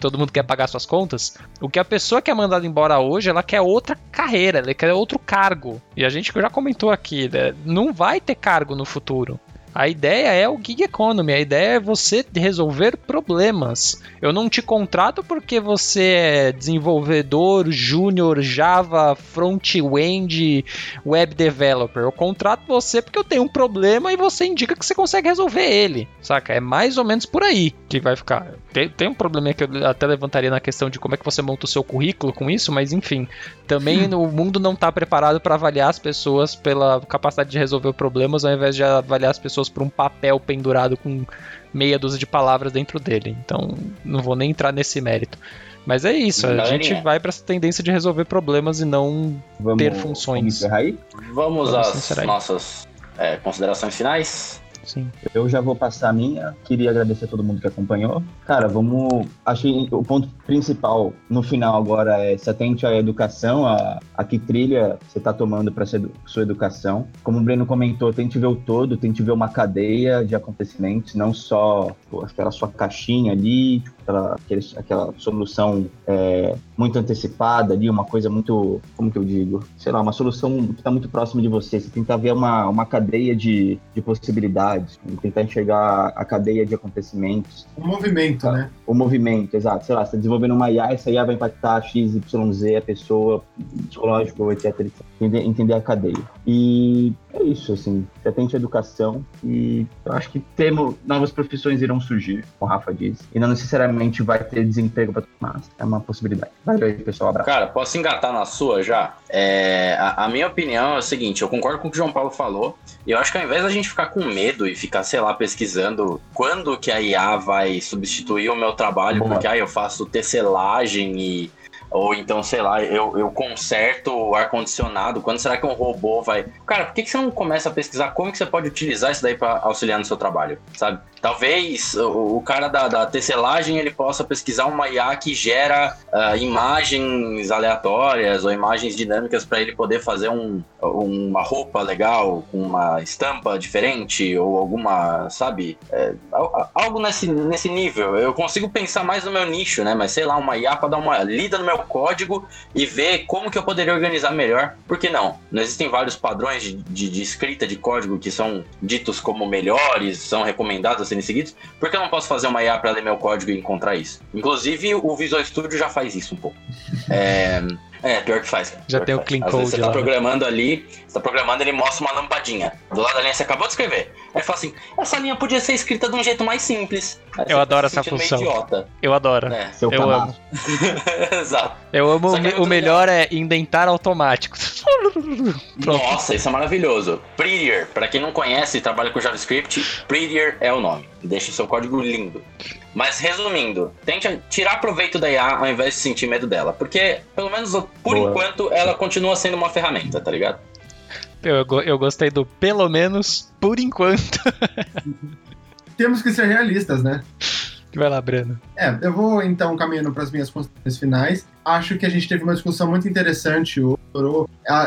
Todo mundo quer pagar suas contas. O que a pessoa que é mandada embora hoje, ela quer outra carreira, ela quer outro cargo. E a gente já comentou aqui, né? Não vai ter cargo no futuro. A ideia é o gig economy, a ideia é você resolver problemas. Eu não te contrato porque você é desenvolvedor, júnior, Java, front-end, web developer. Eu contrato você porque eu tenho um problema e você indica que você consegue resolver ele, saca? É mais ou menos por aí que vai ficar. Tem, tem um problema que eu até levantaria na questão de como é que você monta o seu currículo com isso, mas enfim, também hum. o mundo não está preparado para avaliar as pessoas pela capacidade de resolver problemas ao invés de avaliar as pessoas por um papel pendurado com meia dúzia de palavras dentro dele. Então, não vou nem entrar nesse mérito. Mas é isso, a gente vai para essa tendência de resolver problemas e não vamos, ter funções. Vamos, aí? vamos, vamos às nossas é, considerações finais. Sim. Eu já vou passar a minha. Queria agradecer a todo mundo que acompanhou. Cara, vamos. Achei o ponto principal no final agora é se atente à educação, a, a que trilha você está tomando para sua educação. Como o Breno comentou, tente ver o todo, tente ver uma cadeia de acontecimentos, não só pô, aquela sua caixinha ali, tipo, aquela, aquela solução é, muito antecipada ali, uma coisa muito, como que eu digo, sei lá, uma solução que está muito próxima de você. Você tentar ver uma, uma cadeia de, de possibilidades, tentar enxergar a cadeia de acontecimentos. O movimento, tá? né? O movimento, exato. Sei lá, você está desenvolvendo uma IA, essa IA vai impactar X, Y, Z, a pessoa, psicológico, etc. Entender, entender a cadeia. E é isso, assim, à educação e eu acho que temos novas profissões irão surgir, como o Rafa diz, e não necessariamente vai ter desemprego para tomar, é uma possibilidade. Valeu aí, pessoal, abraço. Cara, posso engatar na sua já? É, a, a, minha opinião é o seguinte, eu concordo com o que o João Paulo falou, e eu acho que ao invés da gente ficar com medo e ficar, sei lá, pesquisando quando que a IA vai substituir o meu trabalho, Boa. porque aí ah, eu faço tecelagem e ou então, sei lá, eu, eu conserto o ar-condicionado. Quando será que um robô vai. Cara, por que, que você não começa a pesquisar como que você pode utilizar isso daí para auxiliar no seu trabalho? Sabe? Talvez o, o cara da, da tecelagem ele possa pesquisar uma IA que gera uh, imagens aleatórias ou imagens dinâmicas para ele poder fazer um, uma roupa legal com uma estampa diferente ou alguma, sabe? É, algo nesse, nesse nível. Eu consigo pensar mais no meu nicho, né? Mas sei lá, uma IA para dar uma lida no meu código e ver como que eu poderia organizar melhor. Por que não? Não existem vários padrões de, de, de escrita de código que são ditos como melhores, são recomendados a serem seguidos. Por que eu não posso fazer uma IA para ler meu código e encontrar isso? Inclusive, o Visual Studio já faz isso um pouco. É. É, pior que faz. Já tem o clean code. Você tá lá. programando ali, você tá programando, ele mostra uma lampadinha. Do lado da linha você acabou de escrever. Aí fala assim: essa linha podia ser escrita de um jeito mais simples. Aí eu adoro essa função. Eu adoro. É. eu canal. amo. Exato. Eu amo o, o melhor é indentar automático. Nossa, isso é maravilhoso. Prettier, para quem não conhece e trabalha com JavaScript, Prettier é o nome. Deixa o seu código lindo. Mas resumindo, tente tirar proveito da IA ao invés de sentir medo dela. Porque, pelo menos por Boa. enquanto, ela continua sendo uma ferramenta, tá ligado? Eu, eu gostei do pelo menos por enquanto. Temos que ser realistas, né? Vai lá, Breno. É, eu vou então caminhando para as minhas considerações finais. Acho que a gente teve uma discussão muito interessante hoje,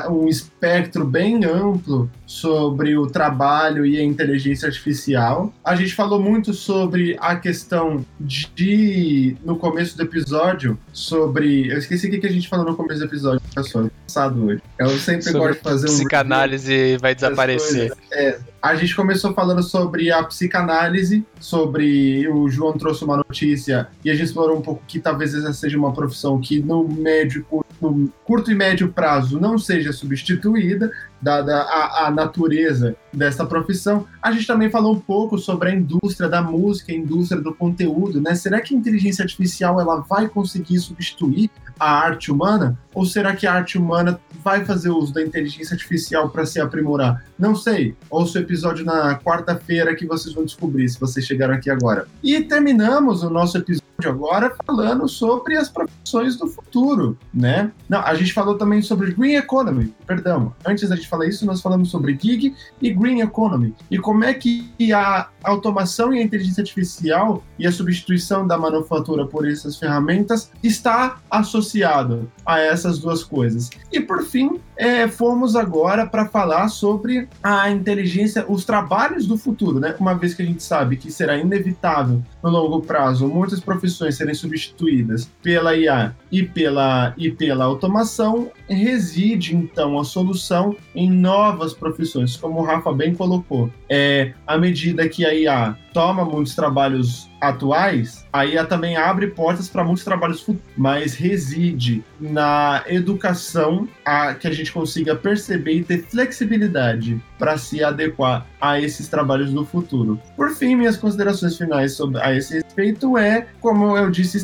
um espectro bem amplo sobre o trabalho e a inteligência artificial. A gente falou muito sobre a questão de, no começo do episódio, sobre. Eu esqueci o que a gente falou no começo do episódio, pessoal. Passado hoje. Eu sempre sobre gosto de fazer um. Psicanálise vai desaparecer. É, a gente começou falando sobre a psicanálise, sobre. O João trouxe uma notícia e a gente explorou um pouco que talvez essa seja uma profissão que no médio, no curto e médio prazo não seja substituída, dada a, a natureza dessa profissão. A gente também falou um pouco sobre a indústria da música, a indústria do conteúdo, né? Será que a inteligência artificial ela vai conseguir substituir a arte humana? Ou será que a arte humana vai fazer uso da inteligência artificial para se aprimorar? Não sei. Ouça o episódio na quarta-feira que vocês vão descobrir se vocês chegaram aqui agora. E terminamos o nosso episódio agora falando sobre as profissões do futuro, né? Não, a gente falou também sobre Green Economy, perdão. Antes da gente falar isso, nós falamos sobre gig e Green Economy. E como é que a automação e a inteligência artificial e a substituição da manufatura por essas ferramentas está associado a essas duas coisas. E por fim, é, fomos agora para falar sobre a inteligência, os trabalhos do futuro, né? Uma vez que a gente sabe que será inevitável no longo prazo muitas profissões serem substituídas pela IA e pela, e pela automação, reside então a solução em novas profissões, como o Rafa bem colocou. É, à medida que a IA toma muitos trabalhos atuais, a IA também abre portas para muitos trabalhos futuros, mas reside na educação a que a gente consiga perceber e ter flexibilidade para se adequar a esses trabalhos do futuro. Por fim, minhas considerações finais sobre a esse respeito é, como eu disse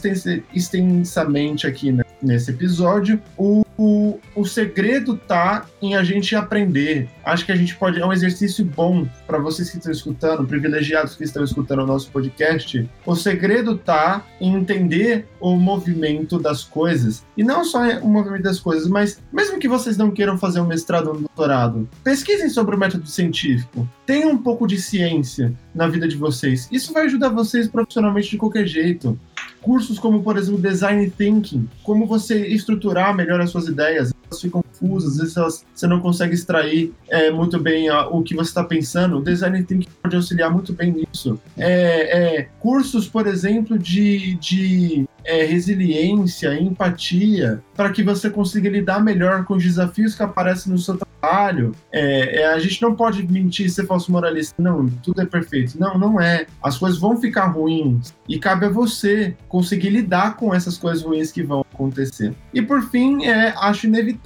extensamente aqui né, nesse episódio, o o, o segredo tá em a gente aprender. Acho que a gente pode. É um exercício bom para vocês que estão escutando, privilegiados que estão escutando o nosso podcast. O segredo tá em entender o movimento das coisas. E não só o movimento das coisas, mas mesmo que vocês não queiram fazer um mestrado ou um doutorado, pesquisem sobre o método científico. Tenham um pouco de ciência na vida de vocês. Isso vai ajudar vocês profissionalmente de qualquer jeito cursos como, por exemplo, Design Thinking, como você estruturar melhor as suas ideias, ficam confusas, às vezes elas, você não consegue extrair é, muito bem a, o que você está pensando. O Design Thinking pode auxiliar muito bem nisso. É, é, cursos, por exemplo, de, de é, resiliência, empatia, para que você consiga lidar melhor com os desafios que aparecem no seu trabalho. É, é, a gente não pode mentir ser falso moralista. Não, tudo é perfeito. Não, não é. As coisas vão ficar ruins e cabe a você conseguir lidar com essas coisas ruins que vão acontecer. E por fim, é, acho inevitável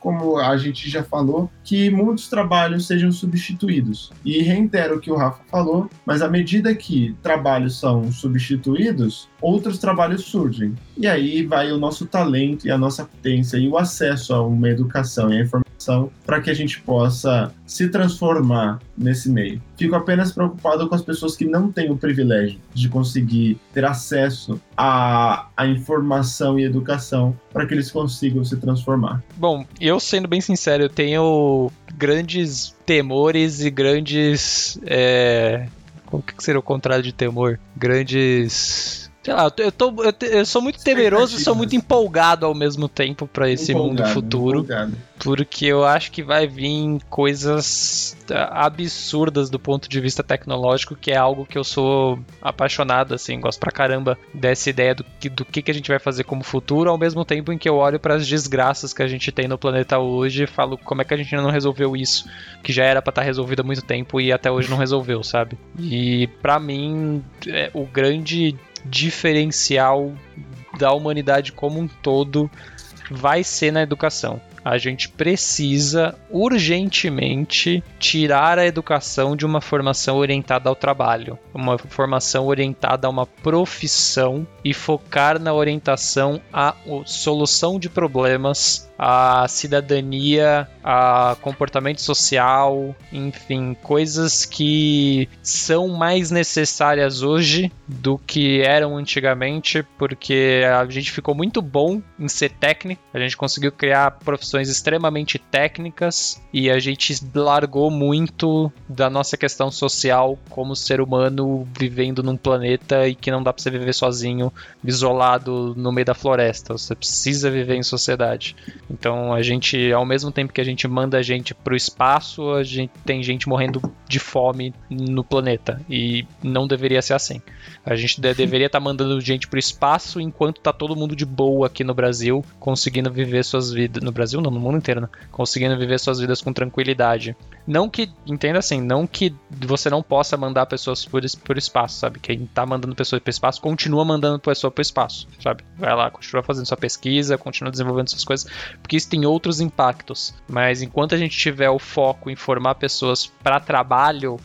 como a gente já falou, que muitos trabalhos sejam substituídos. E reitero o que o Rafa falou, mas à medida que trabalhos são substituídos, outros trabalhos surgem. E aí vai o nosso talento e a nossa potência e o acesso a uma educação e a informação para que a gente possa se transformar nesse meio. Fico apenas preocupado com as pessoas que não têm o privilégio de conseguir ter acesso à, à informação e educação para que eles consigam se transformar. Bom, eu sendo bem sincero, eu tenho grandes temores e grandes. É... O que seria o contrário de temor? Grandes Sei lá, eu, tô, eu, eu sou muito temeroso e sou muito empolgado ao mesmo tempo para esse empolgado, mundo futuro. Empolgado. Porque eu acho que vai vir coisas ah, absurdas do ponto de vista tecnológico, que é algo que eu sou apaixonado, assim, gosto pra caramba dessa ideia do que, do que, que a gente vai fazer como futuro, ao mesmo tempo em que eu olho para as desgraças que a gente tem no planeta hoje e falo como é que a gente ainda não resolveu isso, que já era para estar tá resolvido há muito tempo e até hoje não resolveu, sabe? E para mim, é, o grande diferencial da humanidade como um todo vai ser na educação. A gente precisa urgentemente tirar a educação de uma formação orientada ao trabalho, uma formação orientada a uma profissão e focar na orientação à solução de problemas a cidadania, a comportamento social, enfim, coisas que são mais necessárias hoje do que eram antigamente, porque a gente ficou muito bom em ser técnico, a gente conseguiu criar profissões extremamente técnicas e a gente largou muito da nossa questão social como ser humano vivendo num planeta e que não dá para você viver sozinho, isolado no meio da floresta, você precisa viver em sociedade. Então a gente, ao mesmo tempo que a gente manda gente pro espaço, a gente tem gente morrendo de fome no planeta. E não deveria ser assim. A gente de deveria estar tá mandando gente pro espaço enquanto tá todo mundo de boa aqui no Brasil, conseguindo viver suas vidas. No Brasil não, no mundo inteiro, né? Conseguindo viver suas vidas com tranquilidade. Não que, entenda assim, não que você não possa mandar pessoas por, por espaço, sabe? Quem tá mandando pessoas pro espaço continua mandando pessoa pro espaço, sabe? Vai lá, continua fazendo sua pesquisa, continua desenvolvendo suas coisas, porque isso tem outros impactos. Mas enquanto a gente tiver o foco em formar pessoas para trabalho,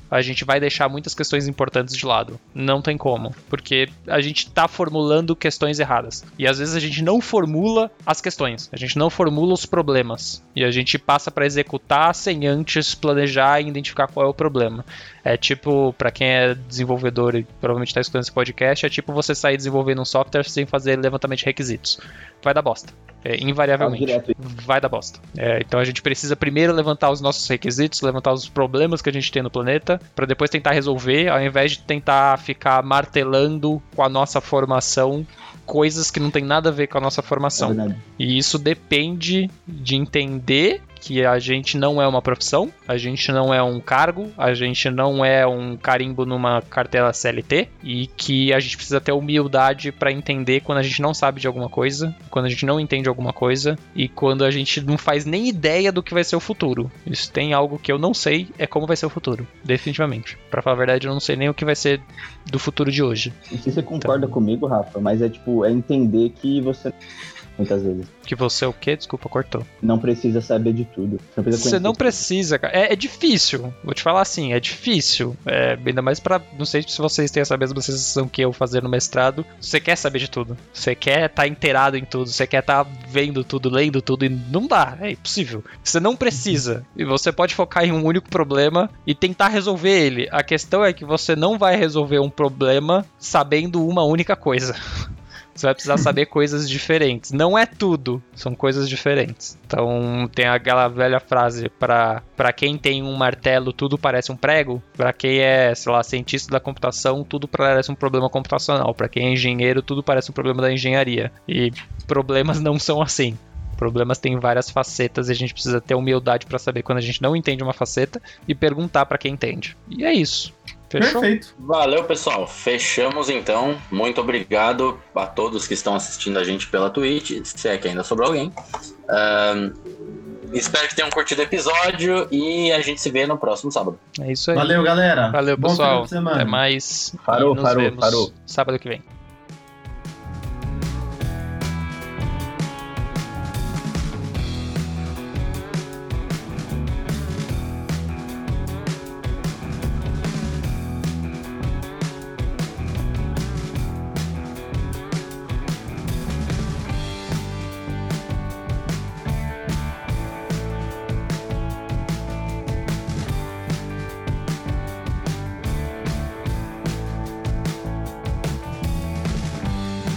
a gente vai deixar muitas questões importantes de lado. Não tem como, porque a gente tá formulando questões erradas. E às vezes a gente não formula as questões, a gente não formula os problemas. E a gente passa para executar sem antes planejar e identificar qual é o problema. É tipo, para quem é desenvolvedor e provavelmente está escutando esse podcast, é tipo você sair desenvolvendo um software sem fazer levantamento de requisitos. Vai dar bosta. É, invariavelmente. Vai dar bosta. É, então a gente precisa primeiro levantar os nossos requisitos, levantar os problemas que a gente tem no planeta, para depois tentar resolver, ao invés de tentar ficar martelando com a nossa formação coisas que não tem nada a ver com a nossa É formação. verdade. E isso depende de entender que a gente não é uma profissão, a gente não é um cargo, a gente não é um carimbo numa cartela CLT e que a gente precisa ter humildade para entender quando a gente não sabe de alguma coisa, quando a gente não entende alguma coisa e quando a gente não faz nem ideia do que vai ser o futuro. Isso tem algo que eu não sei, é como vai ser o futuro, definitivamente. Para falar a verdade, eu não sei nem o que vai ser do futuro de hoje. Não sei se você concorda comigo, Rafa, mas é tipo, é entender que você. Muitas vezes. Que você é o quê? Desculpa, cortou. Não precisa saber de tudo. Você, precisa Você não precisa, cara. É, é difícil. Vou te falar assim, é difícil. É, ainda mais pra. Não sei se vocês têm essa mesma sensação que eu fazer no mestrado. Você quer saber de tudo. Você quer estar inteirado em tudo. Você quer estar vendo tudo, lendo tudo. E não dá. É impossível. Você não precisa. E você pode focar em um único problema e tentar resolver ele. A questão é que você não vai resolver um problema sabendo uma única coisa. Você vai precisar saber coisas diferentes. Não é tudo, são coisas diferentes. Então tem aquela velha frase para para quem tem um martelo, tudo parece um prego. Para quem é, sei lá, cientista da computação, tudo parece um problema computacional. Para quem é engenheiro, tudo parece um problema da engenharia. E problemas não são assim. Problemas têm várias facetas e a gente precisa ter humildade para saber quando a gente não entende uma faceta e perguntar para quem entende. E é isso. Fechou? Perfeito. Valeu, pessoal. Fechamos então. Muito obrigado a todos que estão assistindo a gente pela Twitch, se é que ainda sobrou alguém. Ahn, espero que tenham curtido o episódio e a gente se vê no próximo sábado. É isso aí. Valeu, galera. Valeu, Bom pessoal. Até mais. Parou, E nos parou, vemos parou. Sábado que vem.